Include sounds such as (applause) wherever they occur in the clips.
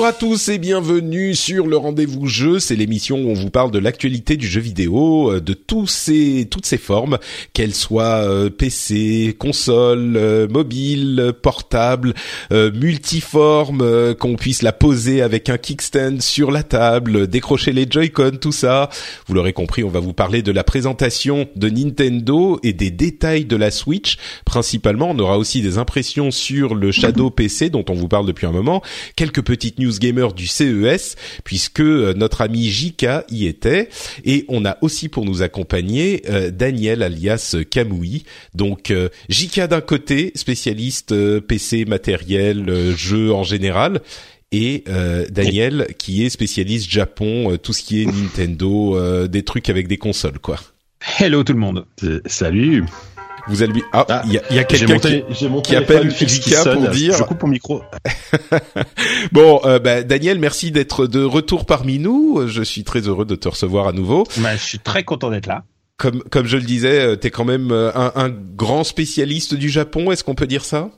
Bonjour à tous et bienvenue sur le rendez-vous jeu. C'est l'émission où on vous parle de l'actualité du jeu vidéo, euh, de tous ces, toutes ces formes, qu'elles soient euh, PC, console, euh, mobile, portable, multiforme, qu'on puisse la poser avec un kickstand sur la table, décrocher les Joy-Con, tout ça. Vous l'aurez compris, on va vous parler de la présentation de Nintendo et des détails de la Switch. Principalement, on aura aussi des impressions sur le Shadow PC dont on vous parle depuis un moment, quelques petites news gamer du CES puisque euh, notre ami Jika y était et on a aussi pour nous accompagner euh, Daniel alias Kamui. Donc euh, Jika d'un côté, spécialiste euh, PC matériel, euh, jeux en général et euh, Daniel qui est spécialiste Japon, euh, tout ce qui est Nintendo, euh, des trucs avec des consoles quoi. Hello tout le monde. Euh, Salut. Vous allez ah, Ah, il y a, il y a quelqu'un qui qui appelle Jika pour dire- Je coupe mon micro. (laughs) Bon, euh, bah, Daniel, merci d'être de retour parmi nous. Je suis très heureux de te recevoir à nouveau. Bah, je suis très content d'être là. Comme comme je le disais, euh, t'es quand même euh, un, un grand spécialiste du Japon. Est-ce qu'on peut dire ça?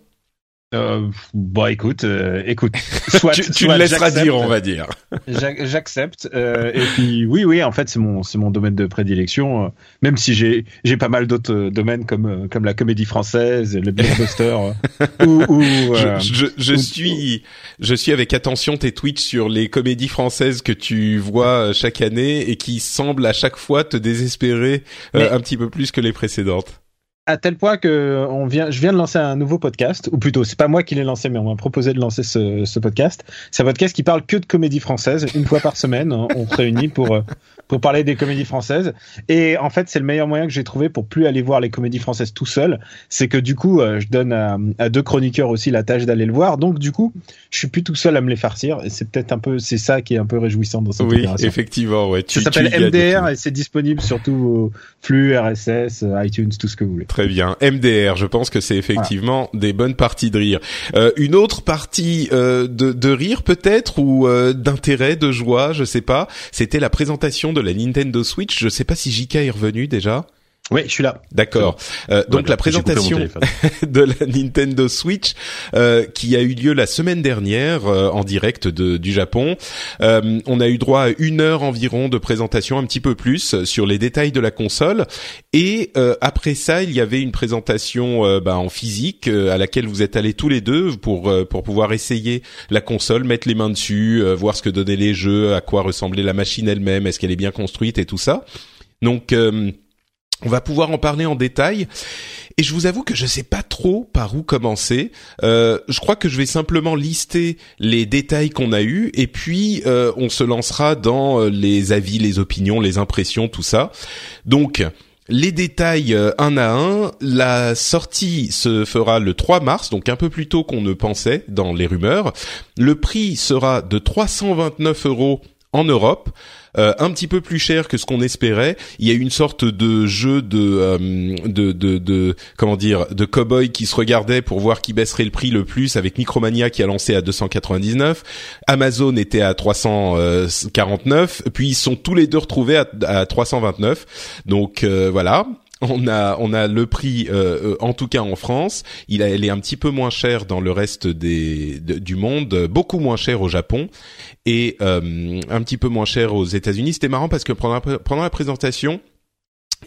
Euh, bon, écoute, euh, écoute. (laughs) Soit, Tu, tu soit le laisseras dire, on va dire. (laughs) j'ac- J'accepte. euh, et puis, oui, oui, en fait, c'est mon, c'est mon domaine de prédilection. euh, même si j'ai, j'ai pas mal d'autres euh, domaines comme, euh, comme la comédie française, le blockbuster, (laughs) ou, ou euh, je, je, je ou- suis je suis avec attention tes tweets sur les comédies françaises que tu vois chaque année et qui semblent à chaque fois te désespérer euh, Mais- un petit peu plus que les précédentes. À tel point que on vient, je viens de lancer un nouveau podcast, ou plutôt, c'est pas moi qui l'ai lancé, mais on m'a proposé de lancer ce, ce podcast. C'est un podcast qui parle que de comédie française. Une fois par semaine, on se réunit pour euh, pour parler des comédies françaises. Et en fait, c'est le meilleur moyen que j'ai trouvé pour plus aller voir les comédies françaises tout seul. C'est que du coup, euh, je donne à, à deux chroniqueurs aussi la tâche d'aller le voir. Donc du coup, je suis plus tout seul à me les farcir. Et c'est peut-être un peu, c'est ça qui est un peu réjouissant dans cette Oui, opération. effectivement, ouais. Tu, Ça s'appelle. MDR et c'est disponible sur tous vos flux RSS, iTunes, tout ce que vous voulez. Très bien. MDR, je pense que c'est effectivement des bonnes parties de rire. Euh, une autre partie euh, de, de rire peut-être ou euh, d'intérêt, de joie, je sais pas. C'était la présentation de la Nintendo Switch. Je sais pas si JK est revenu déjà. Oui, je suis là. D'accord. Euh, donc la présentation (laughs) de la Nintendo Switch euh, qui a eu lieu la semaine dernière euh, en direct de, du Japon. Euh, on a eu droit à une heure environ de présentation, un petit peu plus, sur les détails de la console. Et euh, après ça, il y avait une présentation euh, bah, en physique euh, à laquelle vous êtes allés tous les deux pour euh, pour pouvoir essayer la console, mettre les mains dessus, euh, voir ce que donnaient les jeux, à quoi ressemblait la machine elle-même, est-ce qu'elle est bien construite et tout ça. Donc euh, on va pouvoir en parler en détail. Et je vous avoue que je sais pas trop par où commencer. Euh, je crois que je vais simplement lister les détails qu'on a eus et puis euh, on se lancera dans euh, les avis, les opinions, les impressions, tout ça. Donc les détails un à un. La sortie se fera le 3 mars, donc un peu plus tôt qu'on ne pensait dans les rumeurs. Le prix sera de 329 euros en Europe. Euh, un petit peu plus cher que ce qu'on espérait. Il y a une sorte de jeu de euh, de, de comment dire de cowboy qui se regardait pour voir qui baisserait le prix le plus avec Micromania qui a lancé à 299. Amazon était à 349. Puis ils sont tous les deux retrouvés à, à 329. Donc euh, voilà. On a on a le prix euh, euh, en tout cas en France. Il a, est un petit peu moins cher dans le reste des de- du monde, beaucoup moins cher au Japon et euh, un petit peu moins cher aux États-Unis. C'était marrant parce que pendant la, pendant la présentation,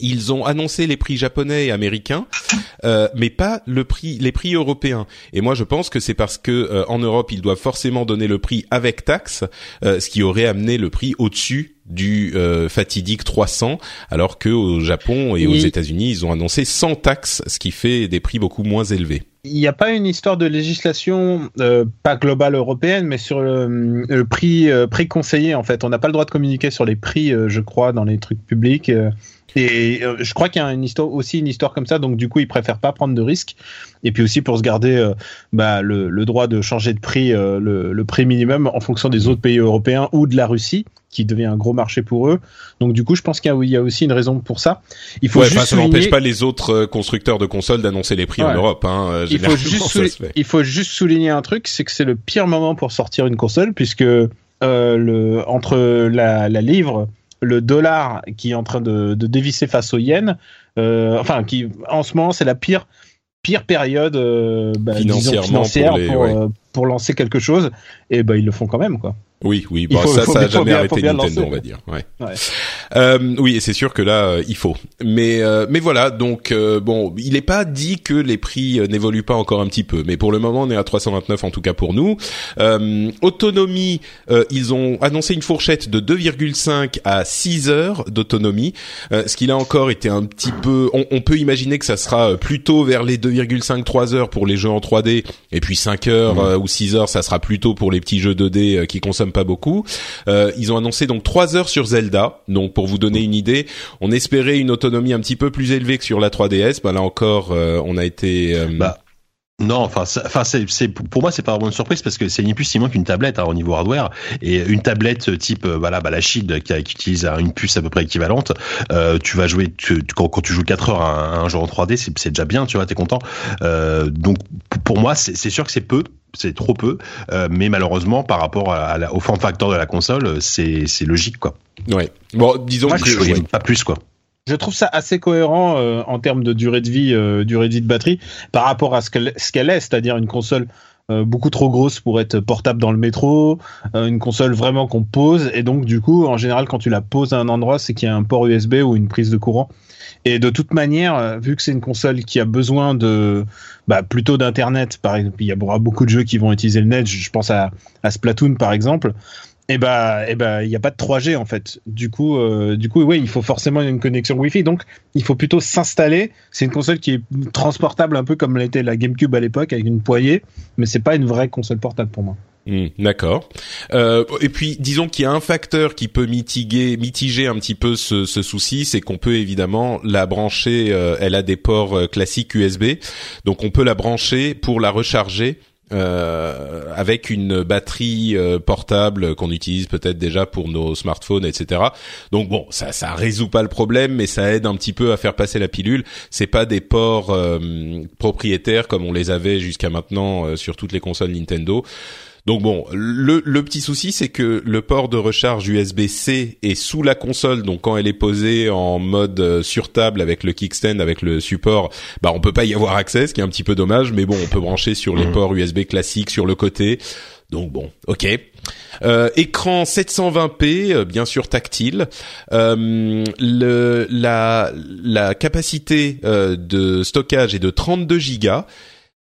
ils ont annoncé les prix japonais et américains, euh, mais pas le prix, les prix européens. Et moi, je pense que c'est parce que euh, en Europe, ils doivent forcément donner le prix avec taxe, euh, ce qui aurait amené le prix au-dessus du fatidique 300, alors que au Japon et aux États-Unis, ils ont annoncé sans taxe, ce qui fait des prix beaucoup moins élevés. Il n'y a pas une histoire de législation, pas globale européenne, mais sur le, prix préconseillé en fait. On n'a pas le droit de communiquer sur les prix, je crois, dans les trucs publics. Et euh, je crois qu'il y a une histoire, aussi une histoire comme ça, donc du coup, ils préfèrent pas prendre de risques. Et puis aussi pour se garder euh, bah, le, le, droit de changer de prix, euh, le, le, prix minimum en fonction des autres pays européens ou de la Russie, qui devient un gros marché pour eux. Donc du coup, je pense qu'il y, a aussi une raison pour ça. Il faut juste ça n'empêche pas les autres constructeurs de consoles d'annoncer les prix en Europe. Hein, il, faut juste il faut juste souligner un truc, c'est que c'est le pire moment pour sortir une console, puisque le, entre la, la livre le dollar qui est en train de, dévisser face au yen, euh, enfin, qui en ce moment c'est la pire pire période euh, bah, financière pour, pour, lancer quelque chose, et ben ils le font quand même quoi. Oui, oui, bon, ça, ça a jamais arrêté Nintendo, on va dire. Ouais. ouais. Euh, oui, c'est sûr que là, euh, il faut. Mais, euh, mais voilà, donc euh, bon, il n'est pas dit que les prix n'évoluent pas encore un petit peu, mais pour le moment, on est à 329 en tout cas pour nous. autonomie, ils ont annoncé une fourchette de 2,5 à 6 heures d'autonomie, ce qui là encore était un petit peu. On, on, peut imaginer que ça sera plutôt vers les 2,5-3 heures pour les jeux en 3D, et puis 5 heures mmh. ou 6 heures, ça sera plutôt pour les petits jeux 2D qui consomment pas beaucoup. Euh, ils ont annoncé donc 3 heures sur Zelda. Donc pour vous donner une idée, on espérait une autonomie un petit peu plus élevée que sur la 3DS. Bah là encore, euh, on a été euh, bah, non, enfin, enfin, c'est, pour moi, c'est pas vraiment une surprise parce que c'est ni plus ni moins qu'une tablette hein, au niveau hardware et une tablette type, euh, voilà, bah, la Shield qui, qui, utilise une puce à peu près équivalente. Euh, tu vas jouer, tu, quand, tu joues 4 heures à un, jeu en 3D, c'est, déjà bien, tu vois, t'es content. Euh, donc, pour moi, c'est, sûr que c'est peu, c'est trop peu, euh, mais malheureusement, par rapport à, au form factor de la console, c'est, c'est logique, quoi. Ouais. Bon, disons que je, pas plus, quoi je trouve ça assez cohérent euh, en termes de durée de vie, euh, durée de vie de batterie, par rapport à ce qu'elle est, c'est-à-dire une console euh, beaucoup trop grosse pour être portable dans le métro, une console vraiment qu'on pose, et donc du coup, en général, quand tu la poses à un endroit, c'est qu'il y a un port USB ou une prise de courant. Et de toute manière, vu que c'est une console qui a besoin de bah, plutôt d'internet, par exemple, il y aura beaucoup de jeux qui vont utiliser le net. Je pense à, à Splatoon par exemple et bah, et bah, il n'y a pas de 3G en fait. Du coup, euh, du coup, oui, il faut forcément une connexion Wi-Fi. Donc, il faut plutôt s'installer. C'est une console qui est transportable un peu comme l'était la GameCube à l'époque avec une poignée, mais c'est pas une vraie console portable pour moi. Hmm, d'accord. Euh, et puis, disons qu'il y a un facteur qui peut mitiguer, mitiger un petit peu ce, ce souci, c'est qu'on peut évidemment la brancher. Euh, elle a des ports euh, classiques USB, donc on peut la brancher pour la recharger euh, avec une batterie euh, portable qu'on utilise peut-être déjà pour nos smartphones, etc. Donc bon, ça ça résout pas le problème, mais ça aide un petit peu à faire passer la pilule. C'est pas des ports euh, propriétaires comme on les avait jusqu'à maintenant sur toutes les consoles Nintendo. Donc bon, le, le petit souci c'est que le port de recharge USB-C est sous la console, donc quand elle est posée en mode euh, sur table avec le kickstand, avec le support, bah on peut pas y avoir accès, ce qui est un petit peu dommage, mais bon, on peut brancher sur les mmh. ports USB classiques sur le côté. Donc bon, ok. Euh, écran 720p, euh, bien sûr tactile. Euh, le, la, la capacité euh, de stockage est de 32 Go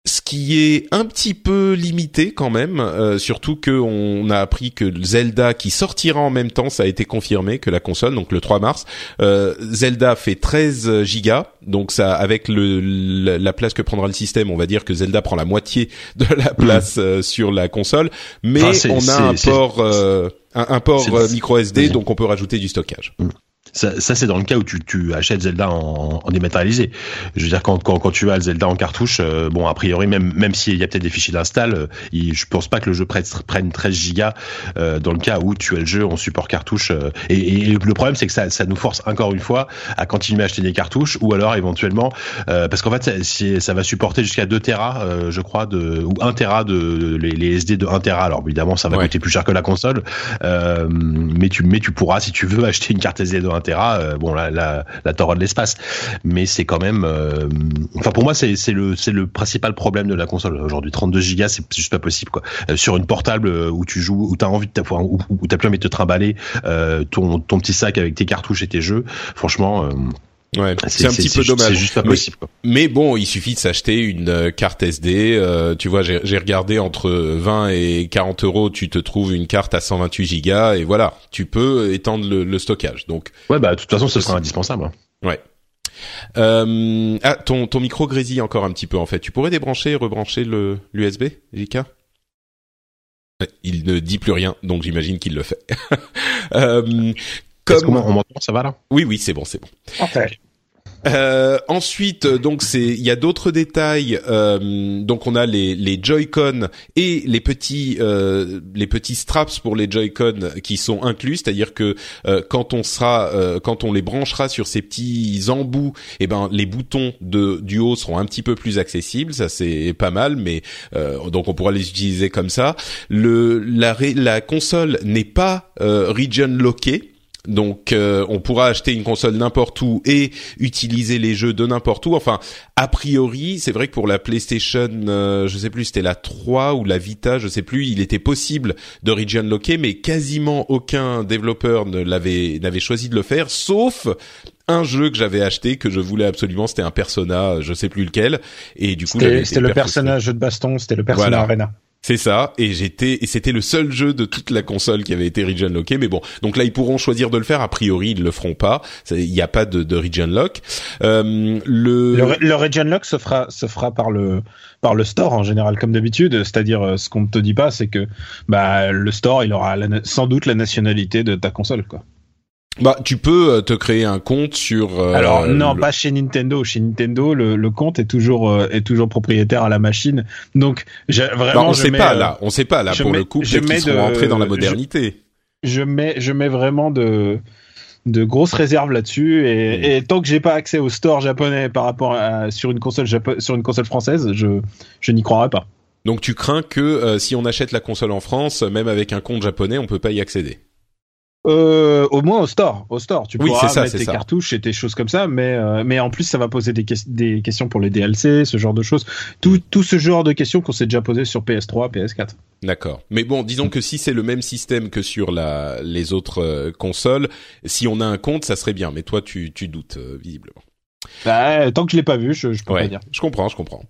ce qui est un petit peu limité quand même, euh, surtout qu'on a appris que Zelda qui sortira en même temps, ça a été confirmé que la console, donc le 3 mars, euh, Zelda fait 13 gigas, donc ça avec le, la, place que prendra le système, on va dire que Zelda prend la moitié de la mmh. place euh, sur la console, mais on a un port, un, port micro SD, donc on peut rajouter du stockage. Ça, ça c'est dans le cas où tu, tu achètes Zelda en, en, dématérialisé. Je veux dire, quand, quand, quand tu as le Zelda en cartouche, euh, bon, a priori, même, même s'il y a peut-être des fichiers d'install, euh, je pense pas que le jeu prenne 13 gigas euh, dans le cas où tu as le jeu en support cartouche. Euh, et, et, le problème, c'est que ça, ça nous force encore une fois à continuer à acheter des cartouches ou alors éventuellement, parce qu'en fait, ça, ça va supporter jusqu'à 2 Tera, je crois, de, ou 1 Tera de les, les, SD de 1 Tera. Alors évidemment, ça va coûter plus cher que la console, mais tu, mais tu pourras, si tu veux, acheter une carte SD de 1 euh, bon, la, la, la de l'espace, mais c'est quand même. Euh, enfin, pour moi, c'est le c'est le principal problème de la console aujourd'hui. 32 gigas, c'est juste pas possible quoi. Euh, sur une portable où tu joues, où t'as envie de où, où t'as plus envie de te trimballer ton ton petit sac avec tes cartouches et tes jeux, franchement. Ouais, c'est un petit peu dommage. C'est juste pas possible. Quoi. Mais bon, il suffit de s'acheter une euh, carte SD. Euh, tu vois, j'ai regardé entre 20 et 40 euros, tu te trouves une carte à 128 gigas et voilà, tu peux étendre le, le stockage. Donc. Ouais, bah de toute façon, ce sera indispensable. Hein. Ouais. Euh, ah, ton ton micro grésille encore un petit peu en fait. Tu pourrais débrancher et rebrancher le l'USB, JK Il ne dit plus rien, donc j'imagine qu'il le fait. (laughs) euh, comme... on m'entend, ça va là? Oui, oui, c'est bon, c'est bon. Okay. Euh, ensuite, donc c'est, il y a d'autres détails. Euh, donc on a les, les Joy-Con et les petits euh, les petits straps pour les Joy-Con qui sont inclus, c'est-à-dire que euh, quand on sera euh, quand on les branchera sur ces petits embouts, eh ben les boutons de du haut seront un petit peu plus accessibles. Ça c'est pas mal, mais euh, donc on pourra les utiliser comme ça. Le la la console n'est pas region lockée. Donc euh, on pourra acheter une console n'importe où et utiliser les jeux de n'importe où. Enfin, a priori, c'est vrai que pour la PlayStation, euh, je sais plus, c'était la 3 ou la Vita, je sais plus, il était possible de region locker, mais quasiment aucun développeur ne l'avait n'avait choisi de le faire, sauf un jeu que j'avais acheté que je voulais absolument, c'était un Persona, je sais plus lequel, et du coup c'était le personnage de baston, c'était le Persona Arena. C'est ça, et j'étais, et c'était le seul jeu de toute la console qui avait été region locké. Mais bon, donc là ils pourront choisir de le faire. A priori, ils le feront pas. Il n'y a pas de, de region lock. Euh, le... le... region lock se fera par le store en général comme d'habitude. C'est-à-dire euh, ce qu'on ne te dit pas, c'est que bah le store il aura sans doute la nationalité de ta console quoi. Bah, tu peux euh, te créer un compte sur. Euh, Alors non, pas chez Nintendo. Chez Nintendo, le, le compte est toujours euh, est toujours propriétaire à la machine. Donc vraiment, bah, on je sait mets, pas là. On sait pas là pour mets, le coup. Peut-être qu'ils seront rentrés dans la modernité. Je, je, mets je mets vraiment de de grosses réserves là-dessus et, mmh. et, tant que j'ai pas accès au store japonais par rapport à sur une console sur une console française, je je n'y croirais pas. Donc tu crains que euh, si on achète la console en France, même avec un compte japonais, on peut pas y accéder. Euh, au moins au store, au store, tu oui, pourras ça, mettre tes ça. cartouches et tes choses comme ça, mais euh, mais en plus ça va poser des, que des questions pour les DLC, ce genre de choses, tout tout ce genre de questions qu'on s'est déjà posé sur PS3, PS4. D'accord. Mais bon, disons que si c'est le même système que sur la les autres euh, consoles, si on a un compte, ça serait bien. Mais toi, tu tu doutes euh, visiblement. Bah, tant que je l'ai pas vu, je, je peux ouais, pas dire. Je comprends, je comprends.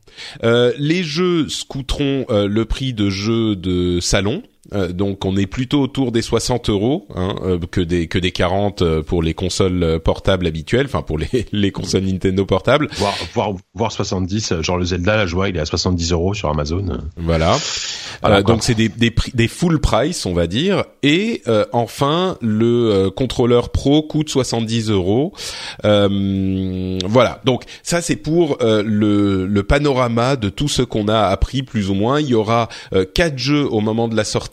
Euh, les jeux scouteront euh, le prix de jeux de salon. Euh, donc on est plutôt autour des 60 euros hein, euh, que des que des 40 euh, pour les consoles portables habituelles, enfin pour les (laughs) les consoles Nintendo portables. Voire voire voire 70, genre le Zelda la joie il est à 70 euros sur Amazon. Voilà. voilà donc c'est des des des full price on va dire. Et enfin le contrôleur pro coûte 70 euros. voilà. Donc ça c'est pour le le panorama de tout ce qu'on a appris plus ou moins. Il y aura quatre jeux au moment de la sortie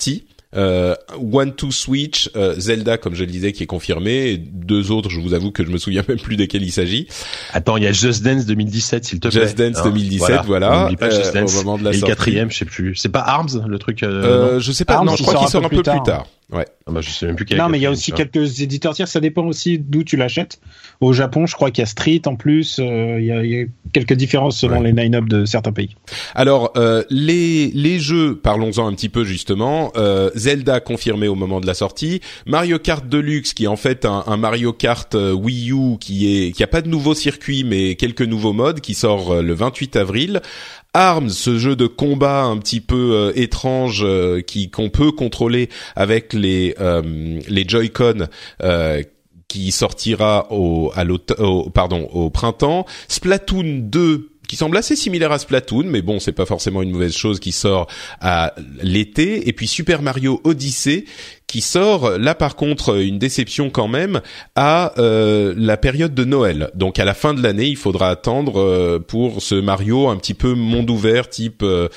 euh, One to Switch, euh, Zelda comme je le disais qui est confirmé, et deux autres, je vous avoue que je me souviens (laughs) même plus desquels il s'agit. Attends, il y a Just Dance 2017 s'il te plaît. Just Dance hein, 2017, voilà. voilà pas Just Dance. Euh, au moment de la et sortie. le quatrième, je sais plus. C'est pas Arms le truc euh, Je sais pas. Arms, non, je crois qu'il sort un peu plus tard. Plus tard. Ouais. Ah bah, je sais même plus non, mais il y a aussi quelques éditeurs tiers. Ça dépend aussi d'où tu l'achètes. Au Japon, je crois qu'il y a Street en plus. Euh, il, y a, il, y a, quelques différences selon ouais. les line-up de certains pays. Alors euh, les les jeux, parlons-en un petit peu justement. Euh, Zelda confirmé au moment de la sortie. Mario Kart Deluxe, qui est en fait un, un Mario Kart euh, Wii U, qui est qui a pas de nouveau circuit mais quelques nouveaux modes, qui sort euh, le 28 avril. Arms, ce jeu de combat un petit peu euh, étrange euh, qui qu'on peut contrôler avec les euh, les Joy-Con qui sortira au à pardon au printemps. Splatoon 2 qui semble assez similaire à Splatoon, mais bon, c'est pas forcément une mauvaise chose qui sort à l'été. Et puis Super Mario Odyssey qui sort là par contre une déception quand même à euh, la période de Noël. Donc à la fin de l'année, il faudra attendre euh, pour ce Mario un petit peu monde ouvert type euh,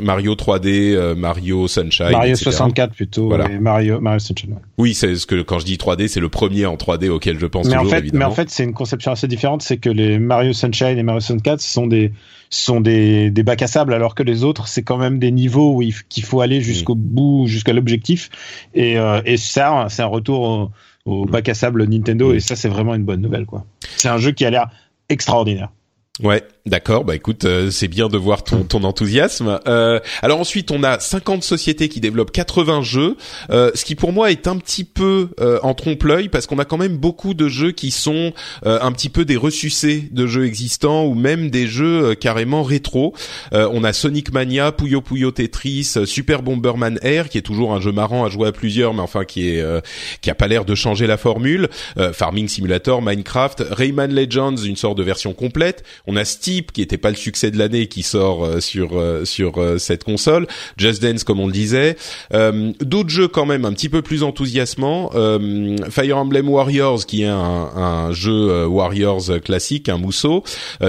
Mario 3D, Mario Sunshine, Mario etc. 64 plutôt, Voilà. et Mario Mario Sunshine. Oui, c'est ce que quand je dis 3D, c'est le premier en 3D auquel je pense mais toujours en fait, évidemment. Mais en fait, c'est une conception assez différente, c'est que les Mario Sunshine et Mario 64 sont des sont des, des bacs à sable, alors que les autres, c'est quand même des niveaux où il qu'il faut aller jusqu'au bout, jusqu'à l'objectif. Et, euh, et ça, c'est un retour au, au bac à sable Nintendo, et ça, c'est vraiment une bonne nouvelle, quoi. C'est un jeu qui a l'air extraordinaire. Ouais, D'accord, bah écoute, euh, c'est bien de voir ton, ton enthousiasme. Euh, alors ensuite, on a 50 sociétés qui développent 80 jeux, euh, ce qui pour moi est un petit peu euh, en trompe-l'œil parce qu'on a quand même beaucoup de jeux qui sont euh, un petit peu des ressucés de jeux existants ou même des jeux carrément rétro. on a Sonic Mania, Puyo Puyo Tetris, Super Bomberman Air qui est toujours un jeu marrant à jouer à plusieurs, mais enfin qui est qui a pas l'air de changer la formule. Farming Simulator, Minecraft, Rayman Legends, une sorte de version complète. On a Qui était pas le succès de l'année qui sort euh, sur euh, sur euh, cette console, Just Dance comme on le disait, d'autres jeux quand même un petit peu plus enthousiasmants, Fire Emblem Warriors qui est un, un jeu Warriors classique, un mousseau,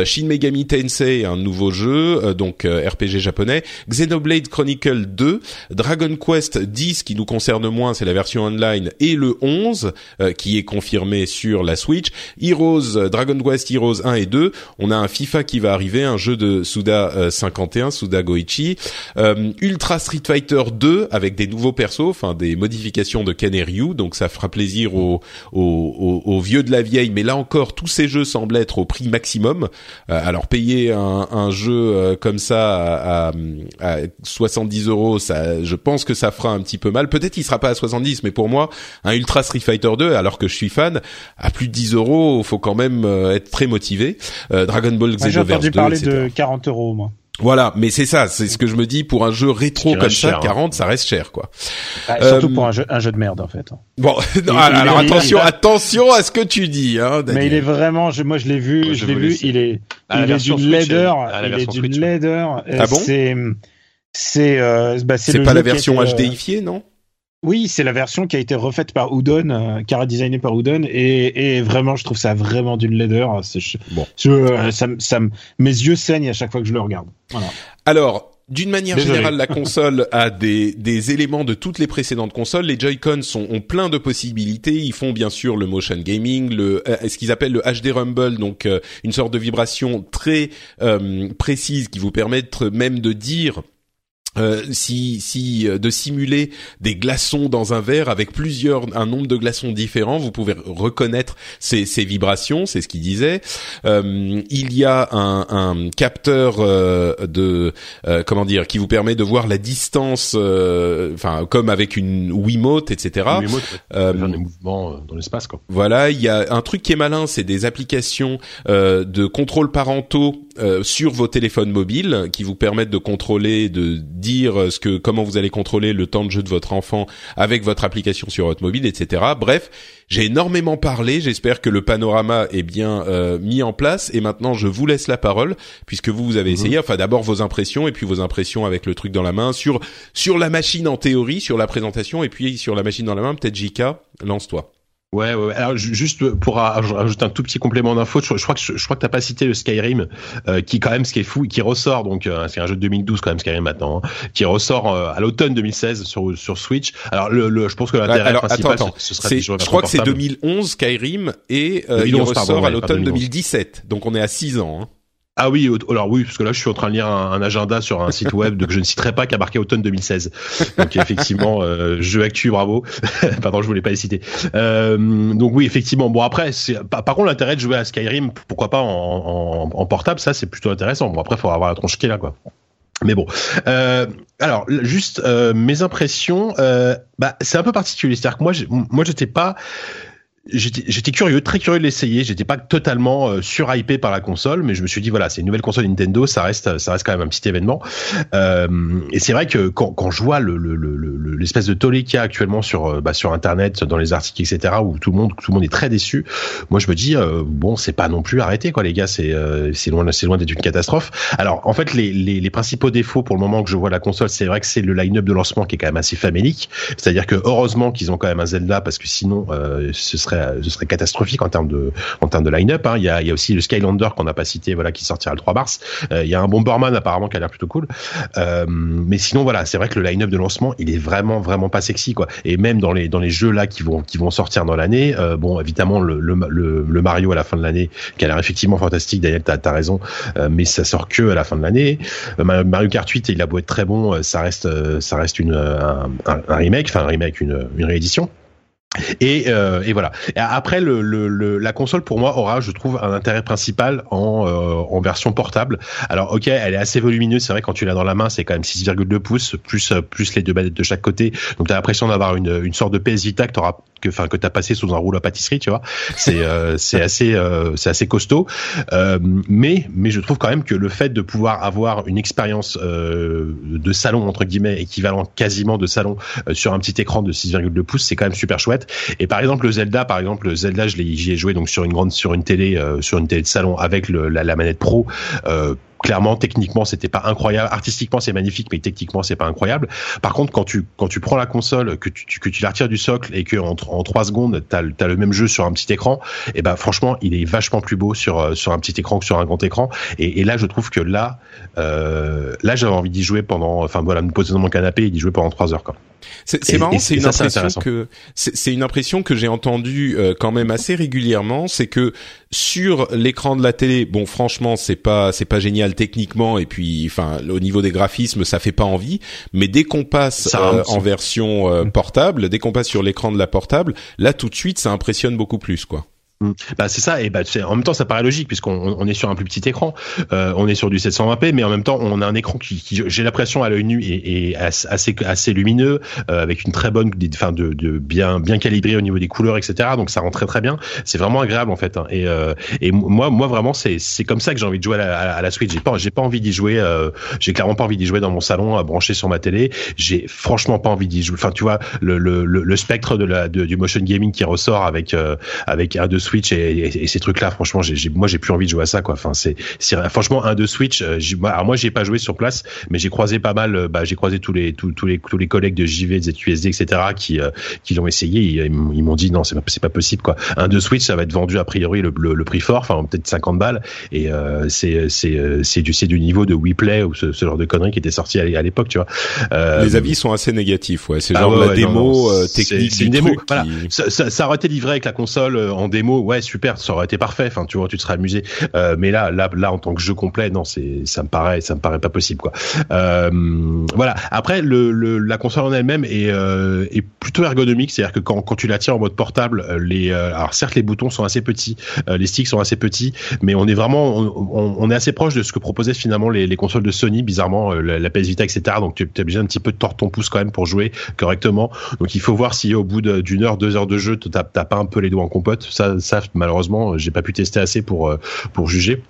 Shin Megami Tensei un nouveau jeu donc RPG japonais, Xenoblade Chronicle 2, Dragon Quest 10 qui nous concerne moins, c'est la version online et le 11 qui est confirmé sur la Switch, Heroes Dragon Quest Heroes 1 et 2, on a un FIFA qui va arriver, un jeu de Suda 51, euh, Suda Goichi, euh, Ultra Street Fighter 2 avec des nouveaux persos, enfin des modifications de Ken et Ryu, donc ça fera plaisir aux, aux, aux, vieux de la vieille. Mais là encore, tous ces jeux semblent être au prix maximum. Euh, alors payer un, un jeu comme ça à, à, 70 euros, ça, je pense que ça fera un petit peu mal. Peut-être il sera pas à 70, mais pour moi, un Ultra Street Fighter 2, alors que je suis fan, à plus de 10 euros, faut quand même être très motivé. Dragon Ball Z j'ai entendu parler de 40 euros, moi. Voilà, mais c'est ça, c'est ce que je me dis pour un jeu rétro comme ça, 40, hein. ça reste cher quoi. surtout euh, pour un jeu, un jeu de merde en fait. Bon, (laughs) alors attention, attention à ce que tu dis. Hein, mais il est vraiment, je, moi je l'ai vu, je, l'ai vu, il est, il est d'une laideur, il est d'une laideur. Ah bon? C'est, c'est, euh, bah, c'est pas la version HDifiée, euh, non? Oui, c'est la version qui a été refaite par Udon, euh, qui a designé par Udon, et, et, vraiment, je trouve ça vraiment d'une laideur. bon. Je, euh, ça, ça, mes yeux saignent à chaque fois que je le regarde. Voilà. Alors, d'une manière générale, la console a des, des éléments de toutes les précédentes consoles. Les Joy-Con sont ont plein de possibilités. Ils font bien sûr le motion gaming, le euh, ce qu'ils appellent le HD Rumble, donc euh, une sorte de vibration très précise qui vous permet même de dire euh, si, si euh, de simuler des glaçons dans un verre avec plusieurs un nombre de glaçons différents, vous pouvez reconnaître ces, ces vibrations, c'est ce qu'il disait. Euh, il y a un, un capteur euh, de comment dire qui vous permet de voir la distance, enfin comme avec une Wiimote, etc. Wiimote, ouais. des mouvements dans l'espace quoi. Voilà, il y a un truc qui est malin, c'est des applications de contrôle parentaux sur vos téléphones mobiles qui vous permettent de contrôler de dire euh, ce que comment vous allez contrôler le temps de jeu de votre enfant avec votre application sur votre mobile, etc. Bref, j'ai énormément parlé. J'espère que le panorama est bien euh, mis en place. Et maintenant, je vous laisse la parole puisque vous vous avez mhm. essayé. Enfin, d'abord vos impressions et puis vos impressions avec le truc dans la main sur sur la machine en théorie, sur la présentation et puis sur la machine dans la main. Peut-être Jika, lance-toi. Ouais, ouais, Alors juste pour rajouter un tout petit complément d'info, je, crois que je, crois que t'as pas cité le Skyrim, euh, qui quand même ce qui est fou, qui ressort donc euh, c'est un jeu de 2012 quand même Skyrim maintenant, hein, qui ressort euh, à l'automne 2016 sur sur Switch. Alors le, le je pense que l'intérêt principal attends, attends. ce serait je crois que c'est 2011 Skyrim et il ressort à l'automne 2017. Donc on est à 6 ans. Hein. Ah oui, alors oui, parce que là je suis en train de lire un, agenda sur un site web que je ne citerai pas qui a marqué automne 2016. Donc effectivement, euh, jeu actu, bravo. (laughs) Pardon, je voulais pas les citer. Euh, donc oui, effectivement. Bon après, par, contre l'intérêt de jouer à Skyrim, pourquoi pas en, portable, ça c'est plutôt intéressant. Bon après, il faut avoir la tronche qui est là quoi. Mais bon, euh, alors juste euh, mes impressions, bah c'est un peu particulier. C'est-à-dire que moi, moi j'étais pas j'étais curieux, très curieux de l'essayer. J'étais pas totalement euh, surhypé par la console, mais je me suis dit voilà, c'est une nouvelle console Nintendo, ça reste, ça reste quand même un petit événement. Euh, et c'est vrai que quand, quand je vois le l'espèce le, de tollé qu'il y a actuellement sur euh, bah, sur Internet, dans les articles, etc., où tout le monde tout le monde est très déçu, moi je me dis euh, bon, c'est pas non plus arrêté quoi, les gars, c'est euh, c'est loin c'est loin d'être une catastrophe. Alors en fait, les, les, les principaux défauts pour le moment que je vois la console, c'est vrai que c'est le line-up de lancement qui est quand même assez famélique. C'est-à-dire que heureusement qu'ils ont quand même un Zelda parce que sinon ce serait ce serait catastrophique en termes de en termes de line-up. Hein. Il, y a, aussi le Skylander qu'on n'a pas cité, voilà, qui sortira le 3 mars. Euh, il y a un Bomberman apparemment qui a l'air plutôt cool. Euh, mais sinon, voilà, c'est vrai que le line-up de lancement, il est vraiment vraiment pas sexy, quoi. Et même dans les dans les jeux là qui vont qui vont sortir dans l'année, euh, bon, évidemment le, le, Mario à la fin de l'année, qui a l'air effectivement fantastique. Daniel, t'as as raison, mais ça sort que à la fin de l'année. Mario Kart 8, il a beau être très bon, ça reste ça reste une un, remake, enfin un remake, une réédition. Et, euh, et, voilà. Et après, le, le, la console pour moi aura, je trouve, un intérêt principal en, euh, en version portable. Alors, ok, elle est assez volumineuse. C'est vrai quand tu l'as dans la main, c'est quand même 6,2 pouces plus euh, plus les deux manettes de chaque côté. Donc, t'as l'impression d'avoir une, une sorte de PS Vita que t'auras que enfin que t'as passé sous un rouleau à pâtisserie, tu vois. C'est euh, (laughs) c'est assez euh, c'est assez costaud. mais mais je trouve quand même que le fait de pouvoir avoir une expérience de salon entre guillemets équivalent quasiment de salon sur un petit écran de 6,2 pouces, c'est quand même super chouette. Et par exemple le Zelda, par exemple le Zelda, je l'ai, j'y ai joué donc sur une grande, sur une télé, euh, sur une télé de salon avec le, la, la, manette pro. Euh, clairement techniquement c'était pas incroyable. Artistiquement c'est magnifique mais techniquement c'est pas incroyable. Par contre quand tu quand tu prends la console que tu que tu la retires du socle et que en, en 3 secondes t'as as le même jeu sur un petit écran et ben franchement il est vachement plus beau sur euh, sur un petit écran que sur un grand écran. Et, et là je trouve que là euh, là j'avais envie d'y jouer pendant enfin voilà me poser dans mon canapé et d'y jouer pendant 3 heures quoi. C'est marrant, c'est une impression que c'est une impression que j'ai entendue euh, quand même assez régulièrement, c'est que sur l'écran de la télé, bon franchement c'est pas c'est pas génial techniquement et puis enfin au niveau des graphismes ça fait pas envie, mais dès qu'on passe euh, en version euh, portable, dès qu'on passe sur l'écran de la portable, là tout de suite ça impressionne beaucoup plus quoi. Mm. Bah c'est ça et bah en même temps ça paraît logique puisqu'on on est sur un plus petit écran, euh, on est sur du 720p mais en même temps on a un écran qui, qui j'ai l'impression à l'œil nu est, est, assez assez lumineux euh, avec une très bonne enfin de, de, bien bien calibré au niveau des couleurs etc donc ça rend très très bien. C'est vraiment agréable en fait hein. et euh, et moi moi vraiment c'est c'est comme ça que j'ai envie de jouer à la, à la Switch. J'ai pas j'ai pas envie d'y jouer euh, j'ai clairement pas envie d'y jouer dans mon salon à brancher sur ma télé. J'ai franchement pas envie d'y jouer enfin tu vois le le, le, spectre de la du motion gaming qui ressort avec euh, avec un de Switch et, ces trucs-là, franchement, j'ai, moi, j'ai plus envie de jouer à ça, quoi. Enfin, c'est, franchement un de Switch. Euh, alors moi, j'ai pas joué sur place, mais j'ai croisé pas mal. Euh, bah, j'ai croisé tous les tous, tous les tous les collègues de JV, de ZQSD, etc. qui euh, qui l'ont essayé. Ils, m'ont dit non, c'est pas c'est pas possible, quoi. Un de Switch, ça va être vendu a priori le, le, prix fort, enfin peut-être 50 balles, et c'est c'est c'est du c'est du niveau de WePlay ou ce, genre de conneries qui était sorti à, l'époque, tu vois. les avis sont assez négatifs, ouais. C'est ah genre la démo technique c'est, une démo. Voilà. Ça, ça, ça, aurait été livré avec la console en démo, ouais, super ça aurait été parfait. Enfin, tu vois, tu te serais amusé. Euh, mais là, là, là, en tant que jeu complet, non, c'est, ça me paraît, ça me paraît pas possible, quoi. Euh, voilà. Après, la console en elle-même est, euh, est plutôt ergonomique, c'est-à-dire que quand, quand tu la tiens en mode portable, les, alors certes, les boutons sont assez petits, les sticks sont assez petits, mais on est vraiment, on, est assez proche de ce que proposaient finalement les, les consoles de Sony, bizarrement, la, PS Vita, etc. Donc, tu as besoin un petit peu de tordre ton pouce quand même pour jouer correctement. Donc, il faut voir si au bout d'une heure, deux heures de jeu, t'as pas un peu les doigts en compote. Ça, malheureusement, j'ai pas pu tester assez pour euh, pour juger.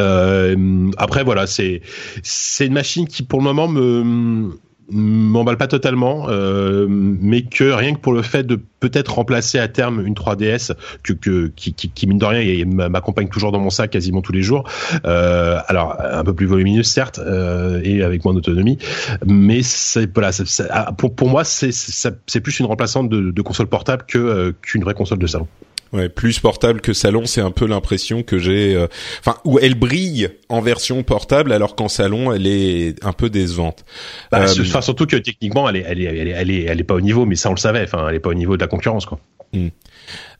Euh, après voilà, c'est c'est une machine qui pour le moment me m'emballe pas totalement, euh, mais que rien que pour le fait de peut-être remplacer à terme une 3DS que, que qui, mine de rien m'accompagne toujours dans mon sac quasiment tous les jours. Alors un peu plus volumineuse certes et avec moins d'autonomie, mais c'est voilà, ah, pour pour moi c'est plus une remplaçante de, de console portable que qu'une vraie console de salon. Ouais, plus portable que salon, c'est un peu l'impression que j'ai. Euh, enfin, où elle brille en version portable, alors qu'en salon, elle est un peu décevante. Bah, euh, surtout que techniquement, elle est, elle est, elle est, elle est, elle est, pas au niveau, mais ça on le savait. Enfin, elle est pas au niveau de la concurrence, quoi. Hmm.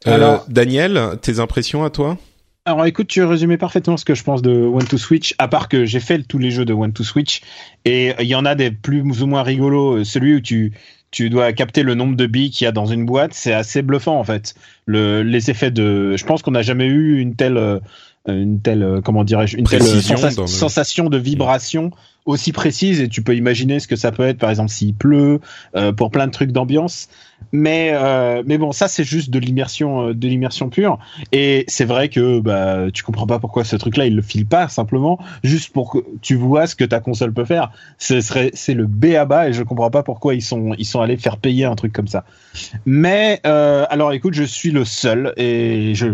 Euh, alors, Daniel, tes impressions à toi? Alors écoute, tu résumé parfaitement ce que je pense de One to Switch, à part que j'ai fait tous les jeux de One to Switch, et il y en a des plus ou moins rigolos, celui où tu, tu dois capter le nombre de billes qu'il y a dans une boîte, c'est assez bluffant en fait. Le, les effets de, je pense qu'on n'a jamais eu une telle, euh, une telle, euh, comment dirais-je, une telle sensation de vibration aussi précise et tu peux imaginer ce que ça peut être par exemple s'il pleut, euh, pour plein de trucs d'ambiance. Mais euh, mais bon, ça c'est juste de l'immersion, euh, de l'immersion pure. Et c'est vrai que bah tu comprends pas pourquoi ce truc-là il le file pas simplement juste pour que tu vois ce que ta console peut faire. Ce serait c'est le B à bas et je comprends pas pourquoi ils sont ils sont allés faire payer un truc comme ça. Mais euh, alors écoute, je suis le seul et je,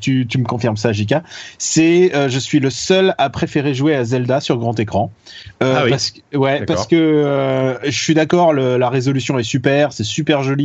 tu tu me confirmes ça, Jika. C'est euh, je suis le seul à préférer jouer à Zelda sur grand écran. Ah oui. parce, ouais, parce que je suis d'accord, la résolution est super, c'est super joli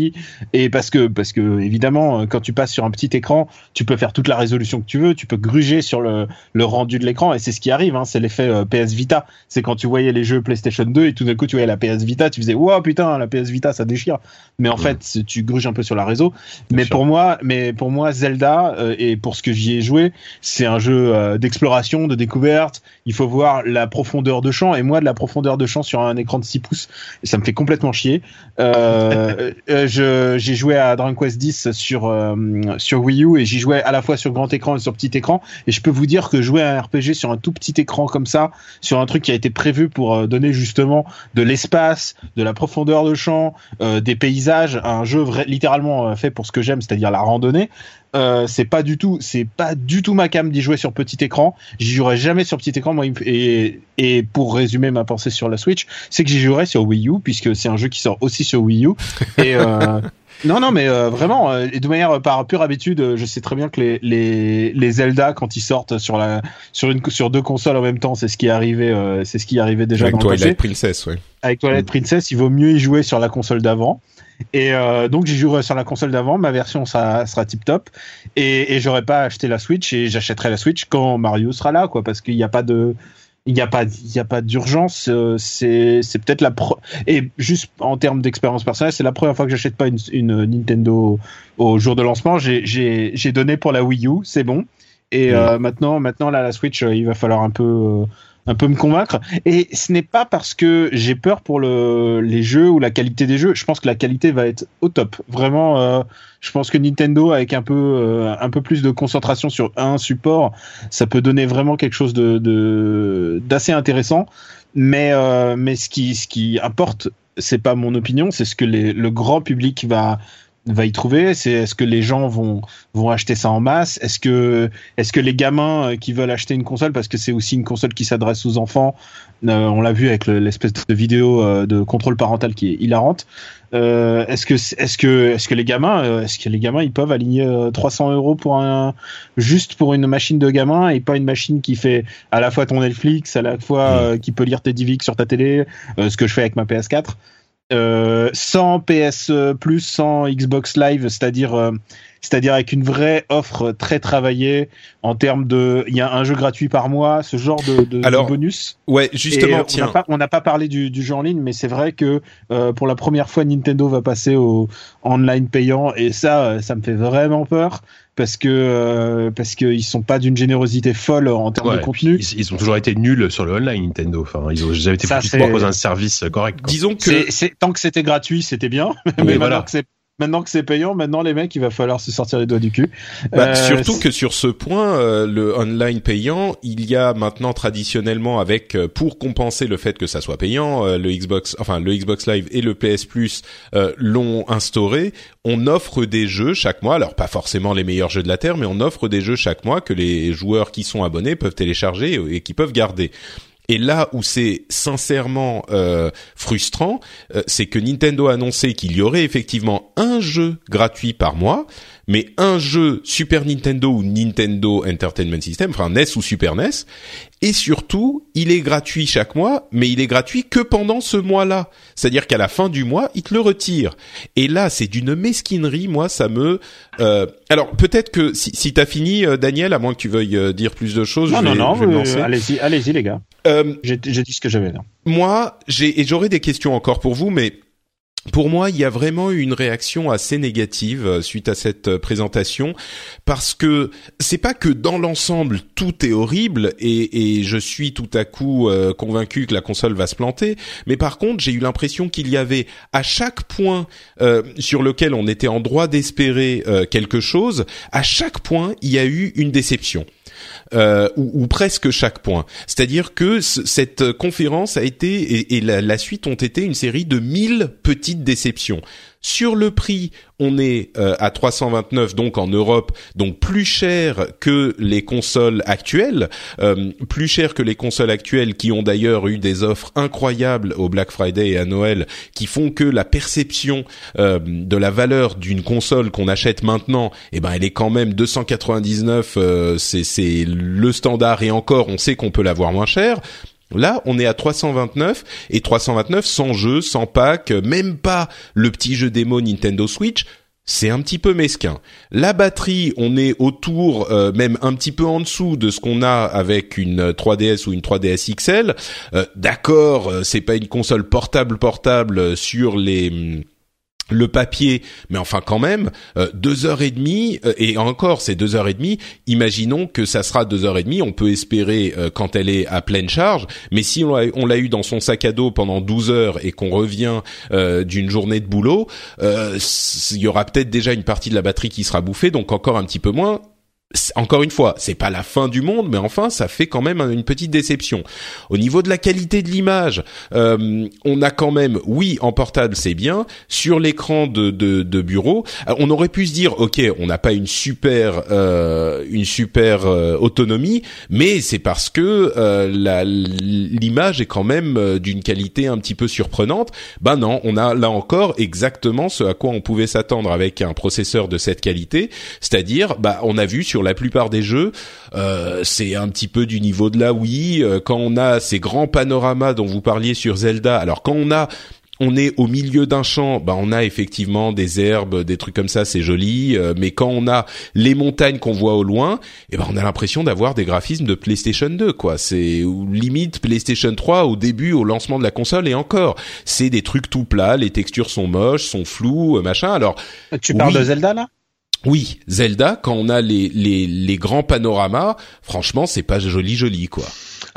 et parce que parce que évidemment quand tu passes sur un petit écran tu peux faire toute la résolution que tu veux. Tu peux gruger sur le, le rendu de l'écran. Et c'est ce qui arrive hein, c'est l'effet euh, PS Vita. C'est quand tu voyais les jeux PlayStation 2 et tout d'un coup tu voyais la PS Vita tu faisais wow putain la PS Vita ça déchire. Mais en fait tu gruges un peu sur la réseau. Mais pour moi mais pour moi Zelda euh, et pour ce que j'y ai joué c'est un jeu euh, d'exploration de découverte. Il faut voir la profondeur de champ. Et moi de la profondeur de champ sur un écran de 6 pouces. Ça me fait complètement chier. Euh, (laughs) euh j'ai joué à Dragon Quest 10 sur euh, sur Wii U et j'y jouais à la fois sur grand écran et sur petit écran. Et je peux vous dire que jouer à un RPG sur un tout petit écran comme ça, sur un truc qui a été prévu pour euh, donner justement de l'espace, de la profondeur de champ, des paysages, un jeu littéralement fait pour ce que j'aime, c'est-à-dire la randonnée. Euh, c'est pas du tout, c'est pas du tout ma cam d'y jouer sur petit écran. J'y jouerai jamais sur petit écran. Moi, et, et pour résumer ma pensée sur la Switch, c'est que j'y jouerai sur Wii U puisque c'est un jeu qui sort aussi sur Wii U. (laughs) Et euh, non, non, mais euh, vraiment, euh, de manière par pure habitude, je sais très bien que les, les, les Zelda quand ils sortent sur la sur une sur deux consoles en même temps, c'est ce qui est arrivé, c'est ce qui arrivait déjà avec dans Twilight Princess, ouais. Avec Twilight Princess, il vaut mieux y jouer sur la console d'avant. Et euh, donc j'y jouerai sur la console d'avant, ma version sera, sera tip top, et, et j'aurais pas acheté la Switch et j'achèterai la Switch quand Mario sera là, quoi, parce qu'il n'y a pas de, il n'y a pas, il y a pas d'urgence. Euh, c'est, c'est peut-être la pro et juste en termes d'expérience personnelle, c'est la première fois que j'achète pas une, une Nintendo au jour de lancement. J'ai, j'ai, j'ai donné pour la Wii U, c'est bon. Et euh, maintenant, maintenant là, la Switch, il va falloir un peu un peu me convaincre. Et ce n'est pas parce que j'ai peur pour le, les jeux ou la qualité des jeux. Je pense que la qualité va être au top. Vraiment, euh, je pense que Nintendo, avec un peu, euh, un peu plus de concentration sur un support, ça peut donner vraiment quelque chose de, d'assez intéressant. Mais, euh, mais ce qui, ce qui importe, c'est pas mon opinion, c'est ce que les, le grand public va, va y trouver C'est est-ce que les gens vont vont acheter ça en masse? Est-ce que est-ce que les gamins euh, qui veulent acheter une console parce que c'est aussi une console qui s'adresse aux enfants euh, On l'a vu avec l'espèce de vidéo euh, de contrôle parental qui est hilarante. Euh, est-ce que est-ce que est-ce que les gamins est-ce que les gamins ils peuvent aligner 300 euros pour un juste pour une machine de gamin et pas une machine qui fait à la fois ton Netflix à la fois mmh. qui peut lire tes DivX sur ta télé ce que je fais avec ma PS4 euh, sans PS Plus, sans Xbox Live, c'est-à-dire euh, c'est-à-dire avec une vraie offre très travaillée en termes de, il y a un jeu gratuit par mois, ce genre de, de, Alors, bonus. Ouais, justement, tiens. On n'a pas, parlé du, du, jeu en ligne, mais c'est vrai que euh, pour la première fois, Nintendo va passer au online payant, et ça, ça me fait vraiment peur parce que euh, parce qu'ils sont pas d'une générosité folle en termes de contenu. Ils, ont toujours été nuls sur le online Nintendo. Enfin, ils ont jamais été foutus pour un service correct. Disons que tant que c'était gratuit, c'était bien. (laughs) mais voilà. que c'est maintenant que c'est payant, maintenant les mecs, il va falloir se sortir les doigts du cul. Bah, euh, surtout que sur ce point, euh, le online payant, il y a maintenant traditionnellement avec euh, pour compenser le fait que ça soit payant, le Xbox, enfin le Xbox Live et le PS Plus l'ont instauré. On offre des jeux chaque mois, alors pas forcément les meilleurs jeux de la terre, mais on offre des jeux chaque mois que les joueurs qui sont abonnés peuvent télécharger et qui peuvent garder. Et là où c'est sincèrement euh, frustrant, euh, c'est que Nintendo a annoncé qu'il y aurait effectivement un jeu gratuit par mois, mais un jeu Super Nintendo ou Nintendo Entertainment System, enfin NES ou Super NES, et surtout, il est gratuit chaque mois, mais il est gratuit que pendant ce mois-là. C'est-à-dire qu'à la fin du mois, il te le retire. Et là, c'est d'une mesquinerie, moi, ça me... Euh... Alors, peut-être que si, si t'as fini, euh, Daniel, à moins que tu veuilles euh, dire plus de choses, non, je vais, non, non, allez-y, allez-y, les gars. Euh, j'ai dit ce que j'avais là. Moi, j'ai et j'aurais des questions encore pour vous, mais pour moi, il y a vraiment eu une réaction assez négative euh, suite à cette euh, présentation parce que c'est pas que dans l'ensemble tout est horrible et, je suis tout à coup euh, convaincu que la console va se planter, mais par contre j'ai eu l'impression qu'il y avait à chaque point sur lequel on était en droit d'espérer quelque chose, à chaque point il y a eu une déception euh, ou, presque chaque point. C'est-à-dire que cette conférence a été et, et la, la, suite ont été une série de mille petites déceptions. Sur le prix, on est euh, à 329 donc en Europe, donc plus cher que les consoles actuelles, euh, plus cher que les consoles actuelles qui ont d'ailleurs eu des offres incroyables au Black Friday et à Noël, qui font que la perception euh, de la valeur d'une console qu'on achète maintenant, eh ben elle est quand même 299, c'est c'est le standard et encore on sait qu'on peut l'avoir moins cher. Là, on est à 329 et 329 sans jeu, sans pack, même pas le petit jeu démo Nintendo Switch. C'est un petit peu mesquin. La batterie, on est autour, euh, même un petit peu en dessous de ce qu'on a avec une 3DS ou une 3DS XL. Euh, D'accord, euh, c'est pas une console portable portable sur les le papier, mais enfin quand même euh, deux heures et demie euh, et encore c'est deux heures et demie. Imaginons que ça sera deux heures et demie. On peut espérer euh, quand elle est à pleine charge, mais si on l'a eu dans son sac à dos pendant 12 heures et qu'on revient d'une journée de boulot, il y aura peut-être déjà une partie de la batterie qui sera bouffée, donc encore un petit peu moins encore une fois, c'est pas la fin du monde, mais enfin, ça fait quand même une petite déception. Au niveau de la qualité de l'image, euh, on a quand même, oui, en portable c'est bien, sur l'écran de, bureau, euh, on aurait pu se dire, ok, on n'a pas une super, euh, une super euh, autonomie, mais c'est parce que euh, l'image est quand même d'une qualité un petit peu surprenante. Ben non, on a là encore exactement ce à quoi on pouvait s'attendre avec un processeur de cette qualité, c'est-à-dire, bah, on a vu sur sur la plupart des jeux, euh, c'est un petit peu du niveau de la Wii. Euh, quand on a ces grands panoramas dont vous parliez sur Zelda, alors quand on a on est au milieu d'un champ, bah on a effectivement des herbes, des trucs comme ça, c'est joli. Euh, mais quand on a les montagnes qu'on voit au loin, eh ben on a l'impression d'avoir des graphismes de PlayStation 2, quoi. C'est limite PlayStation 3 au début, au lancement de la console et encore, c'est des trucs tout plats. Les textures sont moches, sont floues, machin. Alors, tu parles de Zelda là? Oui, Zelda, quand on a les, les, les grands panoramas, franchement, c'est pas joli joli quoi.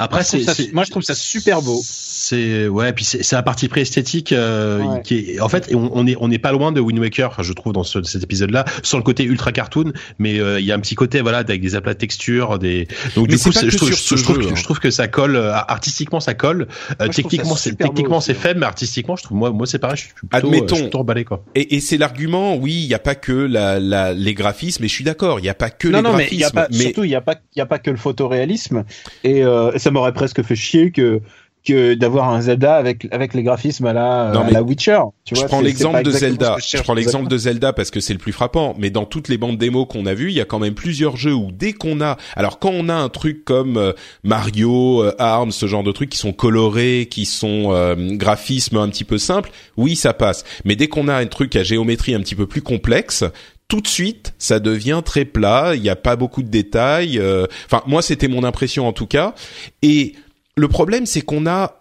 Après, c'est, moi je trouve ça super beau. C'est ouais, puis c'est un parti pris esthétique euh, qui est en fait on, est on n'est pas loin de Wind Waker, je trouve dans cet épisode-là, sans le côté ultra cartoon, mais euh, il y a un petit côté voilà avec des aplats de texture, des donc du coup je trouve, je, trouve, hein. je, trouve, que ça colle euh, artistiquement ça colle, techniquement c'est techniquement c'est faible, mais artistiquement je trouve moi moi c'est pareil, je suis plutôt, Admettons, je suis quoi. Et, et c'est l'argument, oui, il y a pas que la, la les graphismes, mais je suis d'accord, il y a pas que les graphismes, mais, y a pas, surtout il y a pas il y a pas que le photoréalisme et ça m'aurait presque fait chier que que d'avoir un Zelda avec avec les graphismes à la, à la Witcher. Tu vois, je prends l'exemple de Zelda. Je, prends l'exemple de Zelda parce que c'est le plus frappant. Mais dans toutes les bandes démos qu'on a vues, il y a quand même plusieurs jeux où dès qu'on a, alors quand on a un truc comme euh, Mario, euh, Arms, ce genre de trucs qui sont colorés, qui sont euh, graphismes un petit peu simples, oui ça passe. Mais dès qu'on a un truc à géométrie un petit peu plus complexe, tout de suite, ça devient très plat. Il n'y a pas beaucoup de détails. Euh, enfin, moi, c'était mon impression en tout cas. Et le problème, c'est qu'on a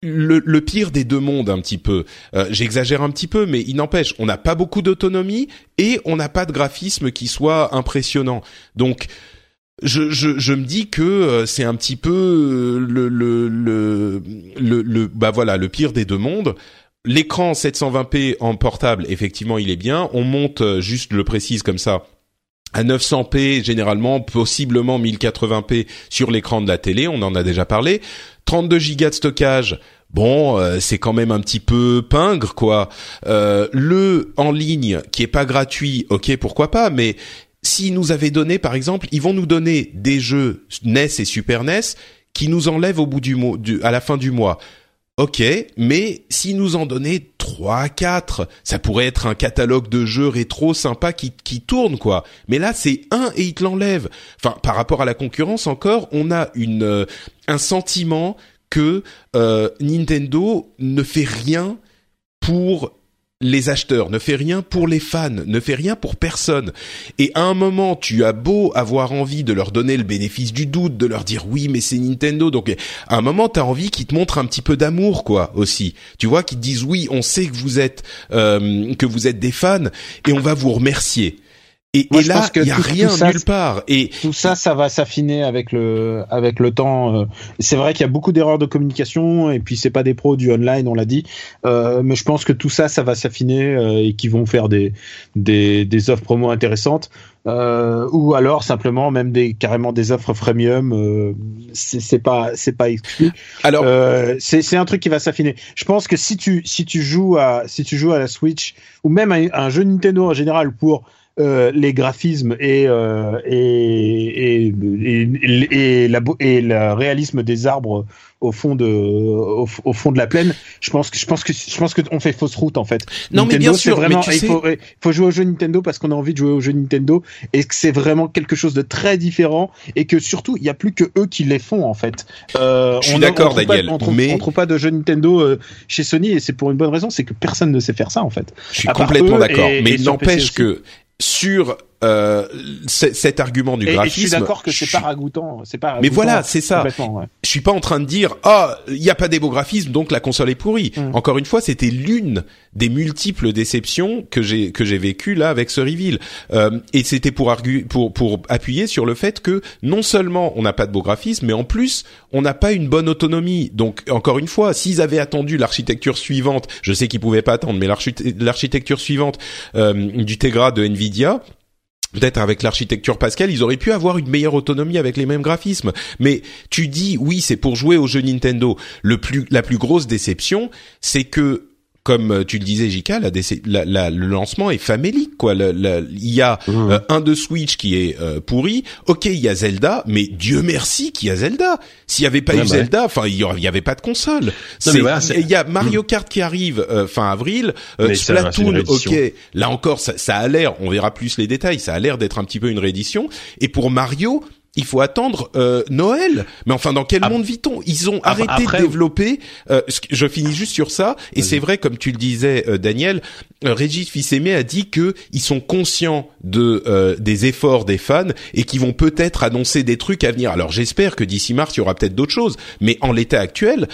le, pire des deux mondes un petit peu. Euh, j'exagère un petit peu, mais il n'empêche, on n'a pas beaucoup d'autonomie et on n'a pas de graphisme qui soit impressionnant. Donc, je, me dis que euh, c'est un petit peu le, le, le, bah voilà, le pire des deux mondes. L'écran 720p en portable, effectivement, il est bien. On monte, juste le précise comme ça, à 900p généralement, possiblement 1080p sur l'écran de la télé, on en a déjà parlé. 32 Go de stockage, bon, euh, c'est quand même un petit peu pingre quoi. Euh, le en ligne qui est pas gratuit, ok, pourquoi pas, mais s'ils nous avaient donné, par exemple, ils vont nous donner des jeux NES et Super NES qui nous enlèvent au bout du mois, à la fin du mois. Ok, mais s'ils nous en donnaient 3, 4, ça pourrait être un catalogue de jeux rétro sympa qui, qui tourne, quoi. Mais là, c'est un et il te l'enlève. Enfin, par rapport à la concurrence encore, on a une, euh, un sentiment que euh, Nintendo ne fait rien pour les acheteurs, ne fait rien pour les fans, ne fait rien pour personne. Et à un moment, tu as beau avoir envie de leur donner le bénéfice du doute, de leur dire oui, mais c'est Nintendo. Donc à un moment, tu as envie qu'ils te montrent un petit peu d'amour, quoi, aussi. Tu vois, qu'ils te disent oui, on sait que vous êtes euh, que vous êtes des fans et on va vous remercier. Et, là, il y a rien nulle part. Et tout ça, ça va s'affiner avec le avec le temps. Euh. C'est vrai qu'il y a beaucoup d'erreurs de communication et puis c'est pas des pros du online, on l'a dit. Euh, mais je pense que tout ça, ça va s'affiner euh, et qu'ils vont faire des des, des offres promo intéressantes. Euh, ou alors simplement même des carrément des offres freemium euh, c'est pas c'est pas exclu alors euh, c'est c'est un truc qui va s'affiner je pense que si tu si tu joues à si tu joues à la Switch ou même à un jeu Nintendo en général pour euh, les graphismes et, euh, et, et, et, la, et le réalisme des arbres au fond de au, fond de la plaine je pense que je pense que je pense que on fait fausse route en fait. Non mais bien sûr vraiment, il faut, faut jouer au jeu Nintendo parce qu'on a envie de jouer au jeu Nintendo et que c'est vraiment quelque chose de très différent et que surtout il y a plus que eux qui les font en fait. Euh, je suis d'accord Daniel on trouve, mais on trouve pas de jeu Nintendo euh, chez Sony et c'est pour une bonne raison c'est que personne ne sait faire ça en fait. Je suis complètement d'accord. mais il n'empêche que sur euh, cet argument du graphisme. Et je suis d'accord que c'est pas ragoûtant, c'est pas. Mais voilà, c'est ça. Ouais. Je suis pas en train de dire ah il y a pas des beaux graphismes donc la console est pourrie. Mm. Encore une fois, c'était l'une des multiples déceptions que j'ai que j'ai vécu là avec ce reveal. Euh, et c'était pour pour pour appuyer sur le fait que non seulement on n'a pas de beaux graphismes, mais en plus on n'a pas une bonne autonomie. Donc encore une fois, s'ils avaient attendu l'architecture suivante, je sais qu'ils pouvaient pas attendre, mais l'architecture suivante euh, du Tegra de Nvidia peut-être avec l'architecture Pascal, ils auraient pu avoir une meilleure autonomie avec les mêmes graphismes. Mais tu dis oui, c'est pour jouer au jeu Nintendo. Le plus, la plus grosse déception, c'est que comme euh, tu le disais, Jika, la, la, le lancement est famélique. Quoi. il y a mmh. euh, un de Switch qui est euh, pourri. Ok, il y a Zelda, mais Dieu merci qu'il y a Zelda. S'il y avait pas eu bah Zelda, enfin, il y, avait pas de console. il y a Mario mmh. Kart qui arrive fin avril. Splatoon, ok. Là encore, ça, ça a l'air. On verra plus les détails. Ça a l'air d'être un petit peu une réédition. Et pour Mario, il faut attendre euh, Noël. Mais enfin, dans quel ah. monde vit-on? Ils ont arrêté de développer. Euh, je finis juste sur ça. Et c'est vrai, comme tu le disais, euh, Daniel, euh, Régis Fils-Aimé a dit que ils sont conscients de euh, des efforts des fans et qu'ils vont peut-être annoncer des trucs à venir. Alors j'espère que d'ici mars il y aura peut-être d'autres choses. Mais en l'état actuel,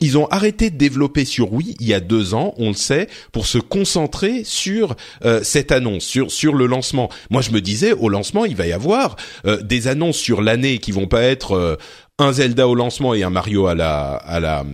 ils ont arrêté de développer sur Wii il y a deux ans, on le sait, pour se concentrer sur cette annonce, sur sur le lancement. Moi, je me disais au lancement, il va y avoir des annonces sur l'année qui vont pas être euh, un Zelda au lancement et un Mario à la à la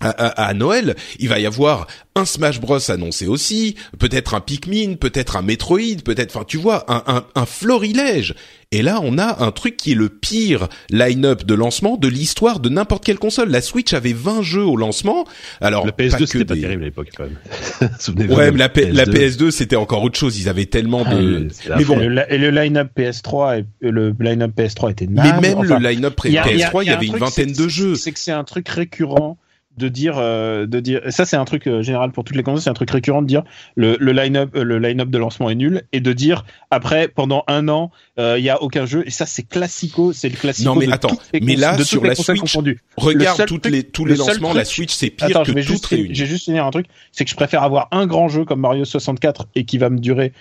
à, Noël, il va y avoir un Smash Bros annoncé aussi, peut-être un Pikmin, peut-être un Metroid, peut-être, enfin tu vois, un, un, un florilège. Et là, on a un truc qui est le pire line-up de lancement de l'histoire de n'importe quelle console. La Switch avait 20 jeux au lancement. Alors, la PS2 c'était pas terrible à l'époque quand même. (laughs) ouais, mais la, PS2, c'était encore autre chose. Ils avaient tellement de. Ah, mais bon. Et le, line-up PS3, le line-up PS3 était. Mais même le line-up PS3, il y, avait une vingtaine de jeux. C'est que c'est un truc récurrent de dire euh, de dire ça c'est un truc euh, général pour toutes les consoles c'est un truc récurrent de dire le, le line-up euh, le line-up de lancement est nul et de dire après pendant un an il y a aucun jeu et ça c'est classico c'est le classico non mais attends mais là sur la Switch regarde toutes les tous les lancements la Switch c'est pire attends, que tout j'ai juste finir un truc. C'est que je préfère avoir un grand jeu comme Mario 64 et qui va me durer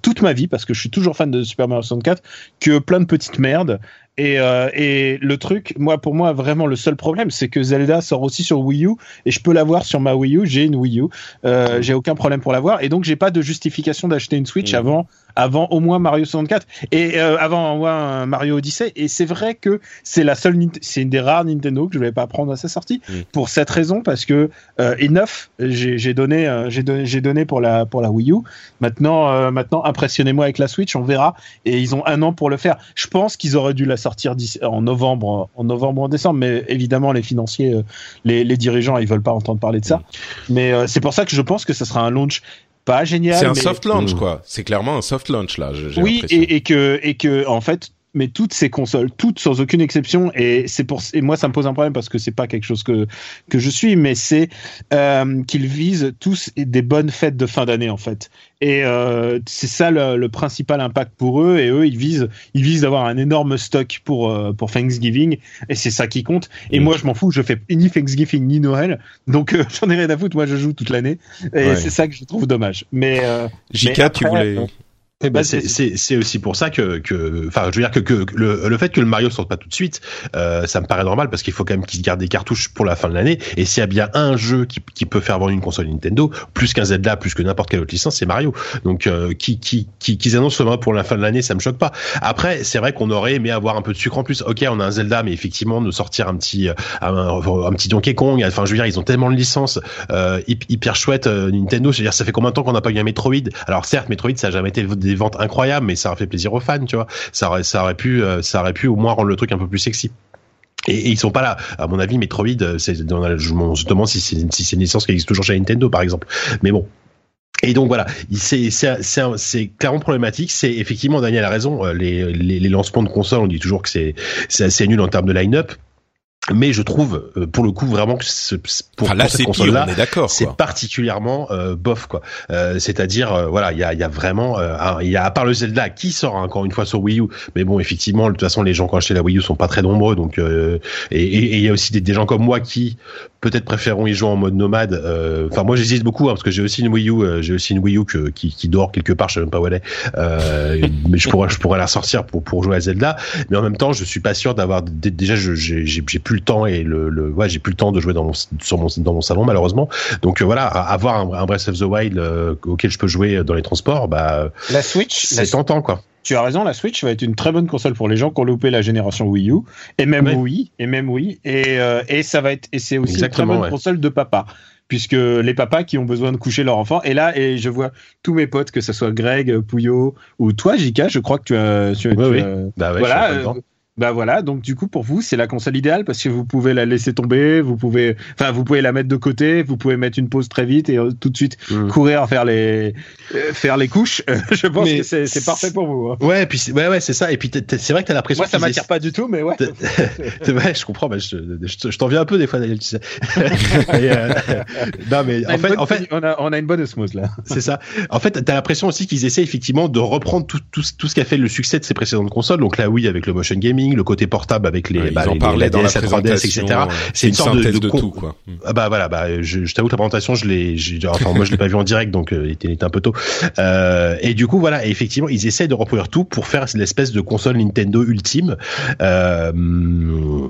toute ma vie parce que je suis toujours fan de Super Mario 64 que plein de petites merdes et, euh, et le truc, moi, pour moi, vraiment, le seul problème, c'est que Zelda sort aussi sur Wii U et je peux l'avoir sur ma Wii U. J'ai une Wii U, euh, j'ai aucun problème pour l'avoir et donc j'ai pas de justification d'acheter une Switch mmh. avant avant au moins Mario 64 et euh, avant au moins Mario Odyssey. Et c'est vrai que c'est la seule c'est une des rares Nintendo que je vais pas prendre à sa sortie mm. pour cette raison parce que euh, et neuf j'ai donné euh, j'ai donné j'ai donné pour la pour la Wii U. Maintenant euh, maintenant impressionnez-moi avec la Switch on verra. Et ils ont un an pour le faire. Je pense qu'ils auraient dû la sortir en novembre en novembre en décembre mais évidemment les financiers les, les dirigeants ils veulent pas entendre parler de ça. Mm. mais c'est pour ça que je pense que ça sera un launch pas génial. C'est un soft launch, quoi. C'est clairement un soft launch là. Oui, et, et, que et que en fait mais toutes ces consoles, toutes sans aucune exception, et c'est pour et moi ça me pose un problème parce que c'est pas quelque chose que que je suis, mais c'est euh, qu'ils visent tous des bonnes fêtes de fin d'année en fait. Et euh, c'est ça le, principal impact pour eux. Et eux, ils visent ils visent d'avoir un énorme stock pour euh, pour Thanksgiving, et c'est ça qui compte. Et mm. moi je m'en fous, je fais ni Thanksgiving ni Noël, donc euh, (laughs) j'en ai rien à foutre. Moi je joue toute l'année, et c'est ça que je trouve dommage. Mais JK, tu voulais eh ben, c'est aussi pour ça que, que, enfin, je veux dire que, que le, le, fait que le Mario sorte pas tout de suite, euh, ça me paraît normal parce qu'il faut quand même qu'ils gardent des cartouches pour la fin de l'année. Et s'il y a bien un jeu qui, qui peut faire vendre une console Nintendo, plus qu'un Zelda, plus que n'importe quelle autre licence, c'est Mario. Donc, euh, qui, qui, qui, qu'ils annoncent seulement pour la fin de l'année, ça me choque pas. Après, c'est vrai qu'on aurait aimé avoir un peu de sucre en plus. Ok, on a un Zelda, mais effectivement, de sortir un petit, euh, un, un, petit Donkey Kong. Enfin, je veux dire, ils ont tellement de licences euh, hyper chouettes euh, Nintendo. Je veux dire, ça fait combien de temps qu'on n'a pas eu un Metroid? Alors certes, Metroid, ça a jamais été des ventes incroyables, mais ça aurait fait plaisir aux fans, tu vois. Ça aurait, ça aurait pu, euh, ça aurait pu au moins rendre le truc un peu plus sexy. Et, ils sont pas là. À mon avis, Metroid, euh, c'est, je me demande si c'est, si une licence qui existe toujours chez Nintendo, par exemple. Mais bon, et donc voilà, c'est clairement problématique. C'est effectivement Daniel a raison. Euh, les, les, les lancements de consoles, on dit toujours que c'est assez nul en termes de line-up. Mais je trouve euh, pour le coup vraiment que ce, pour, enfin, là, cette console là c'est particulièrement euh, bof quoi. Euh, c'est-à-dire euh, voilà il y a, y a vraiment il y a à part le Zelda qui sort hein, encore une fois sur Wii U mais bon effectivement de toute façon les gens qui ont acheté la Wii U sont pas très nombreux donc et il y a aussi des, des, gens comme moi qui peut-être préféreront y jouer en mode nomade enfin moi j'hésite beaucoup hein, parce que j'ai aussi une Wii U j'ai aussi une Wii U que, qui, qui dort quelque part je sais même pas où elle est (laughs) mais je pourrais je pourrais la sortir pour pour jouer à Zelda mais en même temps je suis pas sûr d'avoir déjà j'ai plus plus le temps et le, le ouais, j'ai plus le temps de jouer dans mon sur mon dans mon salon malheureusement. Donc euh, voilà, avoir un, un, Breath of the Wild euh, auquel je peux jouer dans les transports, bah la Switch, c'est tentant quoi. Tu as raison, la Switch va être une très bonne console pour les gens qui ont loupé la génération Wii U et même Wii et même Wii et euh, et ça va être et c'est aussi une très bonne console de papa puisque les papas qui ont besoin de coucher leur enfant. Et là, et je vois tous mes potes, que ce soit Greg, Pouillot ou toi, Jika, je crois que tu as, tu, oui, bah voilà, bah voilà, donc du coup pour vous c'est la console idéale parce que vous pouvez la laisser tomber, vous pouvez, enfin vous pouvez la mettre de côté, vous pouvez mettre une pause très vite et euh, tout de suite mm. courir faire les euh, faire les couches. (laughs) je pense que c'est parfait pour vous. Hein. Ouais, puis ouais ouais c'est ça et puis c'est vrai que t'as l'impression. Moi ça m'attire pas du tout mais ouais. ouais je comprends, bah, je, je, t'en viens un peu des fois Daniel tu sais. (laughs) euh, non mais en fait en fait on a on a une bonne osmose là. (laughs) c'est ça. En fait t'as l'impression aussi qu'ils essaient effectivement de reprendre tout tout tout ce qui a fait le succès de ces précédentes consoles donc là oui avec le motion gaming le côté portable avec les, bah, ils en parlaient dans la 3DS, etc. C'est une, sorte de, de, tout, quoi. Ah bah voilà, bah je, je t'avoue la présentation, je l'ai, enfin moi je l'ai pas vu en direct, donc euh, il, était, il, était, un peu tôt. Euh, et du coup voilà, et effectivement ils essaient de reproduire tout pour faire l'espèce de console Nintendo ultime. Euh,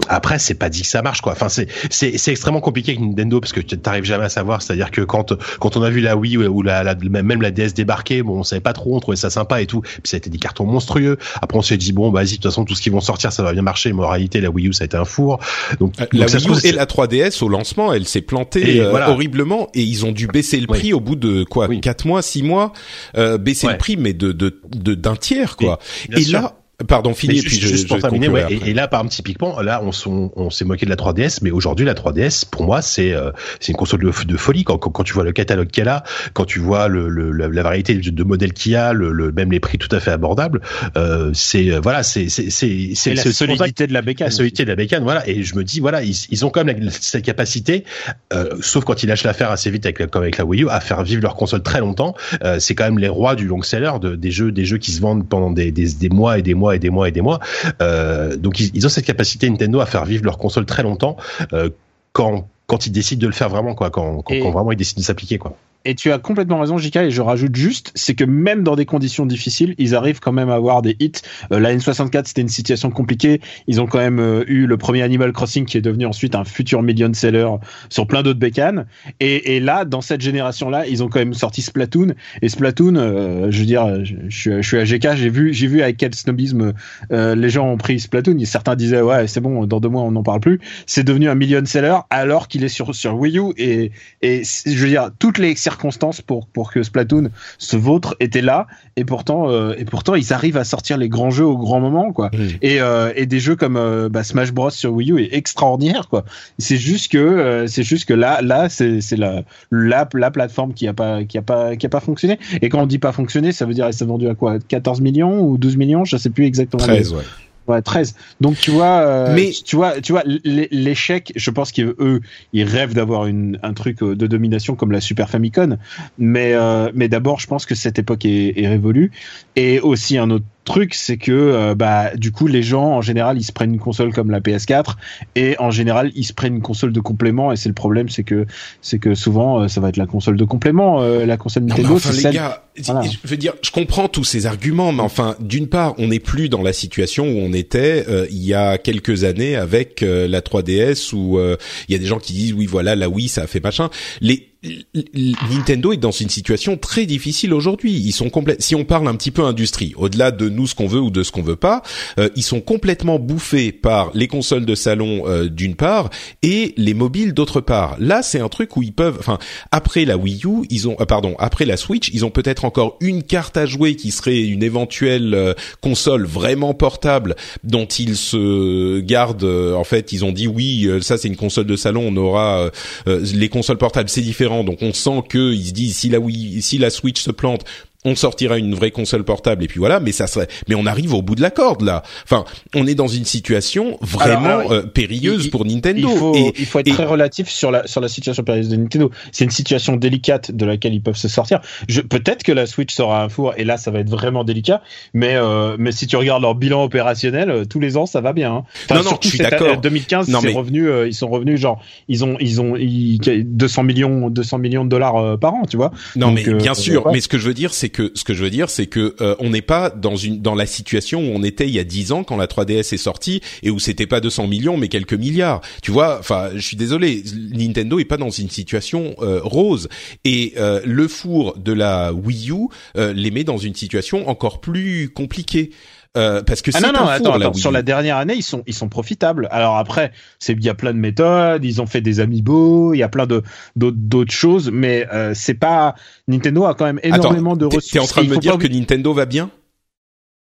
après c'est pas dit que ça marche quoi. Enfin c'est c'est c'est extrêmement compliqué avec Nintendo parce que tu t'arrives jamais à savoir. C'est-à-dire que quand quand on a vu la Wii ou la, la, même la DS débarquer, bon on savait pas trop, on trouvait ça sympa et tout. Puis ça a été des cartons monstrueux. Après on s'est dit bon vas-y de toute façon tout ce qu'ils vont sortir ça va bien marcher. Mais en réalité, la Wii U, ça a été un four. Donc, euh, la Wii U et la 3DS au lancement, elle s'est plantée euh, horriblement et ils ont dû baisser le prix au bout de quoi, quatre mois, six mois, euh, baisser le prix, mais de de d'un tiers quoi. et là, Pardon, fini. Et puis juste, pour terminer, ouais, et, là, par exemple, typiquement, là, on, on, s'est moqué de la 3DS, mais aujourd'hui, la 3DS, pour moi, c'est euh, c'est une console de, de folie. Quand, quand, tu vois le catalogue qu'elle a, quand tu vois le, le la, variété de, modèles qu'il y a, le, même les prix tout à fait abordables, euh, c'est euh, voilà, c'est la solidité de la bécane. La solidité de la bécane, voilà. Et je me dis, voilà, ils, ils ont quand même cette capacité, euh, sauf quand ils lâchent l'affaire assez vite avec comme avec la Wii U, à faire vivre leur console très longtemps. Euh, c'est quand même les rois du long seller, de, des jeux des jeux qui se vendent pendant des, des, des mois et des mois et des mois et des mois. Euh, donc ils, ont cette capacité Nintendo à faire vivre leur console très longtemps euh, quand quand ils décident de le faire vraiment quoi, quand, quand, quand vraiment ils décident de s'appliquer quoi et tu as complètement raison, JK, et je rajoute juste, c'est que même dans des conditions difficiles, ils arrivent quand même à avoir des hits. Euh, la N64, c'était une situation compliquée. Ils ont quand même euh, eu le premier Animal Crossing qui est devenu ensuite un futur million seller sur plein d'autres bécanes. Et, et, là, dans cette génération-là, ils ont quand même sorti Splatoon. Et Splatoon, euh, je veux dire, je, je, suis à GK, j'ai vu, j'ai vu avec quel snobisme les gens ont pris Splatoon. Certains disaient, ouais, c'est bon, dans deux mois, on n'en parle plus. C'est devenu un million seller alors qu'il est sur, sur Wii U. Et, et je veux dire, toutes les circonstances pour pour que Splatoon se vôtre était là. Et pourtant euh, et pourtant ils arrivent à sortir les grands jeux au grand moment quoi. Et euh, et des jeux comme euh, bah, Smash Bros sur Wii U est extraordinaire quoi. C'est juste que c'est juste que là là c'est la, la la plateforme qui a pas qui a pas qui a pas fonctionné. Et quand on dit pas fonctionné ça veut dire s'est vendu à quoi? 14 millions ou 12 millions? Je sais plus exactement. 13 ouais Ouais, 13. Donc tu vois, euh, mais tu vois, tu vois, l'échec. Je pense qu'eux, ils rêvent d'avoir un truc euh, de domination comme la Super Famicom. Mais euh, mais d'abord, je pense que cette époque est, est révolue. Et aussi un autre truc, c'est que euh, bah du coup les gens en général ils se prennent une console comme la PS4 et en général ils se prennent une console de complément et c'est le problème c'est que c'est que souvent euh, ça va être la console de complément euh, la console Nintendo. enfin les gars, je veux dire, je comprends tous ces arguments, mais enfin d'une part on n'est plus dans la situation où on était il y a quelques années avec la 3DS où il y a des gens qui disent oui voilà la Wii ça a fait machin. Les Nintendo est dans une situation très difficile aujourd'hui. Ils sont si on parle un petit peu industrie, au-delà de nous ce qu'on veut ou de ce qu'on veut pas, euh, ils sont complètement bouffés par les consoles de salon euh, d'une part et les mobiles d'autre part. Là, c'est un truc où ils peuvent, enfin, après la Wii U, ils ont, euh, pardon, après la Switch, ils ont peut-être encore une carte à jouer qui serait une éventuelle console vraiment portable dont ils se gardent. en fait, ils ont dit oui, ça c'est une console de salon, on aura les consoles portables, c'est différent donc on sent qu'ils se disent si la Wii, si la Switch se plante, on sortira une vraie console portable et puis voilà, mais ça serait, mais on arrive au bout de la corde là. Enfin, on est dans une situation vraiment euh, périlleuse pour Nintendo. Il faut, et, il faut être très relatif sur la sur la situation périlleuse de Nintendo. C'est une situation délicate de laquelle ils peuvent se sortir. Je, peut-être que la Switch sera un four et là ça va être vraiment délicat, mais euh, mais si tu regardes leur bilan opérationnel, euh, tous les ans ça va bien. Hein. Enfin, non, non, je suis d'accord. 2015, non, mais... revenus, euh, ils sont revenus genre ils ont ils ont ils, 200 millions 200 millions de dollars par an, tu vois. Non Donc, mais bien sûr, mais ce que je veux dire c'est que ce que je veux dire, c'est que euh, on n'est pas dans une dans la situation où on était il y a 10 ans quand la 3DS est sortie et où c'était pas 200 millions mais quelques milliards. Tu vois, enfin, je suis désolé, Nintendo est pas dans une situation euh, rose et euh, le four de la Wii U les met dans une situation encore plus compliquée. Euh, parce que ah c'est non, non, un attends, four, la attends, Wii sur la dernière année, ils sont, ils sont profitables. Alors après, c'est, il y a plein de méthodes, ils ont fait des amiibo, il y a plein de, d'autres, d'autres choses, mais euh, c'est pas, Nintendo a quand même énormément Attends, de ressources. T'es en train de me dire pas que Nintendo va bien?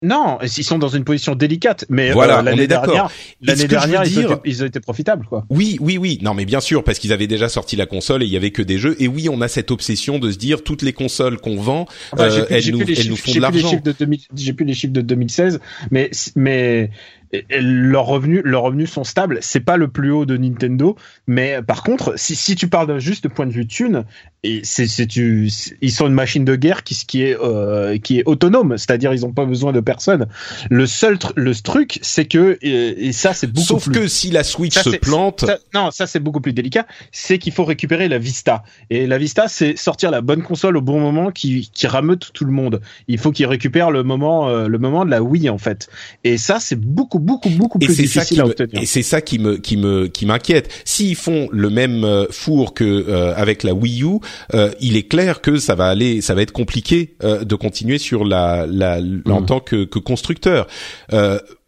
Non, ils sont dans une position délicate, mais Voilà, euh, on l'année est d'accord. dernière, l'année dernière, ils, ont été, ils ont été profitables, quoi. Oui, oui, oui. Non, mais bien sûr, parce qu'ils avaient déjà sorti la console et il y avait que des jeux. Et oui, on a cette obsession de se dire toutes les consoles qu'on vend, Enfin, euh, j'ai plus, elles, nous, nous font de l'argent. chiffres de 2000 j'ai plus les chiffres de 2016, mais mais et- et leurs revenus leurs revenus sont stables. C'est pas le plus haut de Nintendo, mais par contre, si si tu parles d'un juste point de vue thune, et c'est c'est tu ils sont une machine de guerre qui qui est euh, qui est autonome, c'est-à-dire ils ont pas besoin de personne. Le seul le truc, c'est que et, et ça c'est beaucoup Sauf plus que si la Switch Ça, se plante, ça- non, ça c'est beaucoup plus délicat. C'est qu'il faut récupérer la Vista. Et la Vista, c'est sortir la bonne console au bon moment qui, qui rameute tout le monde. Il faut qu'il récupère le moment, euh, le moment de la Wii en fait. Et ça, c'est beaucoup, beaucoup, beaucoup et plus c'est ça difficile qui à me, obtenir. et c'est ça qui me qui me qui m'inquiète. S'ils font le même euh, four que euh, avec la Wii U, euh, il est clair que ça va aller, ça va être compliqué euh, de continuer sur la la en Mhm. tant que, que constructeur.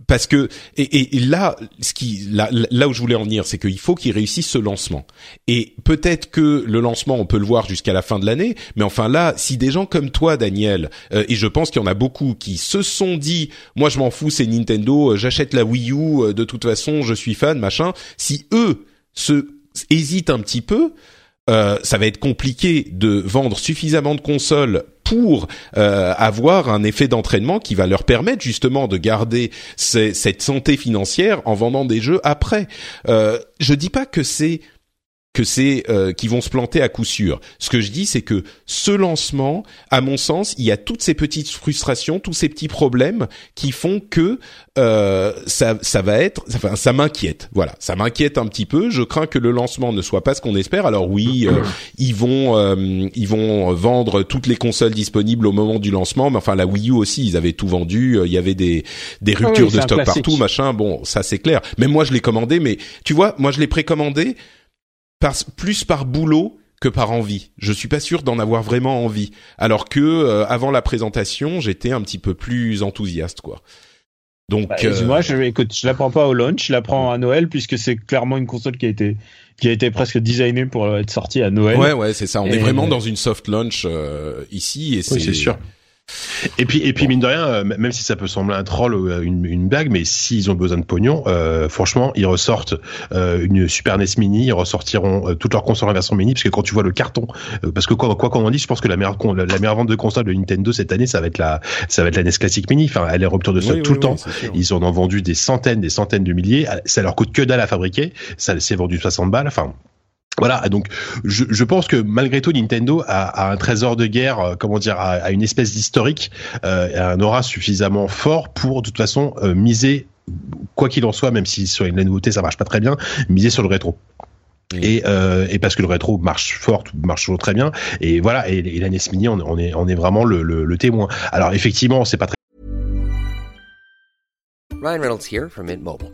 Parce que et, et- et là, ce qui là, là où je voulais en venir, c'est qu'il faut qu'ils réussissent ce lancement. Et peut-être que le lancement, on peut le voir jusqu'à la fin de l'année, mais enfin là, si des gens comme toi, Daniel, euh, et je pense qu'il y en a beaucoup qui se sont dit, moi je m'en fous, c'est Nintendo, euh, j'achète la Wii U, euh, de toute façon, je suis fan, machin. Si eux se hésitent un petit peu, euh, ça va être compliqué de vendre suffisamment de consoles pour euh, avoir un effet d'entraînement qui va leur permettre justement de garder cette santé financière en vendant des jeux après. Euh, je dis pas que c'est que c'est euh, qui vont se planter à coup sûr. Ce que je dis, c'est que ce lancement, à mon sens, il y a toutes ces petites frustrations, tous ces petits problèmes qui font que euh, ça, ça va être, enfin, ça m'inquiète. Voilà, ça m'inquiète un petit peu. Je crains que le lancement ne soit pas ce qu'on espère. Alors oui, euh, (coughs) ils vont, euh, ils vont vendre toutes les consoles disponibles au moment du lancement, mais enfin la Wii U aussi, ils avaient tout vendu. Euh, Il y avait des des Ah oui, ruptures de stock partout, machin. Bon, ça c'est clair. Même moi, je l'ai commandé, mais tu vois, moi je l'ai précommandé par, plus par boulot que par envie. Je suis pas sûr d'en avoir vraiment envie. Alors que euh, avant la présentation, j'étais un petit peu plus enthousiaste, quoi. Donc, Bah, euh, Moi, je, écoute, je la prends pas au launch, je la prends à Noël puisque c'est clairement une console qui a été qui a été presque designée pour être sortie à Noël. ouais, ouais, c'est ça. On Et- est vraiment dans une soft launch euh, ici, et c'est Oui, c'est sûr. Et puis, et puis mine de rien, euh, même si ça peut sembler un troll ou euh, une, une blague, mais s'ils ont besoin de pognon, euh, franchement, ils ressortent euh, une Super NES Mini, ils ressortiront euh, toutes leurs consoles en version mini, parce que quand tu vois le carton, parce que quoi quoi qu'on en dise, je pense que la meilleure la, la meilleure vente de console de Nintendo cette année, ça va être la ça va être la NES Classic Mini. Enfin, elle est en rupture de stock Oui, tout oui, le temps. oui. Ils en ont vendu des centaines, des centaines de milliers. Ça leur coûte que dalle à fabriquer. Ça s'est vendu 60 balles. Enfin, voilà, donc je, je pense que malgré tout, Nintendo a, a un trésor de guerre, euh, comment dire, a, a une espèce d'historique, euh, un aura suffisamment fort pour de toute façon euh, miser, quoi qu'il en soit, même si sur une nouveauté ça marche pas très bien, miser sur le rétro. Et, euh, et parce que le rétro marche fort, marche toujours très bien, et voilà, et, et la NES Mini, on, on est, on est vraiment le, le, le témoin. Alors effectivement, c'est pas très Ryan Reynolds here from Mint Mobile.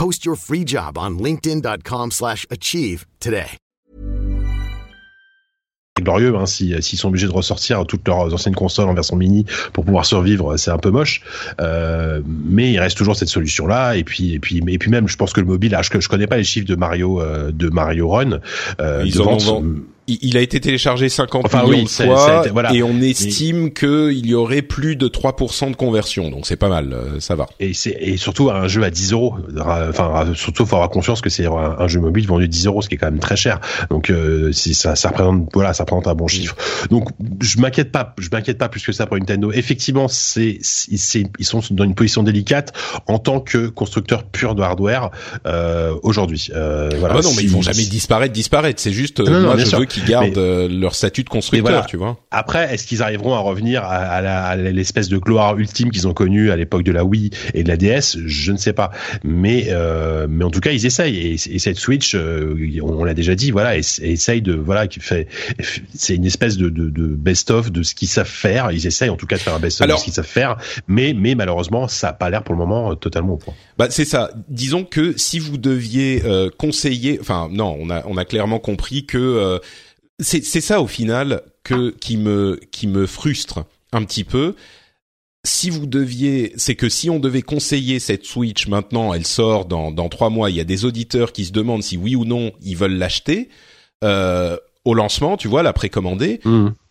Post your free job on linkedin.com/achieve slash achieve today. Glorieux hein, si s'ils sont obligés de ressortir toutes leurs anciennes consoles en version mini pour pouvoir survivre c'est un peu moche euh, mais il reste toujours cette solution là et puis et puis et puis même je pense que le mobile ah, je, je connais pas les chiffres de Mario euh, de Mario Run euh, Ils de en ont vente. Il il a été téléchargé 50 Enfin, millions oui, de fois été- voilà. et on estime qu'il y aurait plus de 3% de conversion. Donc c'est pas mal, euh, ça va. et c'est et surtout un jeu à 10 euros enfin surtout faut avoir conscience que c'est un, un jeu mobile vendu 10 euros ce qui est quand même très cher donc euh, si ça ça représente voilà ça représente un bon chiffre donc je m'inquiète pas je m'inquiète pas plus que ça pour Nintendo effectivement c'est ils sont dans une position délicate en tant que constructeur pur de hardware euh, aujourd'hui euh, voilà Ah bah non, mais ils vont jamais disparaître, disparaître. C'est juste, euh, Non, non, moi bien je sûr. veux qu'ils gardent Mais- euh, leur statut de constructeur, Mais voilà. tu vois. Après, est-ce qu'ils arriveront à revenir à, à la- à l'espèce de gloire ultime qu'ils ont connue à l'époque de la Wii et de la DS Je ne sais pas. Mais euh, mais en tout cas, ils essayent. Et, et cette Switch, euh, on, on l'a déjà dit, voilà, essaye de voilà, qui fait, c'est une espèce de, de, de best-of de ce qu'ils savent faire. Ils essayent en tout cas de faire un best-of de ce qu'ils savent faire. Mais mais malheureusement, ça a pas l'air pour le moment euh, totalement au point. Bah c'est ça. Disons que si vous deviez euh, conseiller, enfin non, on a on a clairement compris que euh, c'est c'est ça au final que qui me qui me frustre un petit peu. Si vous deviez, c'est que si on devait conseiller cette Switch maintenant, elle sort dans dans trois mois. Il y a des auditeurs qui se demandent si oui ou non ils veulent l'acheter euh, au lancement. Tu vois, la précommander.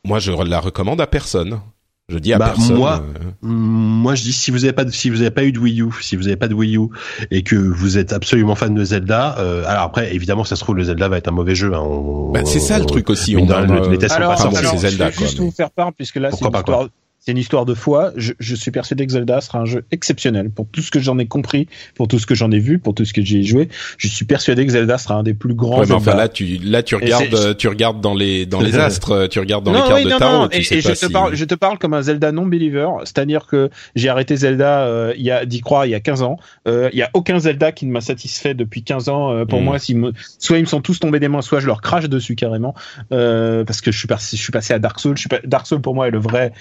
Moi, je la recommande à personne. Je dis à Bah, personne. moi, euh, Moi, je dis si vous avez pas de, si vous avez pas eu de Wii U, si vous avez pas de Wii U et que vous êtes absolument fan de Zelda, euh, alors après, évidemment, ça se trouve le Zelda va être un mauvais jeu. Hein, on- bah, c'est ça le on- truc aussi. On le- les tests sont Alors, pas bon, sortis. Zelda, je vais quoi, juste mais- vous faire part, puisque là, c'est Pourquoi une, pas, c'est une histoire de foi. Je, je suis persuadé que Zelda sera un jeu exceptionnel. Pour tout ce que j'en ai compris, pour tout ce que j'en ai vu, pour tout ce que j'y ai joué, je suis persuadé que Zelda sera un des plus grands Ouais, mais enfin là tu là tu regardes euh, tu regardes dans les dans les astres, euh, tu regardes dans les cartes oui, de non, tarot, non, tu et, sais et pas je te si- parle, je te parle comme un Zelda non believer, c'est-à-dire que j'ai arrêté Zelda euh, il y a d'y croire il y a 15 ans. Euh, il y a aucun Zelda qui ne m'a satisfait depuis 15 ans. Euh, pour Mm. moi, me, soit ils me sont tous tombés des mains, soit je leur crache dessus carrément, euh, parce que je suis passé, je suis passé à Dark Souls. Je suis pas- Dark Souls pour moi est le vrai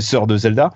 successeur de Zelda.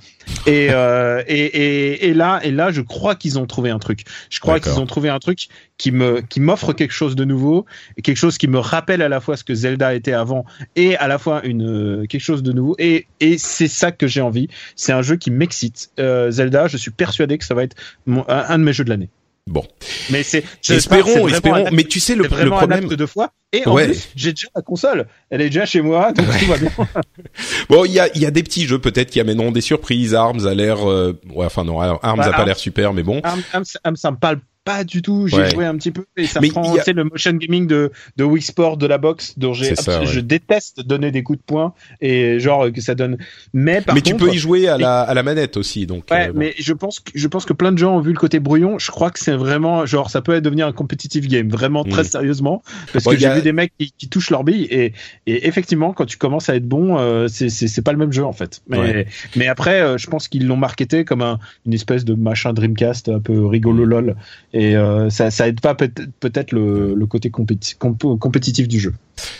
Et, (laughs) euh, et, et, et là, et là, je crois qu'ils ont trouvé un truc. Je crois qu'ils ont trouvé un truc qui me, qui m'offre quelque chose de nouveau, quelque chose qui me rappelle à la fois ce que Zelda était avant et à la fois une euh, quelque chose de nouveau. Et, et c'est ça que j'ai envie. C'est un jeu qui m'excite. Euh, Zelda, je suis persuadé que ça va être mon- un, un de mes jeux de l'année. Bon, Mais c'est espérons, espérons. Mais tu sais le, le problème. de foi. Et en Ouais. plus, j'ai déjà la console. Elle est déjà chez moi, donc tout va bien. (laughs) Bon, il y a y a des petits jeux peut-être qui amèneront des surprises. Arms a l'air, euh, ouais, enfin non, Arms Bah, a pas Arms- l'air super, mais bon. Arm, Arm, Arm, ça me parle pas du tout. J'ai Ouais. joué un petit peu et ça Mais prend a- le motion gaming de, de Wii Sport, de la boxe, dont j'ai, ouais. je déteste donner des coups de poing et genre que ça donne. Mais par mais tu peux y jouer à la à la manette aussi, donc. Ouais, euh, bon. mais je pense que je pense que plein de gens ont vu le côté brouillon. Je crois que c'est vraiment genre ça peut devenir un competitive game vraiment très Mm. sérieusement parce Bon, que j'ai a- vu des mecs qui, qui touchent leur bille et, et effectivement quand tu commences à être bon euh, c'est pas le même jeu en fait. Mais Ouais. mais après euh, je pense qu'ils l'ont marketé comme un une espèce de machin Dreamcast un peu Mm. rigolo lol et euh, ça ça aide pas peut- peut-être le, le côté compéti- comp- compétitif du jeu.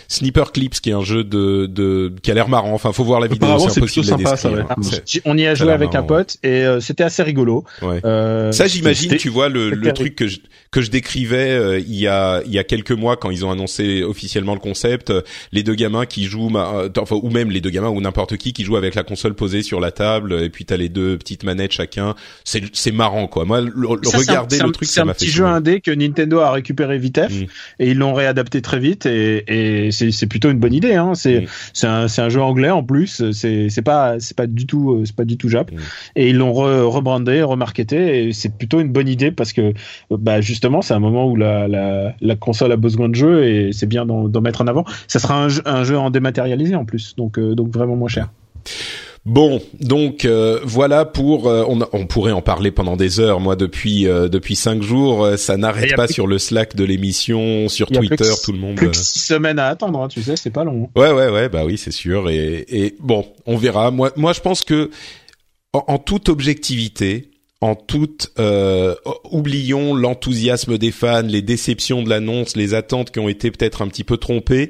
Sniper Clips, qui est un jeu de de qui a l'air marrant. Enfin, faut voir la vidéo, c'est plutôt sympa, ça, ouais. On y a joué avec un pote et euh, c'était assez rigolo. Ouais. Euh, Ça, j'imagine, tu vois, le, le truc que je, que je décrivais euh, il y a il y a quelques mois quand ils ont annoncé officiellement le concept, euh, les deux gamins qui jouent, ma- euh, enfin ou même les deux gamins ou n'importe qui qui joue avec la console posée sur la table et puis t'as les deux petites manettes chacun. C'est c'est marrant quoi. Moi, le, le- Ça, regarder le truc, un petit jeu indé que Nintendo a récupéré vitef Mm. et ils l'ont réadapté très vite et, et c'est plutôt une bonne idée. Hein. C'est c'est un, jeu anglais en plus. C'est pas c'est pas du tout c'est pas du tout Jap et ils l'ont re, rebrandé, remarketé et c'est plutôt une bonne idée parce que bah justement c'est un moment où la, la, la console a besoin de jeu et c'est bien d'en mettre en avant. Ça sera un jeu, un jeu en dématérialisé en plus donc euh, donc vraiment moins cher. Bon, donc euh, voilà pour euh, on, on, pourrait en parler pendant des heures. Moi, depuis euh, depuis cinq jours, ça n'arrête pas sur le Slack de l'émission, sur Twitter, tout le monde. Plus que six semaines à attendre, hein, tu sais, c'est pas long. Ouais, ouais, ouais, bah oui, c'est sûr. Et, et bon, on verra. Moi, moi, je pense que en, en toute objectivité, en toute euh, oublions l'enthousiasme des fans, les déceptions de l'annonce, les attentes qui ont été peut-être un petit peu trompées.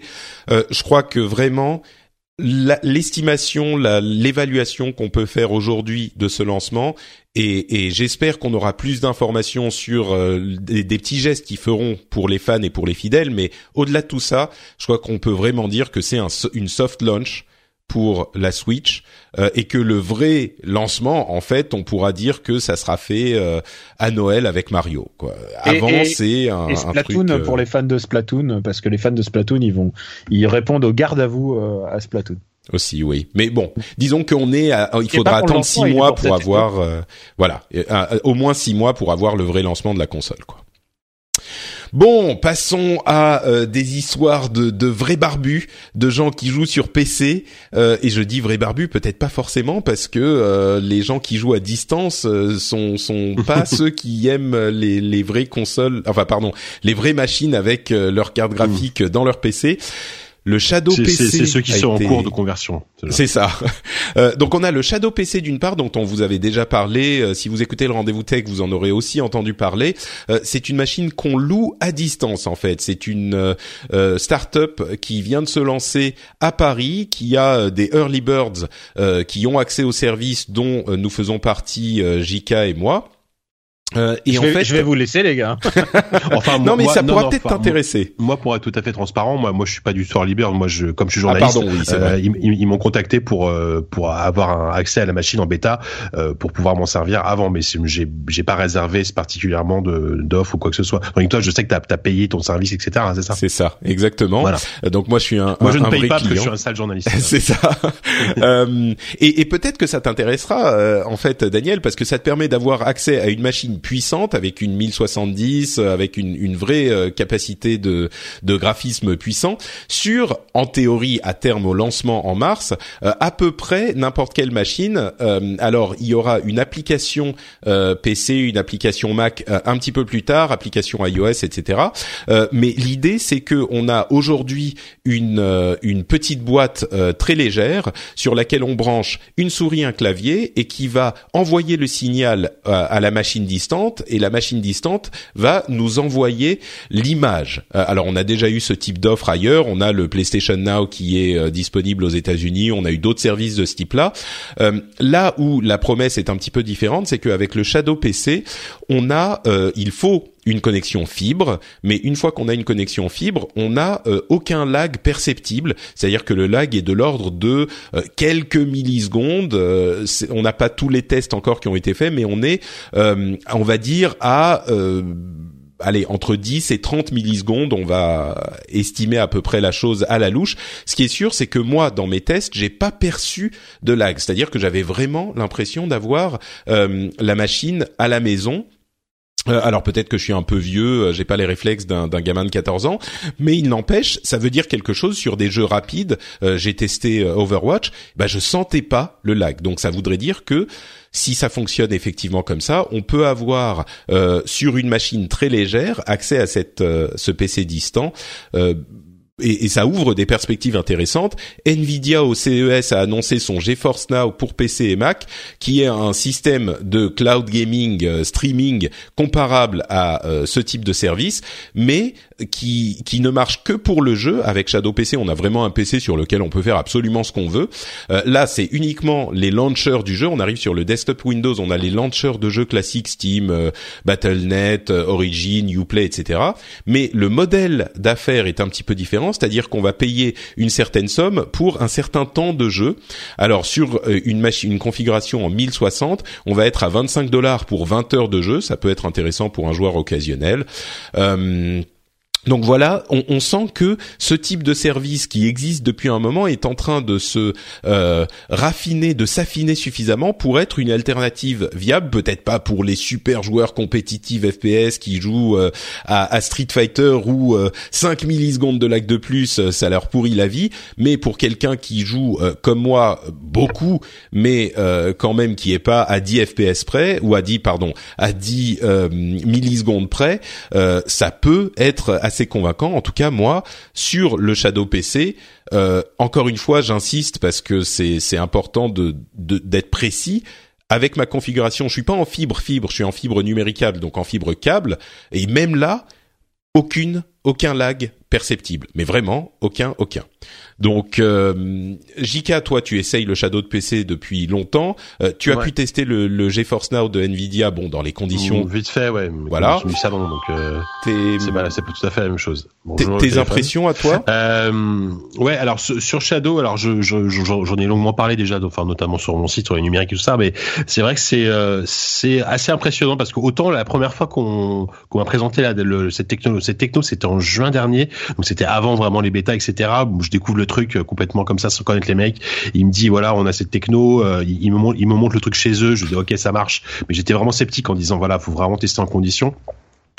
Euh, je crois que vraiment l'estimation, l'évaluation qu'on peut faire aujourd'hui de ce lancement, et, j'espère qu'on aura plus d'informations sur euh, des, petits gestes qui feront pour les fans et pour les fidèles, mais au-delà de tout ça, je crois qu'on peut vraiment dire que c'est un, une soft launch pour la Switch euh, et que le vrai lancement, en fait, on pourra dire que ça sera fait euh, à Noël avec Mario. Quoi. Avant, c'est un, et Splatoon un truc, pour les fans de Splatoon, parce que les fans de Splatoon, ils vont, ils répondent au garde à vous à Splatoon. Aussi, oui. Mais bon, disons qu'on est, à, il faudra attendre six mois pour, avoir, euh, voilà, au moins six mois pour avoir le vrai lancement de la console, quoi. Bon, passons à euh, des histoires de, de, vrais barbus, de gens qui jouent sur PC. Euh, et je dis vrais barbus, peut-être pas forcément, parce que euh, les gens qui jouent à distance euh, sont sont pas (laughs) ceux qui aiment les, les vraies consoles, enfin pardon, les vraies machines avec euh, leur carte graphique dans leur PC. Le Shadow PC, c'est ceux qui sont été... en cours de conversion. C'est ça. (laughs) Euh, donc on a le Shadow PC d'une part, dont on vous avait déjà parlé. Euh, si vous écoutez le rendez-vous tech, vous en aurez aussi entendu parler. Euh, c'est une machine qu'on loue à distance en fait. C'est une start-up qui vient de se lancer à Paris, qui a des early birds qui ont accès au service dont nous faisons partie, Jika et moi. Euh, et je, vais, en fait, je vais vous laisser les gars. (laughs) enfin, non mais ça pourra peut-être t'intéresser. Moi, pour être tout à fait transparent, moi, moi, je suis pas du tout early bird. Moi, je, comme je suis journaliste, ah, pardon, oui, euh, ils, ils m'ont contacté pour euh, pour avoir un accès à la machine en bêta euh, pour pouvoir m'en servir avant. Mais j'ai j'ai pas réservé particulièrement de d'offres ou quoi que ce soit. Donc toi, je sais que t'as as payé ton service, etc. Hein, c'est ça C'est ça, exactement. Voilà. Donc moi, je suis un. Moi, je ne paye pas client. parce que je suis un sale journaliste. (laughs) c'est ça. (laughs) euh, et, et peut-être que ça t'intéressera en fait, Daniel, parce que ça te permet d'avoir accès à une machine puissante avec une 1070 avec une, une vraie euh, capacité de, de graphisme puissant sur, en théorie, à terme au lancement en mars, euh, à peu près n'importe quelle machine. Euh, alors, il y aura une application PC, une application Mac un petit peu plus tard, application iOS, etc. mais l'idée, c'est que on a aujourd'hui une une petite boîte très légère sur laquelle on branche une souris, un clavier et qui va envoyer le signal à la machine et la machine distante va nous envoyer l'image. Euh, alors on a déjà eu ce type d'offre ailleurs, on a le PlayStation Now qui est euh, disponible aux États-Unis, on a eu d'autres services de ce type-là. Euh, là où la promesse est un petit peu différente, c'est qu'avec le Shadow PC, on a, il faut une connexion fibre, mais une fois qu'on a une connexion fibre, on n'a euh, aucun lag perceptible, c'est-à-dire que le lag est de l'ordre de euh, quelques millisecondes. Euh, on n'a pas tous les tests encore qui ont été faits, mais on est, on va dire, à allez, entre 10 et 30 millisecondes, on va estimer à peu près la chose à la louche. Ce qui est sûr, c'est que moi, dans mes tests, j'ai pas perçu de lag. C'est-à-dire que j'avais vraiment l'impression d'avoir euh, la machine à la maison euh, alors peut-être que je suis un peu vieux, euh, j'ai pas les réflexes d'un gamin de 14 ans, mais il n'empêche, ça veut dire quelque chose sur des jeux rapides. Euh, j'ai testé Overwatch, bah je sentais pas le lag, donc ça voudrait dire que si ça fonctionne effectivement comme ça, on peut avoir sur une machine très légère accès à cette ce PC distant et, et, ça ouvre des perspectives intéressantes. Nvidia au CES a annoncé son GeForce Now pour PC et Mac, qui est un système de cloud gaming euh, streaming comparable à euh, ce type de service, mais qui qui ne marche que pour le jeu. Avec Shadow PC, on a vraiment un PC sur lequel on peut faire absolument ce qu'on veut. Euh, là, c'est uniquement les launchers du jeu. On arrive sur le desktop Windows, on a les launchers de jeux classiques Steam, Battle.net, Origin, Uplay, etc. Mais le modèle d'affaires est un petit peu différent c'est-à-dire qu'on va payer une certaine somme pour un certain temps de jeu. Alors sur euh, une machine, une configuration en 1060, on va être à 25 dollars pour 20 heures de jeu. Ça peut être intéressant pour un joueur occasionnel. Euh, Donc voilà, on, sent que ce type de service qui existe depuis un moment est en train de se euh, raffiner, de s'affiner suffisamment pour être une alternative viable. Peut-être pas pour les super joueurs compétitifs FPS qui jouent euh, à, Street Fighter ou 5 millisecondes de lag de plus, ça leur pourrit la vie. Mais pour quelqu'un qui joue comme moi beaucoup, mais quand même qui est pas à 10 FPS près ou à 10 pardon à 10 millisecondes près, ça peut être assez convaincant. En tout cas, moi, sur le Shadow PC, euh, encore une fois, j'insiste parce que c'est c'est important de d'être précis. Avec ma configuration, je suis pas en fibre fibre, je suis en fibre numéricable, donc en fibre câble. Et même là, aucune, aucun lag perceptible. Mais vraiment, aucun, aucun. Donc, euh, Jika, toi, tu essayes le Shadow de PC depuis longtemps. Euh, tu as pu tester le, le, GeForce Now de Nvidia, bon, dans les conditions. vite fait, ouais. Voilà. Du salon, donc euh, c'est pas tout à fait la même chose. tes impressions à toi? Euh, Ouais, alors sur Shadow, alors je, je, j'en ai longuement parlé déjà, enfin notamment sur mon site sur les numériques et tout ça, mais c'est vrai que c'est euh, c'est assez impressionnant parce que autant la première fois qu'on qu'on m'a présenté la, le, cette techno, cette techno, c'était en juin dernier, donc c'était avant vraiment les bêtas, etc. je découvre le truc euh, complètement comme ça sans connaître les mecs. Il me dit voilà, on a cette techno, euh, il, me montre, il me montre le truc chez eux. Je dis ok, ça marche. Mais j'étais vraiment sceptique en disant voilà, faut vraiment tester en condition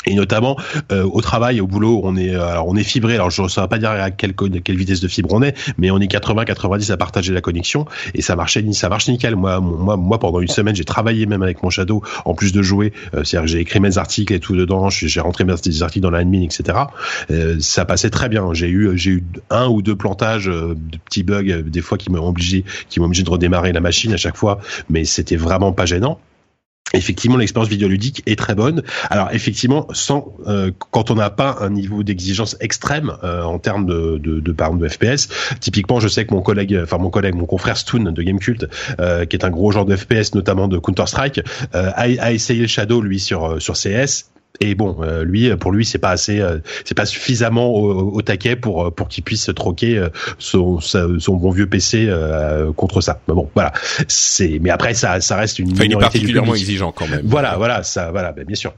et notamment euh, au travail, au boulot, on est euh, alors on est fibré. Alors je ne saurais pas dire à quelle quelle vitesse de fibre on est, mais on est 80 90 à partager la connexion et ça marchait ça marche nickel. Moi moi moi pendant une semaine, j'ai travaillé même avec mon Shadow en plus de jouer, euh, c'est-à-dire j'ai écrit mes articles et tout dedans, j'ai rentré mes articles dans l'admin etc. Euh, ça passait très bien. J'ai eu j'ai eu un ou deux plantages de petits bugs des fois qui m'ont obligé qui m'ont obligé de redémarrer la machine à chaque fois, mais c'était vraiment pas gênant. Effectivement, l'expérience vidéoludique est très bonne. Alors effectivement, sans euh, quand on n'a pas un niveau d'exigence extrême euh, en termes de de, de, par de FPS. Typiquement, je sais que mon collègue, enfin mon collègue, mon confrère Stoon de Gamecult, euh, qui est un gros genre de FPS, notamment de Counter Strike, euh, a, a, essayé le Shadow lui sur sur CS et bon, euh, lui, pour lui, c'est pas assez, euh, c'est pas suffisamment au, taquet pour pour qu'il puisse troquer son, son bon vieux PC contre ça. Mais bon, voilà. C'est, mais après, ça, ça reste une enfin, minorité particulièrement exigeant quand même. Voilà, voilà, ça, voilà, ben, bien sûr.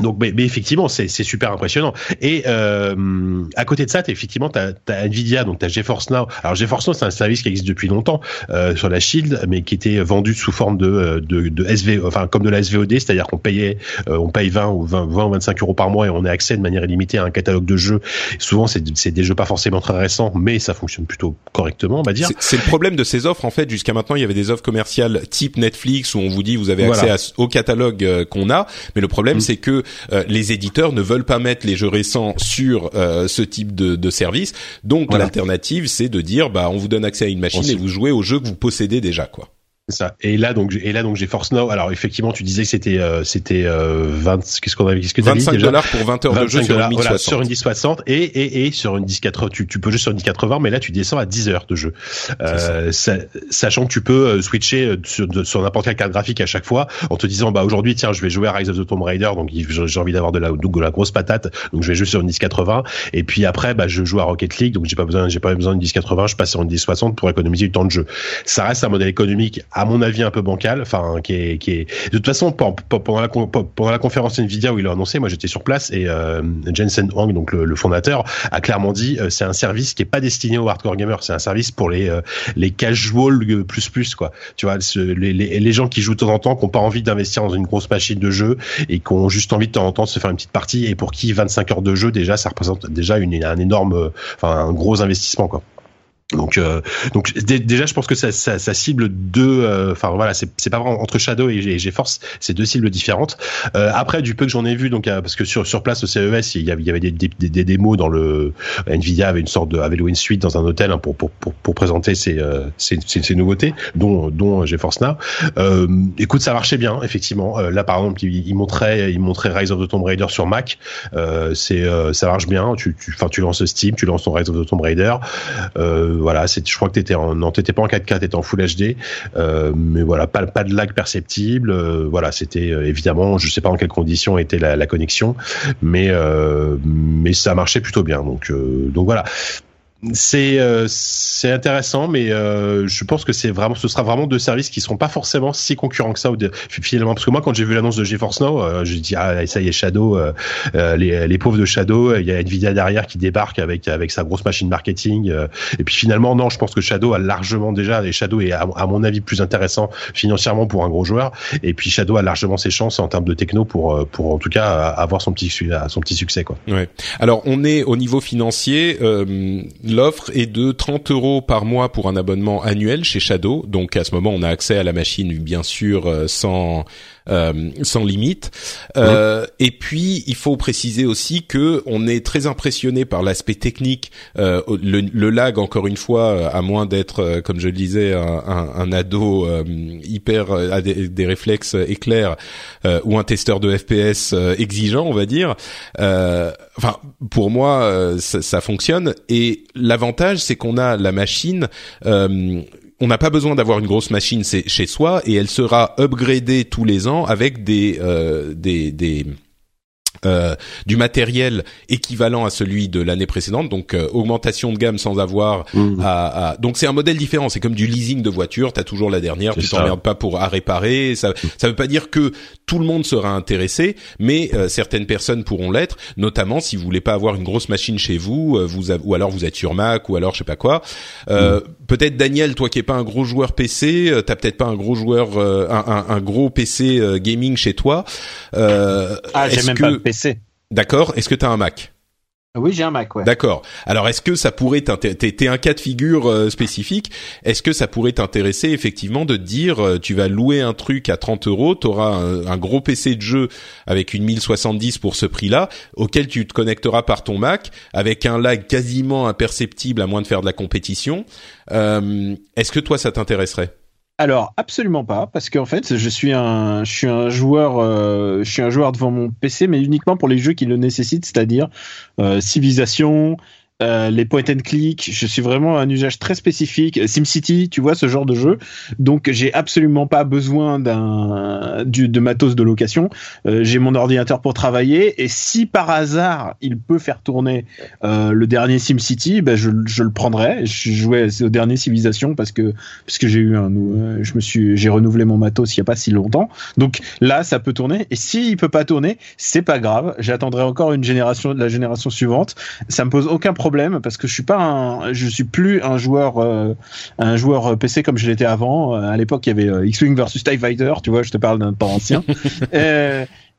Donc, mais, mais effectivement, c'est super impressionnant. Et euh, à côté de ça, as, effectivement, tu as, Nvidia, donc tu as GeForce Now. Alors GeForce Now, c'est un service qui existe depuis longtemps euh, sur la Shield, mais qui était vendu sous forme de, de, de SV, enfin comme de la SVOD, c'est-à-dire qu'on payait, euh, on paye 20 ou 20, 20 ou 25 euros par mois et on a accès de manière illimitée à un catalogue de jeux. souvent, c'est des jeux pas forcément très récents, mais ça fonctionne plutôt correctement, on va dire. C'est le problème de ces offres. En fait, jusqu'à maintenant, il y avait des offres commerciales type Netflix où on vous dit vous avez accès au catalogue euh, qu'on a, mais le problème, mm. c'est que euh, les éditeurs ne veulent pas mettre les jeux récents sur euh, ce type de, de service. Donc l'alternative, c'est de dire bah on vous donne accès à une machine et vous jouez aux jeux que vous possédez déjà quoi. Ça. Et là donc et là donc j'ai Force Now. Alors effectivement tu disais que c'était euh, c'était euh, 20 qu'est-ce qu'on avait qu'est-ce que 25 dollars pour 20 heures de jeu sur une, voilà, sur une 1060 et et et sur une 1080 tu tu peux jouer sur une 1080 mais là tu descends à 10 heures de jeu. Euh, sachant que tu peux euh, switcher euh, sur, sur n'importe quelle carte graphique à chaque fois en te disant bah aujourd'hui tiens je vais jouer à Rise of the Tomb Raider donc j'ai envie d'avoir de la de la grosse patate donc je vais jouer sur une 1080 et puis après bah je joue à Rocket League donc j'ai pas besoin j'ai pas besoin d'une 1080 je passe sur une 1060 pour économiser du temps de jeu. Ça reste un modèle économique à mon avis un peu bancal, enfin qui est, qui est de toute façon pendant la pendant la conférence Nvidia où il a annoncé, moi j'étais sur place et euh, Jensen Huang donc le, fondateur a clairement dit euh, c'est un service qui est pas destiné aux hardcore gamers, c'est un service pour les euh, les casual plus plus quoi. Tu vois les, les, les, gens qui jouent de temps en temps, qui ont pas envie d'investir dans une grosse machine de jeu et qui ont juste envie de temps en temps de se faire une petite partie et pour qui 25 heures de jeu déjà ça représente déjà une un énorme enfin un gros investissement quoi. Donc, euh, donc déjà, je pense que ça, ça, ça cible deux. Euh, enfin voilà, c'est pas vraiment entre Shadow et GeForce, c'est deux cibles différentes. Euh, après, du peu que j'en ai vu, donc parce que sur sur place au CES, il y avait, il y avait des, des, des, démos dans le Nvidia avait une sorte de avait une suite dans un hôtel hein, pour, pour, pour pour présenter ses ses, ses, nouveautés, dont dont GeForce Now. écoute, ça marchait bien, effectivement. là, par exemple, il, il, montrait il montrait Rise of the Tomb Raider sur Mac. c'est ça marche bien. Tu tu enfin tu lances Steam, tu lances ton Rise of the Tomb Raider. Euh, voilà, c'est, je crois que t'étais en, non, t'étais pas en 4K, t'étais en Full HD, euh, mais voilà, pas, pas de lag perceptible. Euh, voilà, c'était euh, évidemment, je sais pas en quelles conditions était la, la connexion, mais mais ça marchait plutôt bien. Donc donc voilà c'est euh, c'est intéressant, mais euh, je pense que c'est vraiment, ce sera vraiment deux services qui seront pas forcément si concurrents que ça finalement. Parce que moi, quand j'ai vu l'annonce de GeForce Now, euh, j'ai dit ah ça y est Shadow, euh, euh, les, les pauvres de Shadow, il y a Nvidia derrière qui débarque avec avec sa grosse machine marketing. et puis finalement non, je pense que Shadow a largement déjà et Shadow est à, mon avis plus intéressant financièrement pour un gros joueur. Et puis Shadow a largement ses chances en termes de techno pour pour en tout cas avoir son petit son petit succès quoi. Ouais. Alors on est au niveau financier l'offre est de 30 euros par mois pour un abonnement annuel chez Shadow. Donc à ce moment, on a accès à la machine, bien sûr, euh, sans euh, sans limite. Euh, Et puis, il faut préciser aussi que on est très impressionné par l'aspect technique. Euh, le, le, lag, encore une fois, à moins d'être, euh, comme je le disais, un, un, un ado euh, hyper à des, des, réflexes éclairs ou un testeur de FPS exigeant, on va dire. Enfin, pour moi, ça, ça, fonctionne. Et l'avantage, c'est qu'on a la machine on n'a pas besoin d'avoir une grosse machine chez soi et elle sera upgradée tous les ans avec des euh, des, des euh, du matériel équivalent à celui de l'année précédente, donc euh, augmentation de gamme sans avoir mmh. à, à, donc c'est un modèle différent. C'est comme du leasing de voiture, t'as toujours la dernière, tu t'emmerdes pas pour à réparer. Ça, ça veut pas dire que tout le monde sera intéressé, mais euh, certaines personnes pourront l'être, notamment si vous voulez pas avoir une grosse machine chez vous, euh, vous ou alors vous êtes sur Mac ou alors je sais pas quoi. Euh, mm. Peut-être Daniel, toi qui es pas un gros joueur PC, t'as peut-être pas un gros joueur, un, un, un, gros PC gaming chez toi. ah, j'ai même pas de PC. D'accord. Est-ce que tu as un Mac? Oui, j'ai un Mac, ouais. D'accord. Alors, est-ce que ça pourrait t'intéresser T'es un cas de figure euh, spécifique. Est-ce que ça pourrait t'intéresser effectivement de dire, euh, tu vas louer un truc à 30 euros, t'auras un, un gros PC de jeu avec une 1070 pour ce prix-là, auquel tu te connecteras par ton Mac, avec un lag quasiment imperceptible à moins de faire de la compétition. Euh, est-ce que toi, ça t'intéresserait? Alors absolument pas parce qu'en fait je suis un je suis un joueur euh, je suis un joueur devant mon PC mais uniquement pour les jeux qui le nécessitent c'est-à-dire euh, civilisation euh, les point and click, je suis vraiment un usage très spécifique. SimCity, tu vois ce genre de jeu. Donc j'ai absolument pas besoin d'un du de matos de location. Euh, j'ai mon ordinateur pour travailler et si par hasard il peut faire tourner euh, le dernier SimCity, ben je, je le prendrai. Je jouais au dernier Civilisation parce que parce que j'ai eu un je me suis j'ai renouvelé mon matos il y a pas si longtemps. Donc là ça peut tourner et s'il il peut pas tourner, c'est pas grave. J'attendrai encore une génération la génération suivante. Ça me pose aucun problème problème parce que je suis pas un, je suis plus un joueur, euh, un joueur PC comme je l'étais avant. Euh, à l'époque, il y avait euh, X-Wing versus TIE Fighter, tu vois, je te parle d'un temps ancien. (laughs)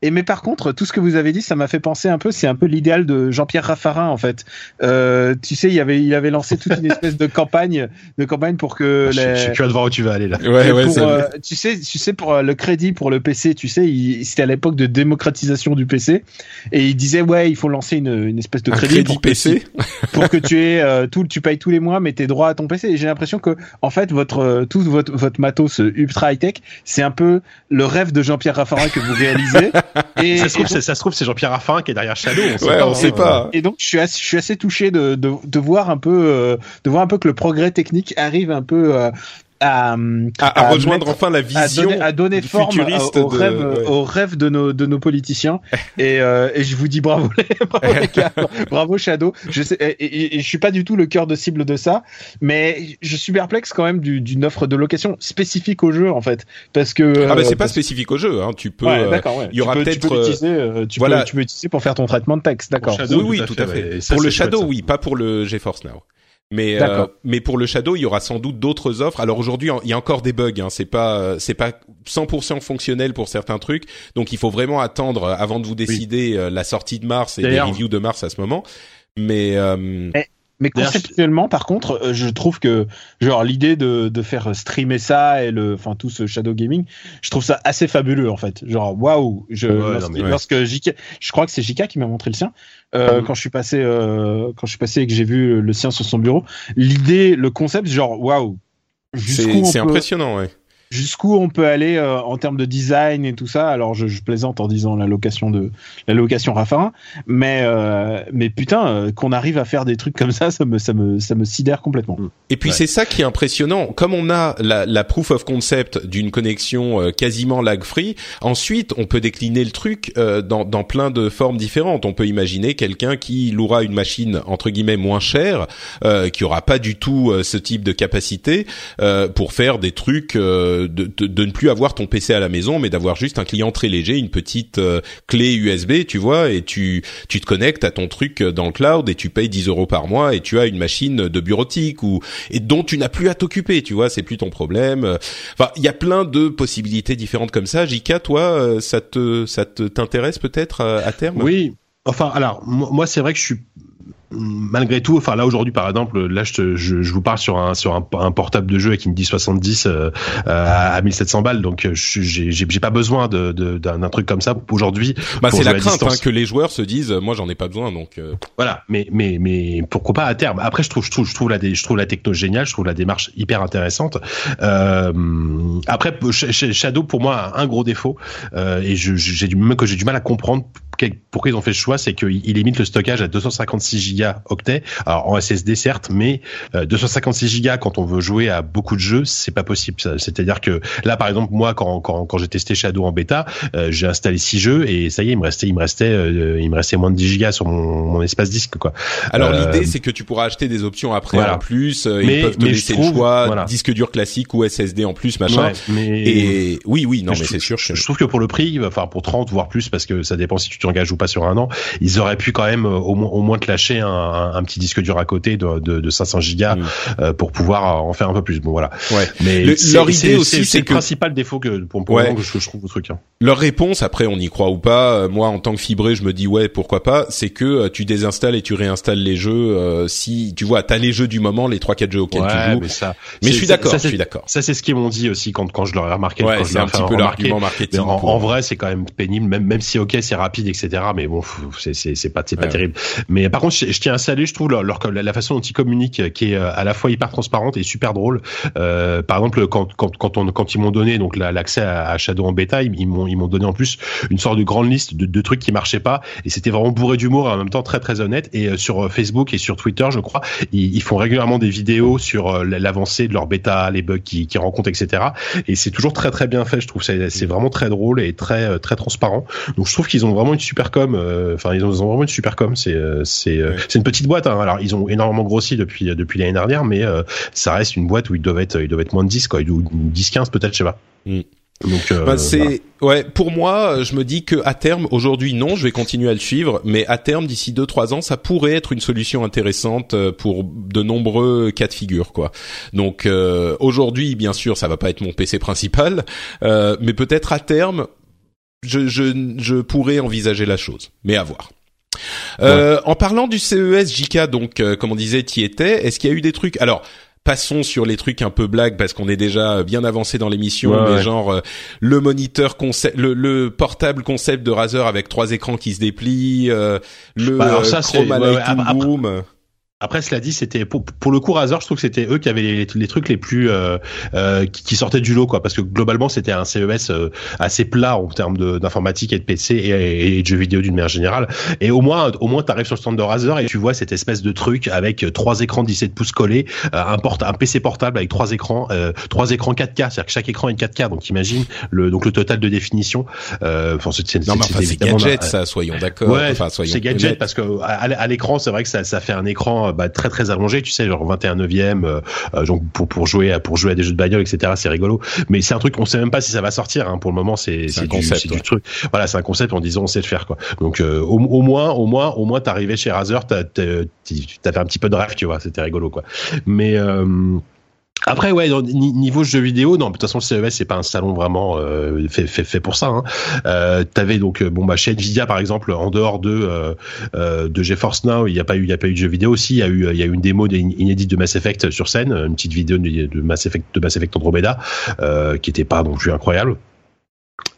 Et mais par contre, tout ce que vous avez dit, ça m'a fait penser un peu, c'est un peu l'idéal de Jean-Pierre Raffarin en fait. Euh, tu sais, il avait, il avait lancé toute une espèce de campagne, de campagne pour que. Les... Je, suis curieux de voir où tu vas aller là. Ouais, ouais, pour, euh, tu sais, tu sais pour euh, le crédit pour le PC, tu sais, c'était à l'époque de démocratisation du PC, et il disait ouais, il faut lancer une, une espèce de crédit, pour PC que, pour que tu aies euh, tout, tu payes tous les mois, mais t'es droit à ton PC. Et j'ai l'impression que en fait votre euh, tout votre votre matos ultra high tech, c'est un peu le rêve de Jean-Pierre Raffarin que vous réalisez. (laughs) Et, ça, se trouve, ça se trouve, c'est Jean-Pierre Raffarin qui est derrière Shadow. On sait ouais, pas, on sait pas. Et donc, je suis assez, je suis assez touché de, de, de voir un peu, euh, de voir un peu que le progrès technique arrive un peu euh, à, à, rejoindre enfin la vision à donner, forme futuriste au, rêve, au rêve de nos de nos politiciens. (laughs) Et, euh, et je vous dis bravo les, bravo, les gars, (laughs) bravo Shadow. Je sais et, et, je suis pas du tout le cœur de cible de ça mais je suis perplexe quand même d'une offre de location spécifique au jeu en fait. Parce que ah bah c'est pas spécifique au jeu hein. Tu peux ouais, d'accord ouais. il y aura peut-être tu peux l'utiliser euh, tu, voilà. peux, tu peux l'utiliser pour faire ton traitement de texte d'accord. Oui oui tout à fait, pour le Shadow oui pas pour le GeForce Now mais euh, mais pour le Shadow, il y aura sans doute d'autres offres. Alors aujourd'hui, il y a encore des bugs. Hein. C'est pas c'est pas 100% fonctionnel pour certains trucs. Donc il faut vraiment attendre avant de vous décider euh, la sortie de mars et les reviews de mars à ce moment. Mais euh, eh, mais conceptuellement, par contre, euh, je trouve que genre l'idée de, de faire streamer ça et le, enfin tout ce shadow gaming, je trouve ça assez fabuleux en fait. Genre waouh, je lorsque, je crois que c'est Jika qui m'a montré le sien euh, mm. quand je suis passé euh, quand je suis passé et que j'ai vu le sien sur son bureau. L'idée, le concept, genre waouh. C'est impressionnant, ouais. Jusqu'où on peut aller euh, en termes de design et tout ça? Alors je, je, plaisante en disant la location de la location Raffarin, mais euh, mais putain euh, qu'on arrive à faire des trucs comme ça, ça me ça me ça me sidère complètement. Et puis ouais. c'est ça qui est impressionnant. Comme on a la, la proof of concept d'une connexion euh, quasiment lag free, ensuite on peut décliner le truc euh, dans dans plein de formes différentes. On peut imaginer quelqu'un qui louera une machine entre guillemets moins chère, qui aura pas du tout ce type de capacité pour faire des trucs de, de, ne plus avoir ton PC à la maison, mais d'avoir juste un client très léger, une petite euh, clé USB, tu vois, et tu tu te connectes à ton truc dans le cloud et tu payes 10 euros par mois et tu as une machine de bureautique ou et dont tu n'as plus à t'occuper, tu vois, c'est plus ton problème. Enfin, il y a plein de possibilités différentes comme ça. Jika, toi, euh, ça te ça te t'intéresse peut-être à, à terme? Oui. Enfin, alors moi, c'est vrai que je suis malgré tout, enfin là aujourd'hui par exemple, là je, je, je, vous parle sur un sur un, un, portable de jeu avec une 1070 euh, à 1700 balles, donc j'ai j'ai pas besoin de d'un de, truc comme ça aujourd'hui. Bah c'est la crainte hein, que les joueurs se disent, moi j'en ai pas besoin, donc. Euh... Voilà, mais mais mais pourquoi pas à terme? Après je trouve je trouve je trouve la je trouve la techno géniale, je trouve la démarche hyper intéressante. Euh, après Shadow pour moi a un gros défaut euh, et j'ai du même que j'ai du mal à comprendre pourquoi ils ont fait ce choix, c'est qu'ils limitent le stockage à 256 Go octets. Alors en SSD certes, mais euh, 256 Go quand on veut jouer à beaucoup de jeux, c'est pas possible. C'est-à-dire que là, par exemple, moi, quand quand, quand j'ai testé Shadow en bêta, euh, j'ai installé six jeux et ça y est, il me restait il me restait euh, il me restait moins de 10 Go sur mon, mon espace disque quoi. Alors l'idée, c'est que tu pourras acheter des options après voilà. en plus. Mais, ils peuvent te laisser trouve, le choix voilà. disque dur classique ou SSD en plus, machin. Ouais, mais... Et oui, oui, non, mais, mais c'est sûr. Que... je trouve que pour le prix, enfin pour 30 voire plus, parce que ça dépend si tu t'engages ou pas sur un an, ils auraient pu quand même au moins au moins te lâcher un, un, un petit disque dur à côté de, de, de 500 gigas mmh. euh, pour pouvoir en faire un peu plus. Bon voilà. Ouais. Mais le, leur idée aussi, c'est le que... principal défaut que pour, pour ouais. que je, je, trouve au truc. Hein. Leur réponse, après on y croit ou pas, moi en tant que fibré, je me dis ouais pourquoi pas, c'est que euh, tu désinstalles et tu réinstalles les jeux euh, si tu vois t'as les jeux du moment, les trois quatre jeux auxquels ouais, tu joues. Mais, ça, mais je suis d'accord, je suis d'accord. Ça c'est ce qu'ils m'ont dit aussi quand quand je leur ai remarqué. Ouais, c'est un petit peu l'argument marketing. En, en, vrai, c'est quand même pénible, même même si ok c'est rapide etc. Mais bon c'est c'est pas c'est pas ouais. terrible. Mais par contre, je, je, tiens à saluer, je trouve leur, leur la, façon dont ils communiquent, qui est euh, à la fois hyper transparente et super drôle. Euh, par exemple, quand quand quand, on, quand ils m'ont donné donc l'accès à, à, Shadow en bêta, ils, m'ont ils m'ont donné en plus une sorte de grande liste de, de trucs qui marchaient pas et c'était vraiment bourré d'humour et en même temps très très honnête. Et euh, sur Facebook et sur Twitter, je crois, ils, ils font régulièrement des vidéos sur euh, l'avancée de leur bêta, les bugs qu'ils qui rencontrent, etc. Et c'est toujours très très bien fait. Je trouve c'est vraiment très drôle et très euh, très transparent. Donc je trouve qu'ils ont vraiment une super com. Enfin, ils, ont, ils ont vraiment une super com. C'est c'est ouais. c'est une petite boîte. Hein. Alors ils ont énormément grossi depuis depuis l'année dernière, mais euh, ça reste une boîte où ils doivent être ils doivent être moins de 10 quoi, ou 10 15 peut-être, je sais pas. Mm. Donc euh, bah, c'est voilà. ouais pour moi je me dis que à terme aujourd'hui non je vais continuer à le suivre mais à terme d'ici deux trois ans ça pourrait être une solution intéressante euh, pour de nombreux cas de figure quoi donc euh, aujourd'hui bien sûr ça va pas être mon PC principal euh, mais peut-être à terme je, je je pourrais envisager la chose mais à voir euh, ouais. En parlant du CES, JK, donc euh, comme on disait, y étais. Est-ce qu'il y a eu des trucs? Alors, passons sur les trucs un peu blagues parce qu'on est déjà bien avancé dans l'émission, ouais, mais ouais. genre euh, le moniteur concept, le, le, portable concept de Razer avec trois écrans qui se déplient, euh, le bah alors ça, Chroma Lighting Boom. Après, cela dit, c'était pour, pour le coup Razer, je trouve que c'était eux qui avaient les, les trucs les plus euh, euh, qui, qui, sortaient du lot, quoi. Parce que globalement, c'était un CES euh, assez plat en termes d'informatique et de PC et, et, de jeux vidéo d'une manière générale. Et au moins, au moins, t'arrives sur le stand de Razer et tu vois cette espèce de truc avec trois écrans 17 pouces collés, euh, un, port un PC portable avec trois écrans, euh, trois écrans 4K, c'est-à-dire que chaque écran est 4K. Donc, imagine le donc le total de définition. Enfin, c'est non, mais enfin, c'est gadget, ça, soyons d'accord. Ouais, enfin, c'est gadget parce que à, à l'écran, c'est vrai que ça, ça fait un écran bah, très très allongé, tu sais, genre 21 neuvième, euh, euh, donc pour pour jouer à pour jouer à des jeux de bagnole, etc. C'est rigolo, mais c'est un truc, on sait même pas si ça va sortir. Hein. Pour le moment, c'est c'est du, ouais. du truc. Voilà, c'est un concept en disant on sait le faire quoi. Donc euh, au, au, moins, au moins, au moins, t'arrivais chez Razer, t'as fait un petit peu de rêve, tu vois, c'était rigolo quoi. Mais euh, après, ouais, niveau jeux vidéo, non, de toute façon, le CES, c'est pas un salon vraiment euh, fait, fait, fait pour ça. Hein. Euh, T'avais donc, bon, bah, chez Nvidia, par exemple, en dehors de euh, euh de GeForce Now, il n'y a pas eu, y a pas eu de jeux vidéo aussi. Il y a eu, il y a eu une démo inédite de Mass Effect sur scène, une petite vidéo de Mass Effect, de Mass Effect Andromeda, euh, qui était pas non plus incroyable.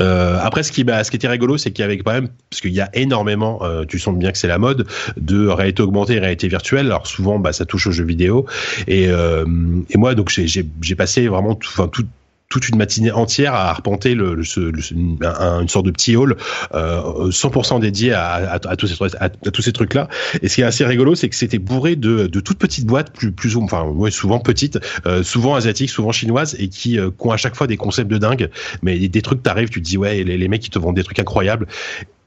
Euh, après, ce qui, bah, ce qui était rigolo, c'est qu'il y avait quand même, parce qu'il y a énormément, euh, tu sens bien que c'est la mode, de réalité augmentée et réalité virtuelle. Alors souvent, bah, ça touche aux jeux vidéo. Et, euh, et moi, donc, j'ai passé vraiment tout, tout, toute une matinée entière à arpenter le, le, ce, une sorte de petit hall euh, 100% dédié à, à, à tous ces, trucs là. Et ce qui est assez rigolo, c'est que c'était bourré de, de toutes petites boîtes, plus, plus ou enfin souvent petites, euh, souvent asiatiques, souvent chinoises, et qui, euh, qui ont à chaque fois des concepts de dingue. Mais des, des trucs, t'arrives, tu te dis ouais, les, les mecs ils te vendent des trucs incroyables.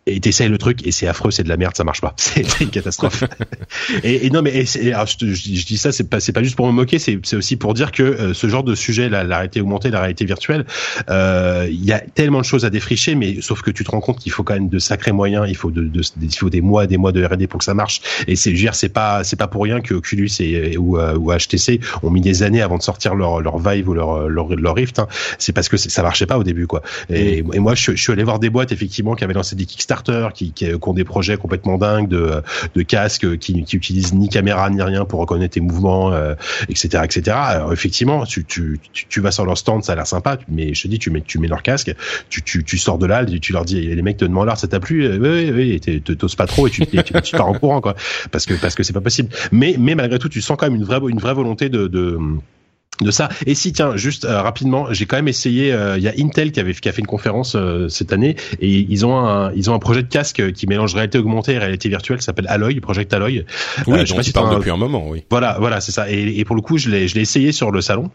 Et t'essayes le truc et c'est affreux, c'est de la merde, ça marche pas. (laughs) C'est une catastrophe. (laughs) et, et non, mais et alors, je, te- je dis- ça, c'est pas, c'est pas juste pour me moquer, c'est c'est aussi pour dire que euh, ce genre de sujet, la, la réalité augmentée, la réalité virtuelle, euh, il y a tellement de choses à défricher, mais sauf que tu te rends compte qu'il faut quand même de sacrés moyens, il faut de, de- il faut des mois, des mois de R&D pour que ça marche. Et c'est, dire, c'est pas, c'est pas pour rien que Oculus et, ou, euh, ou HTC ont mis des années avant de sortir leur, leur Vive ou leur, leur, leur Rift. hein. C'est parce que ça marchait pas au début, quoi. Et, et moi, je, je suis allé voir des boîtes effectivement qui avaient lancé des Kickstarter, qui, qui, qui ont des projets complètement dingues de, de casques qui, qui utilisent ni caméra ni rien pour reconnaître tes mouvements, euh, etc., etc. Alors effectivement, tu, tu, tu, vas sur leur stand, ça a l'air sympa, mais je te dis, tu mets, tu mets leur casque, tu, tu, sors de là, tu leur dis, les mecs te demandent alors ça t'a plu, Euh, oui, oui, oui, t'oses pas trop et tu, et tu, tu pars en courant, quoi, parce que parce que c'est pas possible. Mais mais malgré tout, tu sens quand même une vraie une vraie volonté de de ça. Et si tiens, juste euh, rapidement, j'ai quand même essayé. euh, Il y a Intel qui avait qui a fait une conférence euh, cette année et ils ont un ils ont un projet de casque qui mélange réalité augmentée et réalité virtuelle, qui s'appelle Alloy, Project Alloy. Oui, Euh, je sais dont pas si as- depuis un moment, oui. Voilà, voilà, c'est ça. Et, et pour le coup, je l'ai je l'ai essayé sur le salon.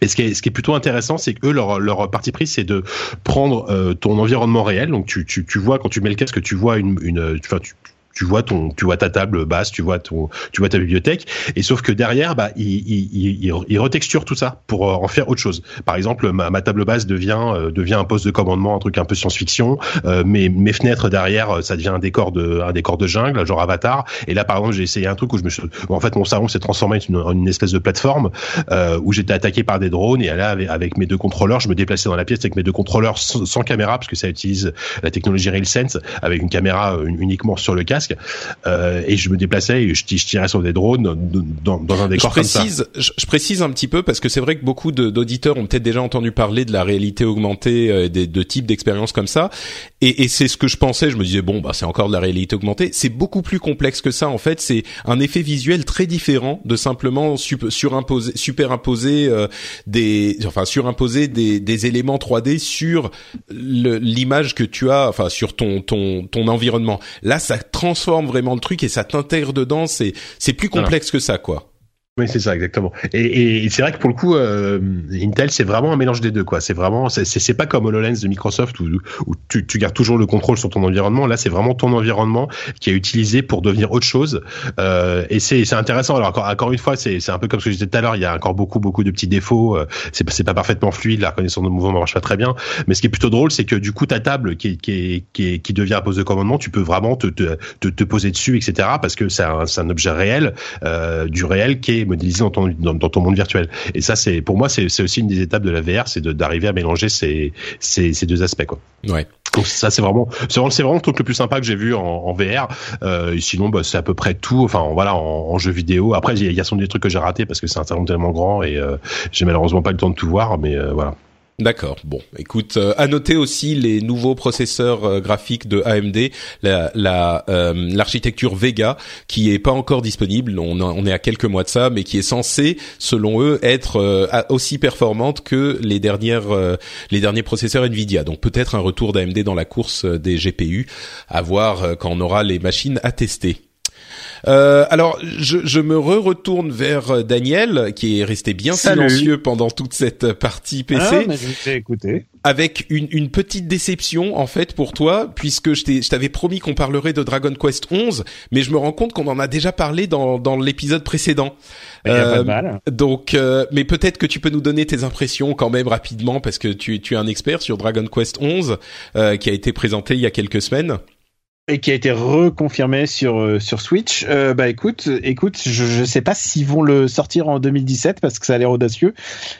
Et ce qui est, ce qui est plutôt intéressant, c'est que eux, leur, leur parti pris, c'est de prendre euh, ton environnement réel. Donc, tu, tu, tu vois, quand tu mets le casque, tu vois une, une, enfin, tu, tu vois ton, tu vois ta table basse, tu vois ton, tu vois ta bibliothèque. Et sauf que derrière, bah, il, il, il, il- retexture tout ça pour euh, en faire autre chose. Par exemple, ma, table basse devient, euh, devient un poste de commandement, un truc un peu science-fiction. Euh, mes, mes fenêtres derrière, euh, ça devient un décor de, un décor de jungle, genre Avatar. Et là, par exemple, j'ai essayé un truc où je me suis, en fait, mon salon s'est transformé en une, espèce de plateforme euh, où j'étais attaqué par des drones et là, avec, mes deux contrôleurs, je me déplaçais dans la pièce avec mes deux contrôleurs sans, sans caméra parce que ça utilise la technologie RealSense avec une caméra uniquement sur le casque. Euh, et je me déplaçais et je, je tirais sur des drones dans, dans un Je décor comme ça. précise, je, je précise un petit peu parce que c'est vrai que beaucoup d'auditeurs ont peut-être déjà entendu parler de la réalité augmentée, euh, des, de types d'expériences comme ça, et, et c'est ce que je pensais. Je me disais bon, bah c'est encore de la réalité augmentée. C'est beaucoup plus complexe que ça. En fait, c'est un effet visuel très différent de simplement sup- surimposer, superimposer euh, des, enfin surimposer des, des éléments 3D sur l'image que tu as, enfin sur ton ton ton environnement. Là, ça transforme vraiment le truc et ça t'intègre dedans. C'est c'est plus Voilà. complexe que ça, quoi. Oui, c'est ça, exactement. Et, et c'est vrai que pour le coup, euh, Intel, c'est vraiment un mélange des deux, quoi. C'est vraiment, c'est- pas comme HoloLens de Microsoft où, où tu, tu gardes toujours le contrôle sur ton environnement. Là, c'est vraiment ton environnement qui est utilisé pour devenir autre chose. Euh, et c'est intéressant. Alors encore, encore une fois, c'est un peu comme ce que je disais tout à l'heure. Il y a encore beaucoup, beaucoup de petits défauts. Euh, C'est pas- parfaitement fluide. La reconnaissance de mouvement marche pas très bien. Mais ce qui est plutôt drôle, c'est que du coup, ta table qui qui qui qui devient un poste de commandement, tu peux vraiment te, te, te, poser dessus, etc. Parce que c'est un, un objet réel, euh, du réel qui est modélisé dans ton, dans, dans ton monde virtuel. Et ça, c'est pour moi, c'est aussi une des étapes de la VR, c'est d'arriver à mélanger ces, ces, ces deux aspects, quoi. Ouais. Donc ça c'est vraiment c'est vraiment, le truc le plus sympa que j'ai vu en, en VR. Euh, et sinon bah, c'est à peu près tout. Enfin voilà en, en jeu vidéo. Après il y a, il y a sans doute des trucs que j'ai ratés parce que c'est un salon tellement grand et euh, j'ai malheureusement pas le temps de tout voir. Mais euh, voilà. D'accord. Bon, écoute, euh, à noter aussi les nouveaux processeurs euh, graphiques de AMD, la euh, l'architecture Vega qui est pas encore disponible. On, est à quelques mois de ça, mais qui est censée, selon eux, être euh, aussi performante que les dernières les derniers processeurs Nvidia. Donc peut-être un retour d'AMD dans la course des GPU, à voir quand on aura les machines à tester. Euh, alors, je, je me re-retourne vers euh, Daniel, qui est resté bien Salut. silencieux pendant toute cette partie PC Ah, mais je t'ai écouté. avec une, une petite déception en fait pour toi, puisque je t'avais promis qu'on parlerait de Dragon Quest 11, mais je me rends compte qu'on en a déjà parlé dans, dans l'épisode précédent. Il y a pas Euh, de mal. Donc, euh, mais peut-être que tu peux nous donner tes impressions quand même rapidement, parce que tu, tu es un expert sur Dragon Quest 11, euh, qui a été présenté il y a quelques semaines. Et qui a été reconfirmé sur euh, sur Switch. Euh, bah écoute, écoute, je je sais pas s'ils vont le sortir en 2017 parce que ça a l'air audacieux.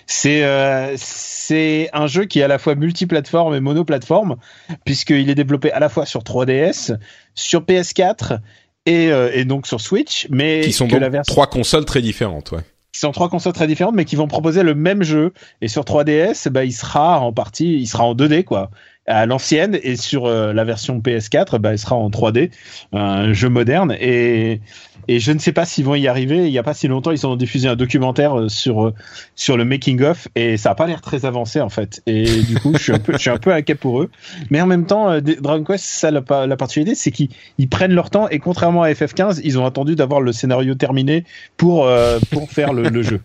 C'est euh, c'est un jeu qui est à la fois multiplateforme et monoplateforme puisqu'il est développé à la fois sur 3DS, sur PS4 et euh, et donc sur Switch, mais Qui sont que donc la version trois consoles très différentes, ouais. qui sont trois consoles très différentes, mais qui vont proposer le même jeu. Et sur 3DS, bah, il sera en partie, il sera en 2D, quoi, à l'ancienne. Et sur euh, la version PS4, bah, il sera en 3D, un jeu moderne. Et, et je ne sais pas s'ils vont y arriver. Il y a pas si longtemps, ils ont diffusé un documentaire euh, sur euh, sur le making of et ça a pas l'air très avancé en fait. Et du coup, je suis un peu inquiet pour eux. Mais en même temps, Dragon Quest, ça la, la particularité, c'est qu'ils ils prennent leur temps et contrairement à FF15, ils ont attendu d'avoir le scénario terminé pour pour faire le jeu.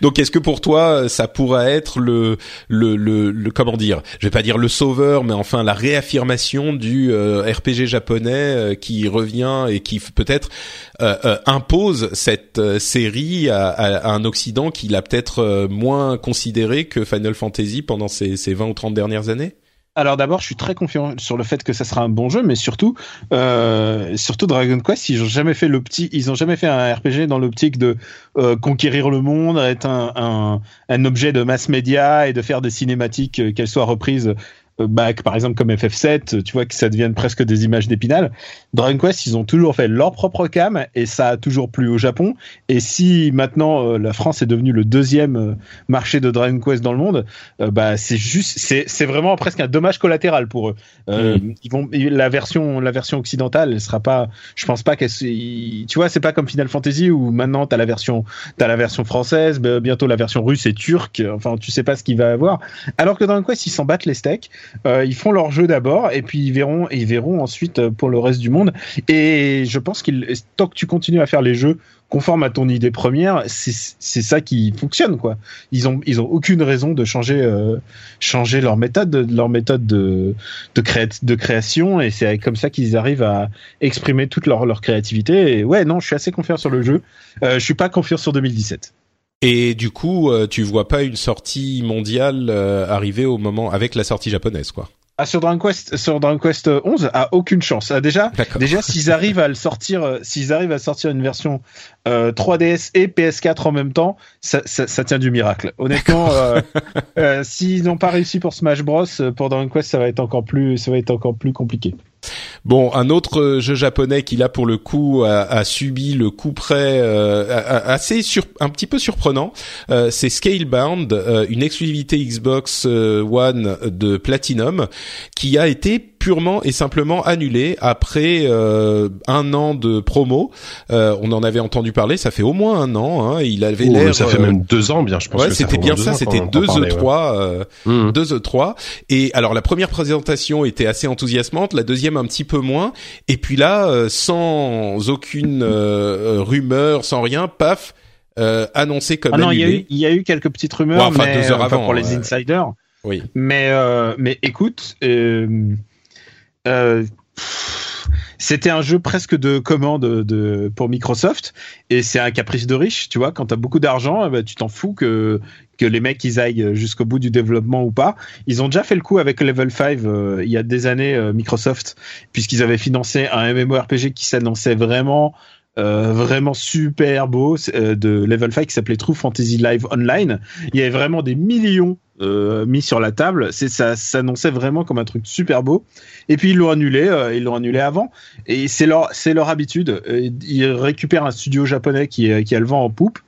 Donc est-ce que pour toi ça pourrait être le, le le, comment dire Je vais pas dire le sauveur, mais enfin la réaffirmation du euh, RPG japonais euh, qui revient et qui peut-être euh, impose cette série à, à, un Occident qui l'a peut-être moins considéré que Final Fantasy pendant ces, ces 20 ou 30 dernières années? Alors d'abord, je suis très confiant sur le fait que ça sera un bon jeu, mais surtout, euh, surtout Dragon Quest, ils ont jamais fait l'optique, ils ont jamais fait un RPG dans l'optique de euh, conquérir le monde, être un, un, objet de mass média et de faire des cinématiques, euh, qu'elles soient reprises bah, par exemple comme FF7, tu vois que ça devienne presque des images d'épinal. Dragon Quest, ils ont toujours fait leur propre cam et ça a toujours plu au Japon. Et si maintenant euh, la France est devenue le deuxième euh, marché de Dragon Quest dans le monde, euh, bah c'est juste, c'est c'est vraiment presque un dommage collatéral pour eux. Euh, Mm. Ils vont la version la version occidentale, elle sera pas, je pense pas qu'elle, tu vois, c'est pas comme Final Fantasy où maintenant t'as la version t'as la version française, bah, bientôt la version russe et turque. Enfin, tu sais pas ce qu'il va avoir. Alors que Dragon Quest, ils s'en battent les steaks. Euh, ils font leur jeu d'abord et puis ils verront ils verront ensuite euh, pour le reste du monde. Et je pense qu'il tant que tu continues à faire les jeux conformes à ton idée première, c'est c'est ça qui fonctionne quoi. Ils ont ils ont aucune raison de changer euh, changer leur méthode leur méthode de de, créa de création et c'est comme ça qu'ils arrivent à exprimer toute leur leur créativité. Et ouais non, je suis assez confiant sur le jeu. Euh, je suis pas confiant sur 2017. Et du coup, euh, tu vois pas une sortie mondiale euh, arriver au moment avec la sortie japonaise, quoi. Ah, sur Dragon Quest, sur Dragon Quest 11, a aucune chance. Ah, déjà, déjà, s'ils arrivent à le sortir, euh, s'ils arrivent à sortir une version euh, 3DS et PS4 en même temps, ça, ça, ça tient du miracle. Honnêtement, euh, (laughs) euh, s'ils n'ont pas réussi pour Smash Bros, pour Dragon Quest, ça va être encore plus, ça va être encore plus compliqué. Bon, un autre euh, jeu japonais qui là pour le coup a, a subi le coup près euh, assez sur, un petit peu surprenant, euh, c'est Scalebound, euh, une exclusivité Xbox euh, One de Platinum qui a été purement et simplement annulée après euh, un an de promo. Euh, on en avait entendu parler, ça fait au moins un an. Hein, il avait Oh, l'air. ça fait euh, même deux ans, bien, je pense. Ouais, c'était bien ça, c'était deux. E3, euh, Mhm. deux E3. Et alors la première présentation était assez enthousiasmante, la deuxième un petit peu moins. Et puis là, euh, sans aucune euh, rumeur, sans rien, paf, euh, annoncé comme Ah non, il y, y a eu quelques petites rumeurs, Ouais, enfin, mais, deux heures euh, enfin, avant, pour les insiders. Oui. Mais euh, mais écoute, euh, euh, pff, c'était un jeu presque de commande de pour Microsoft et c'est un caprice de riche, tu vois. Quand t'as beaucoup d'argent, eh ben, tu t'en fous que que les mecs ils aillent jusqu'au bout du développement ou pas. Ils ont déjà fait le coup avec Level 5 euh, il y a des années euh, Microsoft puisqu'ils avaient financé un MMORPG qui s'annonçait vraiment euh, vraiment super beau euh, de Level 5 qui s'appelait True Fantasy Live Online. Il y avait vraiment des millions euh, mis sur la table. C'est ça s'annonçait vraiment comme un truc super beau. Et puis ils l'ont annulé. euh, ils l'ont annulé avant. Et c'est leur c'est leur habitude. Euh, Ils récupèrent un studio japonais qui a le vent en poupe.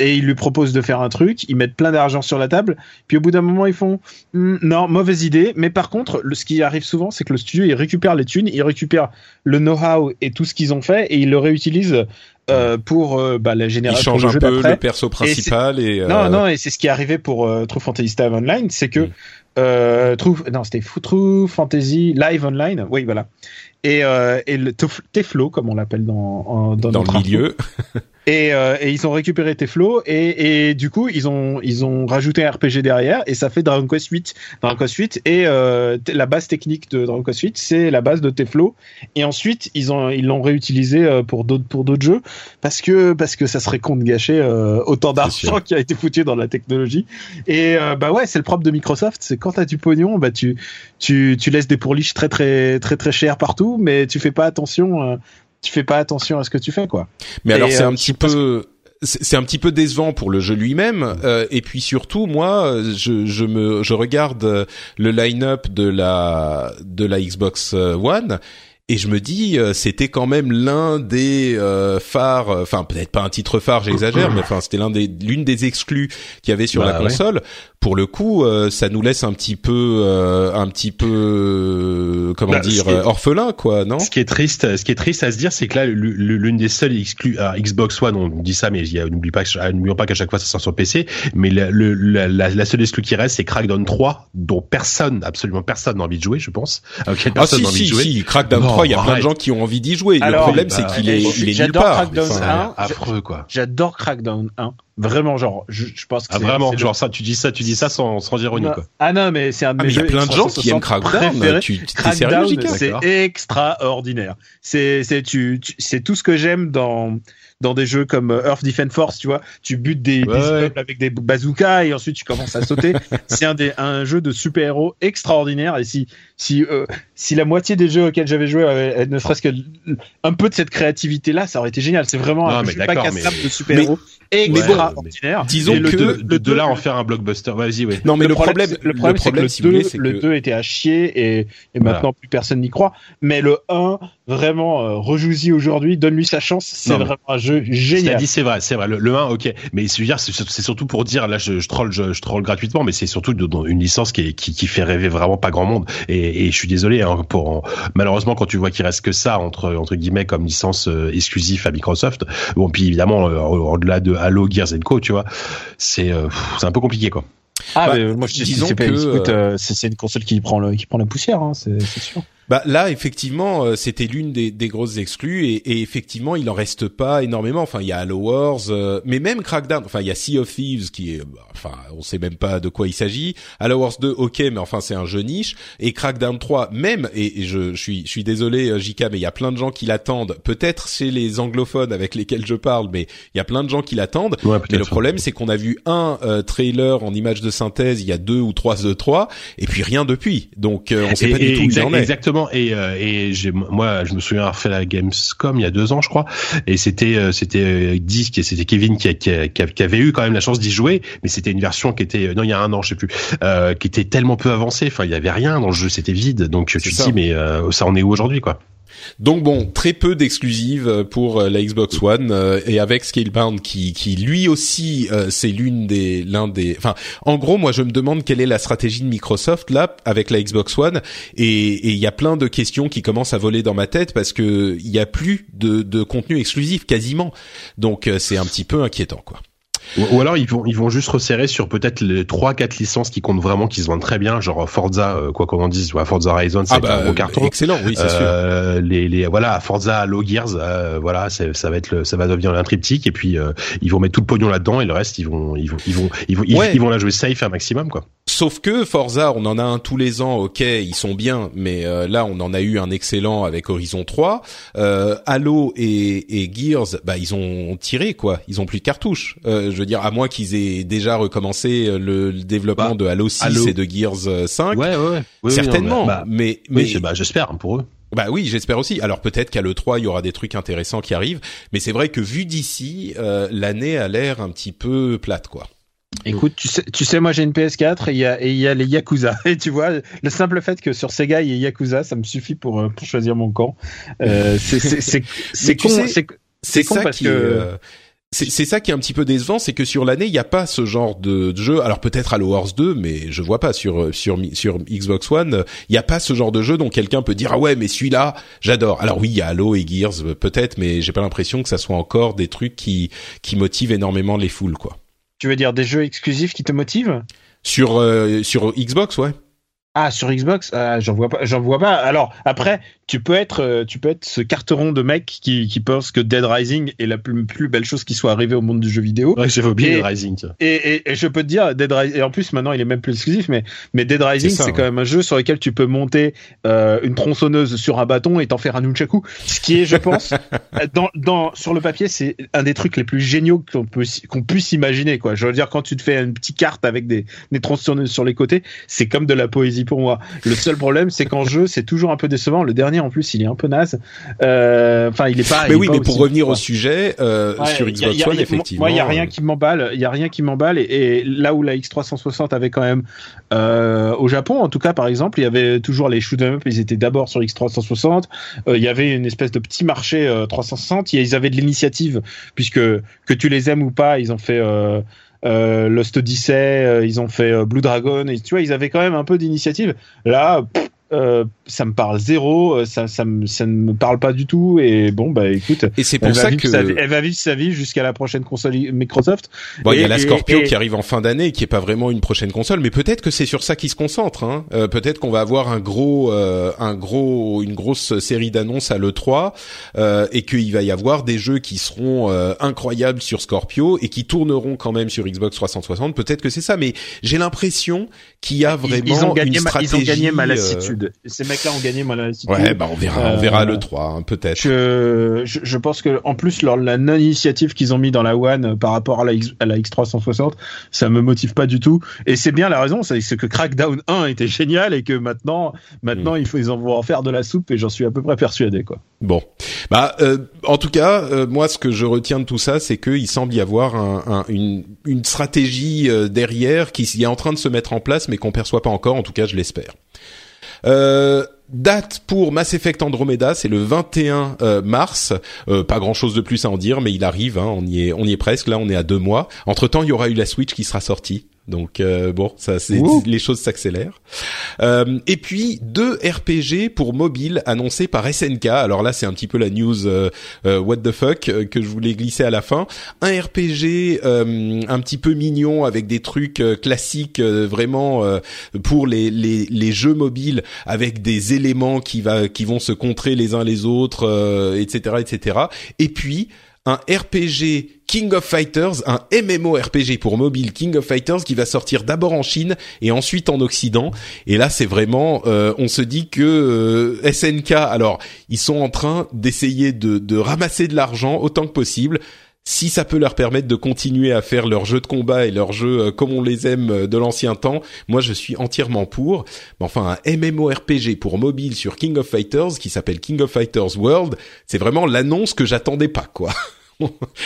Et ils lui proposent de faire un truc, ils mettent plein d'argent sur la table, puis au bout d'un moment ils font Hmm, non mauvaise idée. Mais par contre, le, ce qui arrive souvent, c'est que le studio il récupère les thunes, il récupère le know-how et tout ce qu'ils ont fait et ils le réutilisent euh, pour euh, bah, la Il génération change de un jeu peu le perso principal et, euh, Non, non, et c'est ce qui est arrivé pour euh, True Fantasy Live Online, c'est que Mm. euh, True, non, c'était True Fantasy Live Online, oui, voilà. Et, euh, et le Tef- Teflo, comme on l'appelle dans, dans, le milieu. (laughs) Et, euh, et ils ont récupéré Teflo et, et du coup ils ont ils ont rajouté un RPG derrière et ça fait Dragon Quest 8. Dragon Quest 8 et euh, la base technique de Dragon Quest 8 c'est la base de Teflo et ensuite ils ont ils l'ont réutilisé euh, pour d'autres pour d'autres jeux parce que parce que ça serait con de gâcher euh, autant d'argent (laughs) qui a été foutu dans la technologie. Et euh, bah ouais c'est le propre de Microsoft c'est quand t'as du pognon bah tu tu tu laisses des pourliches très très très très chères partout mais tu fais pas attention euh, tu fais pas attention à ce que tu fais quoi. Mais Et, alors c'est euh, un petit peu c'est un petit peu décevant pour le jeu lui-même euh, et puis surtout moi je, je me je regarde euh, le line-up de la de la Xbox euh, One et je me dis euh, c'était quand même l'un des euh, phares enfin peut-être pas un titre phare j'exagère (coughs) mais enfin c'était l'un des l'une des exclus qu'il y avait sur Bah la ouais. Pour le coup, euh, ça nous laisse un petit peu, euh, un petit peu, euh, comment Bah, dire, ce qui est- euh, orphelin, quoi, non Ce qui est triste, ce qui est triste à se dire, c'est que là, l'u- l'u- l'une des seules exclus à Xbox One, on dit ça, mais pas, ah, n'oublions pas qu'à chaque fois ça sort sur PC. Mais la, le- la, la, la seule exclue qui reste, c'est Crackdown 3, dont personne, absolument personne n'a envie de jouer, je pense. (laughs) Ok, Ah personne si n'a envie si de jouer. si, Crackdown Non, 3, il y a plein de gens qui ont envie d'y jouer. le problème bah, c'est qu'il est, il est nulle j'adore part. Crackdown Enfin, un. affreux quoi. J'adore Crackdown 1. Vraiment, genre, je, je pense que Ah vraiment, c'est le- genre ça, tu dis ça, tu dis ça sans, sans ironie quoi. Ah non, mais c'est un de Ah, mes mais il y a plein de gens qui aiment 360 Crackdown. Tu, c'est extraordinaire. C'est c'est tu, tu- c'est tout ce que j'aime dans dans des jeux comme euh, Earth Defense Force, tu vois. Tu butes des, des Ouais, avec des bazookas et ensuite tu commences à sauter. (laughs) c'est un des un jeu de super-héros extraordinaire et si si euh, si la moitié des jeux auxquels j'avais joué avait ne serait-ce que un peu de cette créativité là, ça aurait été génial. C'est vraiment Non, un jeu pas d'accord, cassable mais- de super-héros mais bon, extraordinaire. disons Et le que 2, le de là en faire un blockbuster. Vas-y, ouais. non mais le, problème, le problème, c'est que le si vous 2, voulez, c'est le que 2 était à chier et, et Voilà. maintenant plus personne n'y croit. Mais le 1, vraiment, euh, rejoue-y aujourd'hui, donne-lui sa chance. C'est vraiment un jeu Cela génial. dit, c'est vrai, c'est vrai. Le, le 1, ok. Mais c'est surtout pour dire, là, je, je troll, je, je troll gratuitement, mais c'est surtout dans une licence qui, est, qui, qui fait rêver vraiment pas grand monde. Et, et je suis désolé, hein, pour malheureusement quand tu vois qu'il reste que ça entre entre guillemets comme licence euh, exclusive à Microsoft. Bon, puis évidemment, euh, au-delà de Halo, Gears Co, tu vois, c'est euh, c'est un peu compliqué, quoi. Ah, Bah, mais moi, je dis, disons c'est euh, une console qui prend, le, qui prend la poussière, hein, c'est sûr. Bah là, effectivement, euh, c'était l'une des, des grosses exclus et, et effectivement, il en reste pas énormément. Enfin, il y a Halo Wars, euh, mais même Crackdown. Enfin, il y a Sea of Thieves qui est, bah, enfin, on sait même pas de quoi il s'agit. Halo Wars 2, ok, mais enfin, c'est un jeu niche. Et Crackdown 3, même. Et, et je, je suis, je suis désolé, euh, JK, mais il y a plein de gens qui l'attendent. Peut-être chez les anglophones avec lesquels je parle, mais il y a plein de gens qui l'attendent. Ouais, Mais le problème, c'est qu'on a vu un euh, trailer en image de synthèse il y a deux ou trois E3, et puis rien depuis. Donc, euh, on sait Et- pas du tout où il en est. Exactement. Et, euh, et moi, je me souviens avoir fait la Gamescom il y a deux ans, je crois. Et c'était, euh, c'était euh, Disque et c'était Kevin qui, avait eu quand même la chance d'y jouer. Mais c'était une version qui était, non, il y a un an, je sais plus, euh, qui était tellement peu avancée. Enfin, il y avait rien dans le jeu, c'était vide. Donc tu te dis, mais euh, ça en est où aujourd'hui, quoi? Donc bon, très peu d'exclusives euh, pour euh, la Xbox One euh, et avec Scalebound qui qui lui aussi c'est l'une des l'un des enfin en gros moi je me demande quelle est la stratégie de Microsoft là avec la Xbox One et il y a plein de questions qui commencent à voler dans ma tête parce que il y a plus de de contenu exclusif quasiment. Donc c'est un petit peu inquiétant quoi. Ou, ou alors ils vont, ils vont juste resserrer sur peut-être les trois, quatre licences qui comptent vraiment, qui se vendent très bien, genre Forza, euh, quoi qu'on en dise, ouais, Forza Horizon, ça Ah être un bah gros carton. excellent, oui, c'est sûr. Euh, les, les voilà Forza Halo Gears euh, voilà c'est- ça va être le, ça va devenir un triptyque et puis euh, ils vont mettre tout le pognon là-dedans et le reste ils vont ils vont ils vont ils vont, ils- vont la jouer safe un maximum quoi Sauf que Forza, on en a un tous les ans, ok, ils sont bien, mais euh, là on en a eu un excellent avec Horizon 3. Euh, Halo et, et Gears, bah ils ont tiré quoi, ils ont plus de cartouches. Euh, je veux dire, à moins qu'ils aient déjà recommencé euh, le, le développement Bah, de Halo 6 Halo. et de Gears euh, 5. ouais ouais, ouais Certainement, bah, mais mais oui, c'est- bah, j'espère hein, pour eux bah oui, j'espère aussi. Alors peut-être qu'à le 3 il y aura des trucs intéressants qui arrivent, mais c'est vrai que vu d'ici, euh, l'année a l'air un petit peu plate quoi. Écoute, tu sais, tu sais, moi j'ai une PS4 et il y a, et il y a les Yakuza. (laughs) Et tu vois, le simple fait que sur Sega il y ait Yakuza, ça me suffit pour, euh, pour choisir mon camp. Euh, c'est, (laughs) con, c'est, con ça parce qui que- est, euh, c'est ça qui est un petit peu décevant, c'est que sur l'année il n'y a pas ce genre de, de jeu. Alors peut-être Halo Wars 2, mais je vois pas sur euh, sur Xbox One, euh, il n'y a pas ce genre de jeu dont quelqu'un peut dire ah ouais mais celui-là j'adore. Alors oui il y a Halo et Gears euh, peut-être, mais j'ai pas l'impression que ça soit encore des trucs qui qui motivent énormément les foules quoi. tu veux dire des jeux exclusifs qui te motivent? Sur euh, sur Xbox ouais. Ah, sur Xbox, ah, j'en vois pas, j'en vois pas. Alors après, tu peux être, euh, tu peux être ce carteron de mec qui, qui pense que Dead Rising est la plus, plus belle chose qui soit arrivée au monde du jeu vidéo. ouais j'avais oublié Et- le Rising. Et, et, et je peux te dire, Dead Rising, et en plus maintenant il est même plus exclusif, mais, mais Dead Rising C'est quand même un jeu sur lequel tu peux monter euh, une tronçonneuse sur un bâton et t'en faire un nunchaku. Ce qui est, je pense, (laughs) dans, dans, sur le papier, c'est un des trucs les plus géniaux qu'on peut, qu'on puisse imaginer, quoi. Je veux dire, quand tu te fais une petite carte avec des, des tronçonneuses sur les côtés, c'est comme de la poésie pour moi. Le seul problème, c'est qu'en jeu, c'est toujours un peu décevant. Le dernier, en plus, il est un peu naze. Euh, Enfin, il est pas. Mais est oui, pas mais pour revenir au sujet euh, Ouais, sur Xbox a- One a- effectivement. Moi, il y a rien euh, qui m'emballe. Il y a rien qui m'emballe. Et, et là où la X360 avait quand même au Japon, en tout cas, par exemple, il y avait toujours les shoot 'em up. Ils étaient d'abord sur X360. Euh, il y avait une espèce de petit marché euh, 360. Ils avaient de l'initiative puisque que tu les aimes ou pas, ils ont fait. Euh, euh, Lost Odyssey, ils ont fait euh, Blue Dragon, et tu vois, ils avaient quand même un peu d'initiative. Là, pff, euh, ça me parle zéro, euh, ça, ça, me, ça ne me parle pas du tout. Et bon, bah écoute, Et c'est pour ça que sa vie, elle va vivre sa vie jusqu'à la prochaine console Microsoft. Bon, il y a la Scorpio et- qui arrive en fin d'année, qui est pas vraiment une prochaine console, mais peut-être que c'est sur ça qu'ils se concentrent. Hein. Euh, peut-être qu'on va avoir un gros, euh, un gros, une grosse série d'annonces à le 3 euh, et qu'il va y avoir des jeux qui seront euh, incroyables sur Scorpio et qui tourneront quand même sur Xbox 360. Peut-être que c'est ça, mais j'ai l'impression qu'il y a vraiment ils, ont gagné une stratégie. ils ont gagné ma euh, Ces mecs-là ont gagné ma lassitude. Ouais, bah on verra, on Euh, verra le 3, hein, peut-être. Je, je, pense que en plus leur, la non initiative qu'ils ont mis dans la One euh, par rapport à la, X, à la X360, ça me motive pas du tout. Et c'est bien la raison, c'est que Crackdown 1 était génial et que maintenant, maintenant il faut ils en vont en faire de la soupe et j'en suis à peu près persuadé quoi. Bon, bah euh, en tout cas, euh, moi ce que je retiens de tout ça, c'est qu'il semble y avoir un, un- une, une stratégie euh, derrière qui est en train de se mettre en place, mais qu'on perçoit pas encore. En tout cas, je l'espère. Euh, date pour Mass Effect Andromeda, c'est le 21 euh, mars. Euh, pas grand chose de plus à en dire, mais il arrive. Hein, on y est, on y est presque. Là, on est à deux mois. Entre temps, il y aura eu la Switch qui sera sortie. Donc euh, bon, ça, c'est les choses s'accélèrent. Euh, et puis deux RPG pour mobile annoncés par SNK. Alors là, c'est un petit peu la news euh, euh, what the fuck euh, que je voulais glisser à la fin. Un RPG euh, un petit peu mignon avec des trucs classiques euh, vraiment euh, pour les, les les jeux mobiles avec des éléments qui va qui vont se contrer les uns les autres, euh, etc., etc. Et puis un RPG King of Fighters, un MMO RPG pour mobile King of Fighters qui va sortir d'abord en Chine et ensuite en Occident. Et là, c'est vraiment, euh, on se dit que euh, SNK, alors ils sont en train d'essayer de, de ramasser de l'argent autant que possible. Si ça peut leur permettre de continuer à faire leurs jeux de combat et leurs jeux euh, comme on les aime euh, de l'ancien temps, moi je suis entièrement pour. Mais enfin, un MMORPG pour mobile sur King of Fighters qui s'appelle King of Fighters World, c'est vraiment l'annonce que j'attendais pas, quoi. (laughs)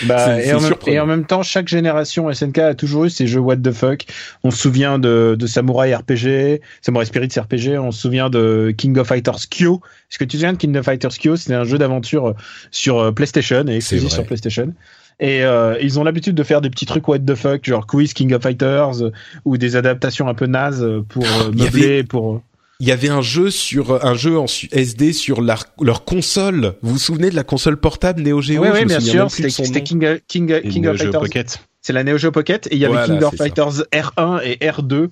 Bah, et, en même, surprenant. et en même temps, chaque génération SNK a toujours eu ces jeux what the fuck. On se souvient de, de Samurai RPG, Samurai Spirits RPG, on se souvient de King of Fighters Kyo. Est-ce que tu te souviens de King of Fighters Kyo? C'était un jeu d'aventure sur euh, PlayStation et exclusif sur PlayStation. Et euh, ils ont l'habitude de faire des petits trucs what the fuck, genre quiz King of Fighters euh, ou des adaptations un peu nazes pour euh, il y meubler, avait- pour Il y avait un jeu sur un jeu en SD sur leur, leur console. Vous vous souvenez de la console portable Neo Geo? Oui, oui, bien sûr. C'était. King, of- King, King Neo of Geo Fighters. Pocket. C'est la Neo Geo Pocket et il y avait Voilà, King of ça. Fighters R1 et R2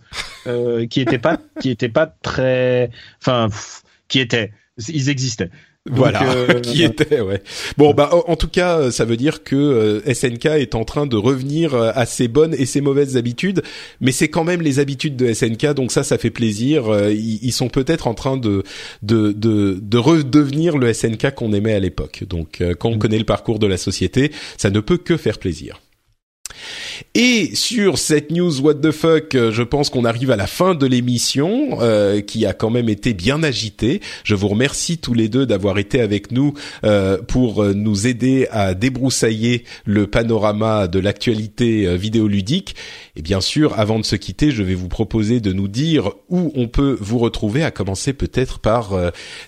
euh, qui étaient pas qui étaient pas très enfin qui étaient ils existaient. Donc, Voilà, euh, (laughs) qui était, ouais. Bon, bah, en, tout cas, ça veut dire que euh, SNK est en train de revenir euh, à ses bonnes et ses mauvaises habitudes, mais c'est quand même les habitudes de SNK, donc ça, ça fait plaisir. Euh, Ils, ils sont peut-être en train de de de, de redevenir le SNK qu'on aimait à l'époque. Donc, euh, quand on connaît le parcours de la société, ça ne peut que faire plaisir. Et sur cette news what the fuck, euh, je pense qu'on arrive à la fin de l'émission euh, qui a quand même été bien agitée. Je vous remercie tous les deux d'avoir été avec nous euh, pour euh, nous aider à débroussailler le panorama de l'actualité euh, vidéoludique. Et bien sûr, avant de se quitter, je vais vous proposer de nous dire où on peut vous retrouver, à commencer peut-être par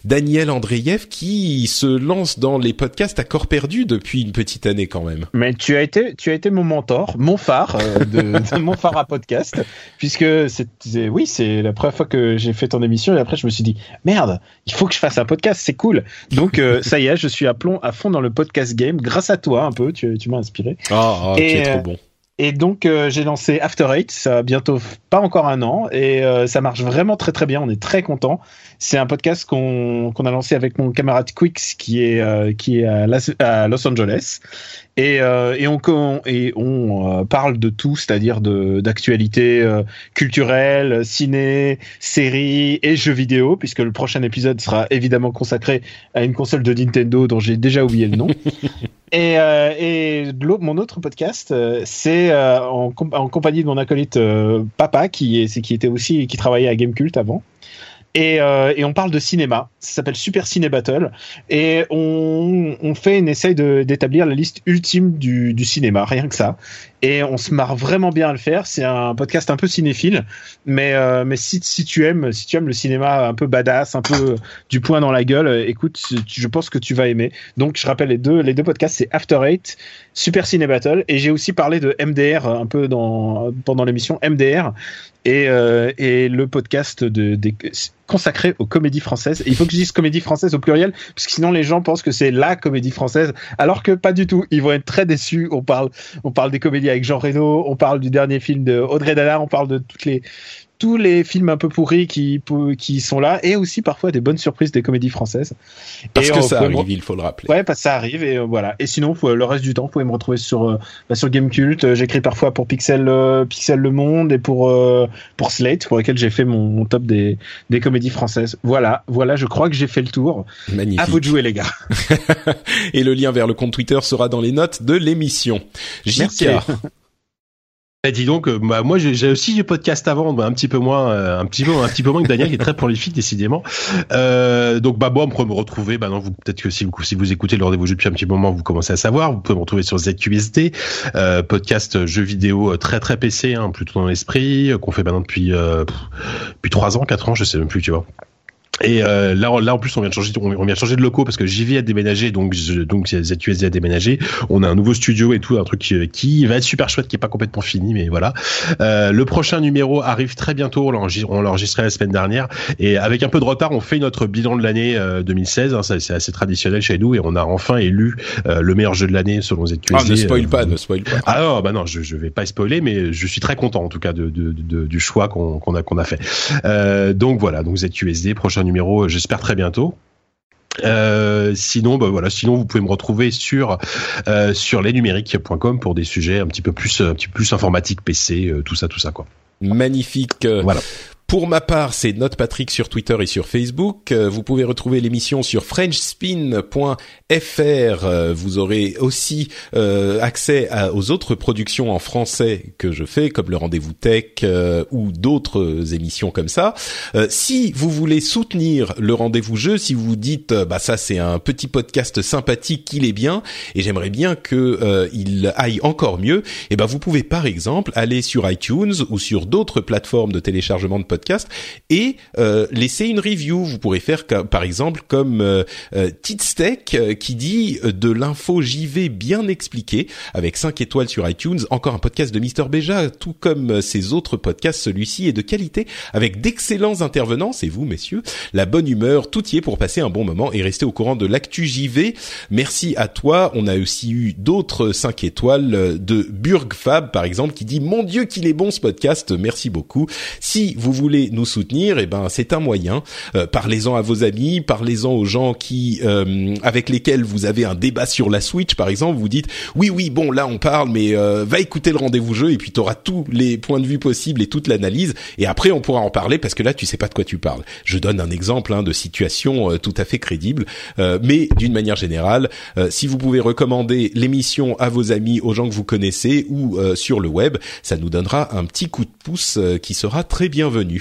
Daniel Andreyev qui se lance dans les podcasts à corps perdu depuis une petite année quand même. Mais tu as été, tu as été mon mentor, mon phare euh, de, (laughs) de mon phare à podcast, puisque c'est, oui, c'est la première fois que j'ai fait ton émission et après je me suis dit merde, il faut que je fasse un podcast, c'est cool. Donc euh, (laughs) ça y est, je suis à plomb, à fond dans le podcast game grâce à toi un peu, tu, tu m'as inspiré. Ah, tu Et, es euh, trop bon. Et donc euh, j'ai lancé After Eight, ça a bientôt pas encore un an et euh, ça marche vraiment très très bien. On est très content. C'est un podcast qu'on qu'on a lancé avec mon camarade Quix qui est euh, qui est à, Las- à Los Angeles et euh, et on con- et on euh, parle de tout, c'est-à-dire d'actualité euh, culturelle, ciné, séries et jeux vidéo puisque le prochain épisode sera évidemment consacré à une console de Nintendo dont j'ai déjà oublié le nom. (laughs) Et, euh, et mon autre podcast, euh, c'est en, com- en compagnie de mon acolyte Papa, qui, est, c'est- qui était aussi qui travaillait à Gamecult avant. Et, euh, et on parle de cinéma. Ça s'appelle Super Ciné Battle. Et on, on fait une essaye d'établir la liste ultime du, du cinéma, rien que ça. Et on se marre vraiment bien à le faire. C'est un podcast un peu cinéphile, mais euh, mais si, si tu aimes si tu aimes le cinéma un peu badass, un peu du poing dans la gueule, euh, écoute, je pense que tu vas aimer. Donc je rappelle les deux les deux podcasts, c'est After Eight, Super Ciné Battle, et j'ai aussi parlé de MDR un peu dans pendant l'émission MDR et, euh, et le podcast de, consacré aux comédies françaises. Il faut que je dise comédie française au pluriel, parce que sinon les gens pensent que c'est la comédie française, alors que pas du tout. Ils vont être très déçus. On parle, on parle des comédies avec Jean Reno, on parle du dernier film de Audrey Dana, on parle de toutes les tous les films un peu pourris qui, qui sont là et aussi parfois des bonnes surprises des comédies françaises. Parce et que euh, ça arrive, me- il faut le rappeler. Ouais, parce que ça arrive et euh, voilà. Et sinon, vous- le reste du temps, vous pouvez me retrouver sur euh, bah, sur Gamecult. Euh, J'écris parfois pour Pixel euh, Pixel Le Monde et pour euh, pour Slate, pour lequel j'ai fait mon, mon top des des comédies françaises. Voilà, voilà. Je crois que j'ai fait le tour. Magnifique. À vous de jouer, les gars. (laughs) Et le lien vers le compte Twitter sera dans les notes de l'émission. Merci. (laughs) Eh, dis donc, euh, bah, moi j'ai aussi du podcast avant, bah, un petit peu moins, euh, un petit peu, un petit peu moins que Daniel, qui est très prolifique décidément. Euh, donc bah bon, on peut me retrouver. Bah non, vous peut-être que si vous si vous écoutez le rendez-vous jeu depuis un petit moment, vous commencez à savoir. Vous pouvez me retrouver sur ZQSD, euh, podcast euh, jeux vidéo euh, très très PC, hein, plutôt dans l'esprit, qu'on fait maintenant depuis depuis trois ans, quatre ans, je sais même plus, tu vois. Et euh, là, là en plus, on vient de changer, on on vient de changer de locaux parce que JV a déménagé, donc je- donc ZQSD a déménagé. On a un nouveau studio et tout, un truc qui, qui va être super chouette, qui est pas complètement fini, mais voilà. Euh, le prochain numéro arrive très bientôt. On l'a enregistré la semaine dernière et avec un peu de retard, on fait notre bilan de l'année euh, 2016. hein, ça, c'est assez traditionnel chez nous et on a enfin élu euh, le meilleur jeu de l'année selon ZQSD. Ah, ne spoil euh, pas, ne spoil pas. ah non, bah non, je, je vais pas spoiler, mais je suis très content en tout cas de, de, de- du choix qu'on a qu'on a fait. Euh, donc voilà, donc ZQSD, prochain numéro, euh, j'espère très bientôt. Euh, sinon, bah voilà, sinon vous pouvez me retrouver sur euh, sur lesnumériques.com pour des sujets un petit peu plus un petit peu plus informatique, PC, euh, tout ça, tout ça quoi. Magnifique. Euh, Voilà. Pour ma part, c'est Note Patrick sur Twitter et sur Facebook. Euh, Vous pouvez retrouver l'émission sur frenchspin.fr. Euh, Vous aurez aussi euh, accès aux autres productions en français que je fais, comme le Rendez-vous Tech ou d'autres émissions comme ça. Si vous voulez soutenir le Rendez-vous Jeu, si vous dites, bah ça c'est un petit podcast sympathique, il est bien, et j'aimerais bien que il aille encore mieux, et ben vous pouvez par exemple aller sur iTunes ou sur d'autres plateformes de téléchargement de podcasts et euh, laisser une review. Vous pourrez faire par exemple comme euh, euh, euh, qui dit euh, de l'info JV bien expliqué avec 5 étoiles sur iTunes. Encore un podcast de Mister Beja, tout comme euh, ses autres podcasts, celui-ci est de qualité avec d'excellents intervenants. C'est vous, messieurs, la bonne humeur, tout y est pour passer un bon moment et rester au courant de l'actu JV. Merci à toi. On a aussi eu d'autres 5 étoiles de Burgfab, par exemple, qui dit mon Dieu qu'il est bon ce podcast. Merci beaucoup. Si vous voulez nous soutenir, eh ben c'est un moyen. Euh, parlez-en à vos amis, parlez-en aux gens qui euh, avec lesquels vous avez un débat sur la Switch, par exemple. Vous dites oui, oui, bon là on parle, mais euh, va écouter le rendez-vous jeu et puis tu auras tous les points de vue possibles et toute l'analyse. Et après on pourra en parler parce que là tu sais pas de quoi tu parles. Je donne un exemple hein, de situation tout à fait crédible, mais d'une manière générale, si vous pouvez recommander l'émission à vos amis, aux gens que vous connaissez ou sur le web, ça nous donnera un petit coup de pouce qui sera très bienvenu.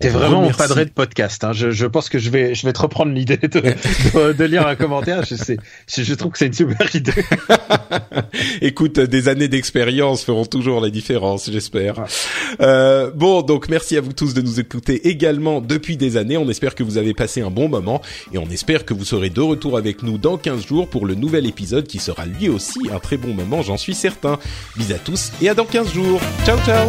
T'es vraiment mon remercie. padré de podcast. Hein. Je, je pense que je vais, je vais te reprendre l'idée de, de, de lire un commentaire. Je sais, je, je trouve que c'est une super idée. (laughs) Écoute, des années d'expérience feront toujours la différence, j'espère. Euh, bon, donc merci à vous tous de nous écouter également depuis des années. On espère que vous avez passé un bon moment et on espère que vous serez de retour avec nous dans 15 jours pour le nouvel épisode qui sera lui aussi un très bon moment, j'en suis certain. Bis à tous et à dans 15 jours. Ciao ciao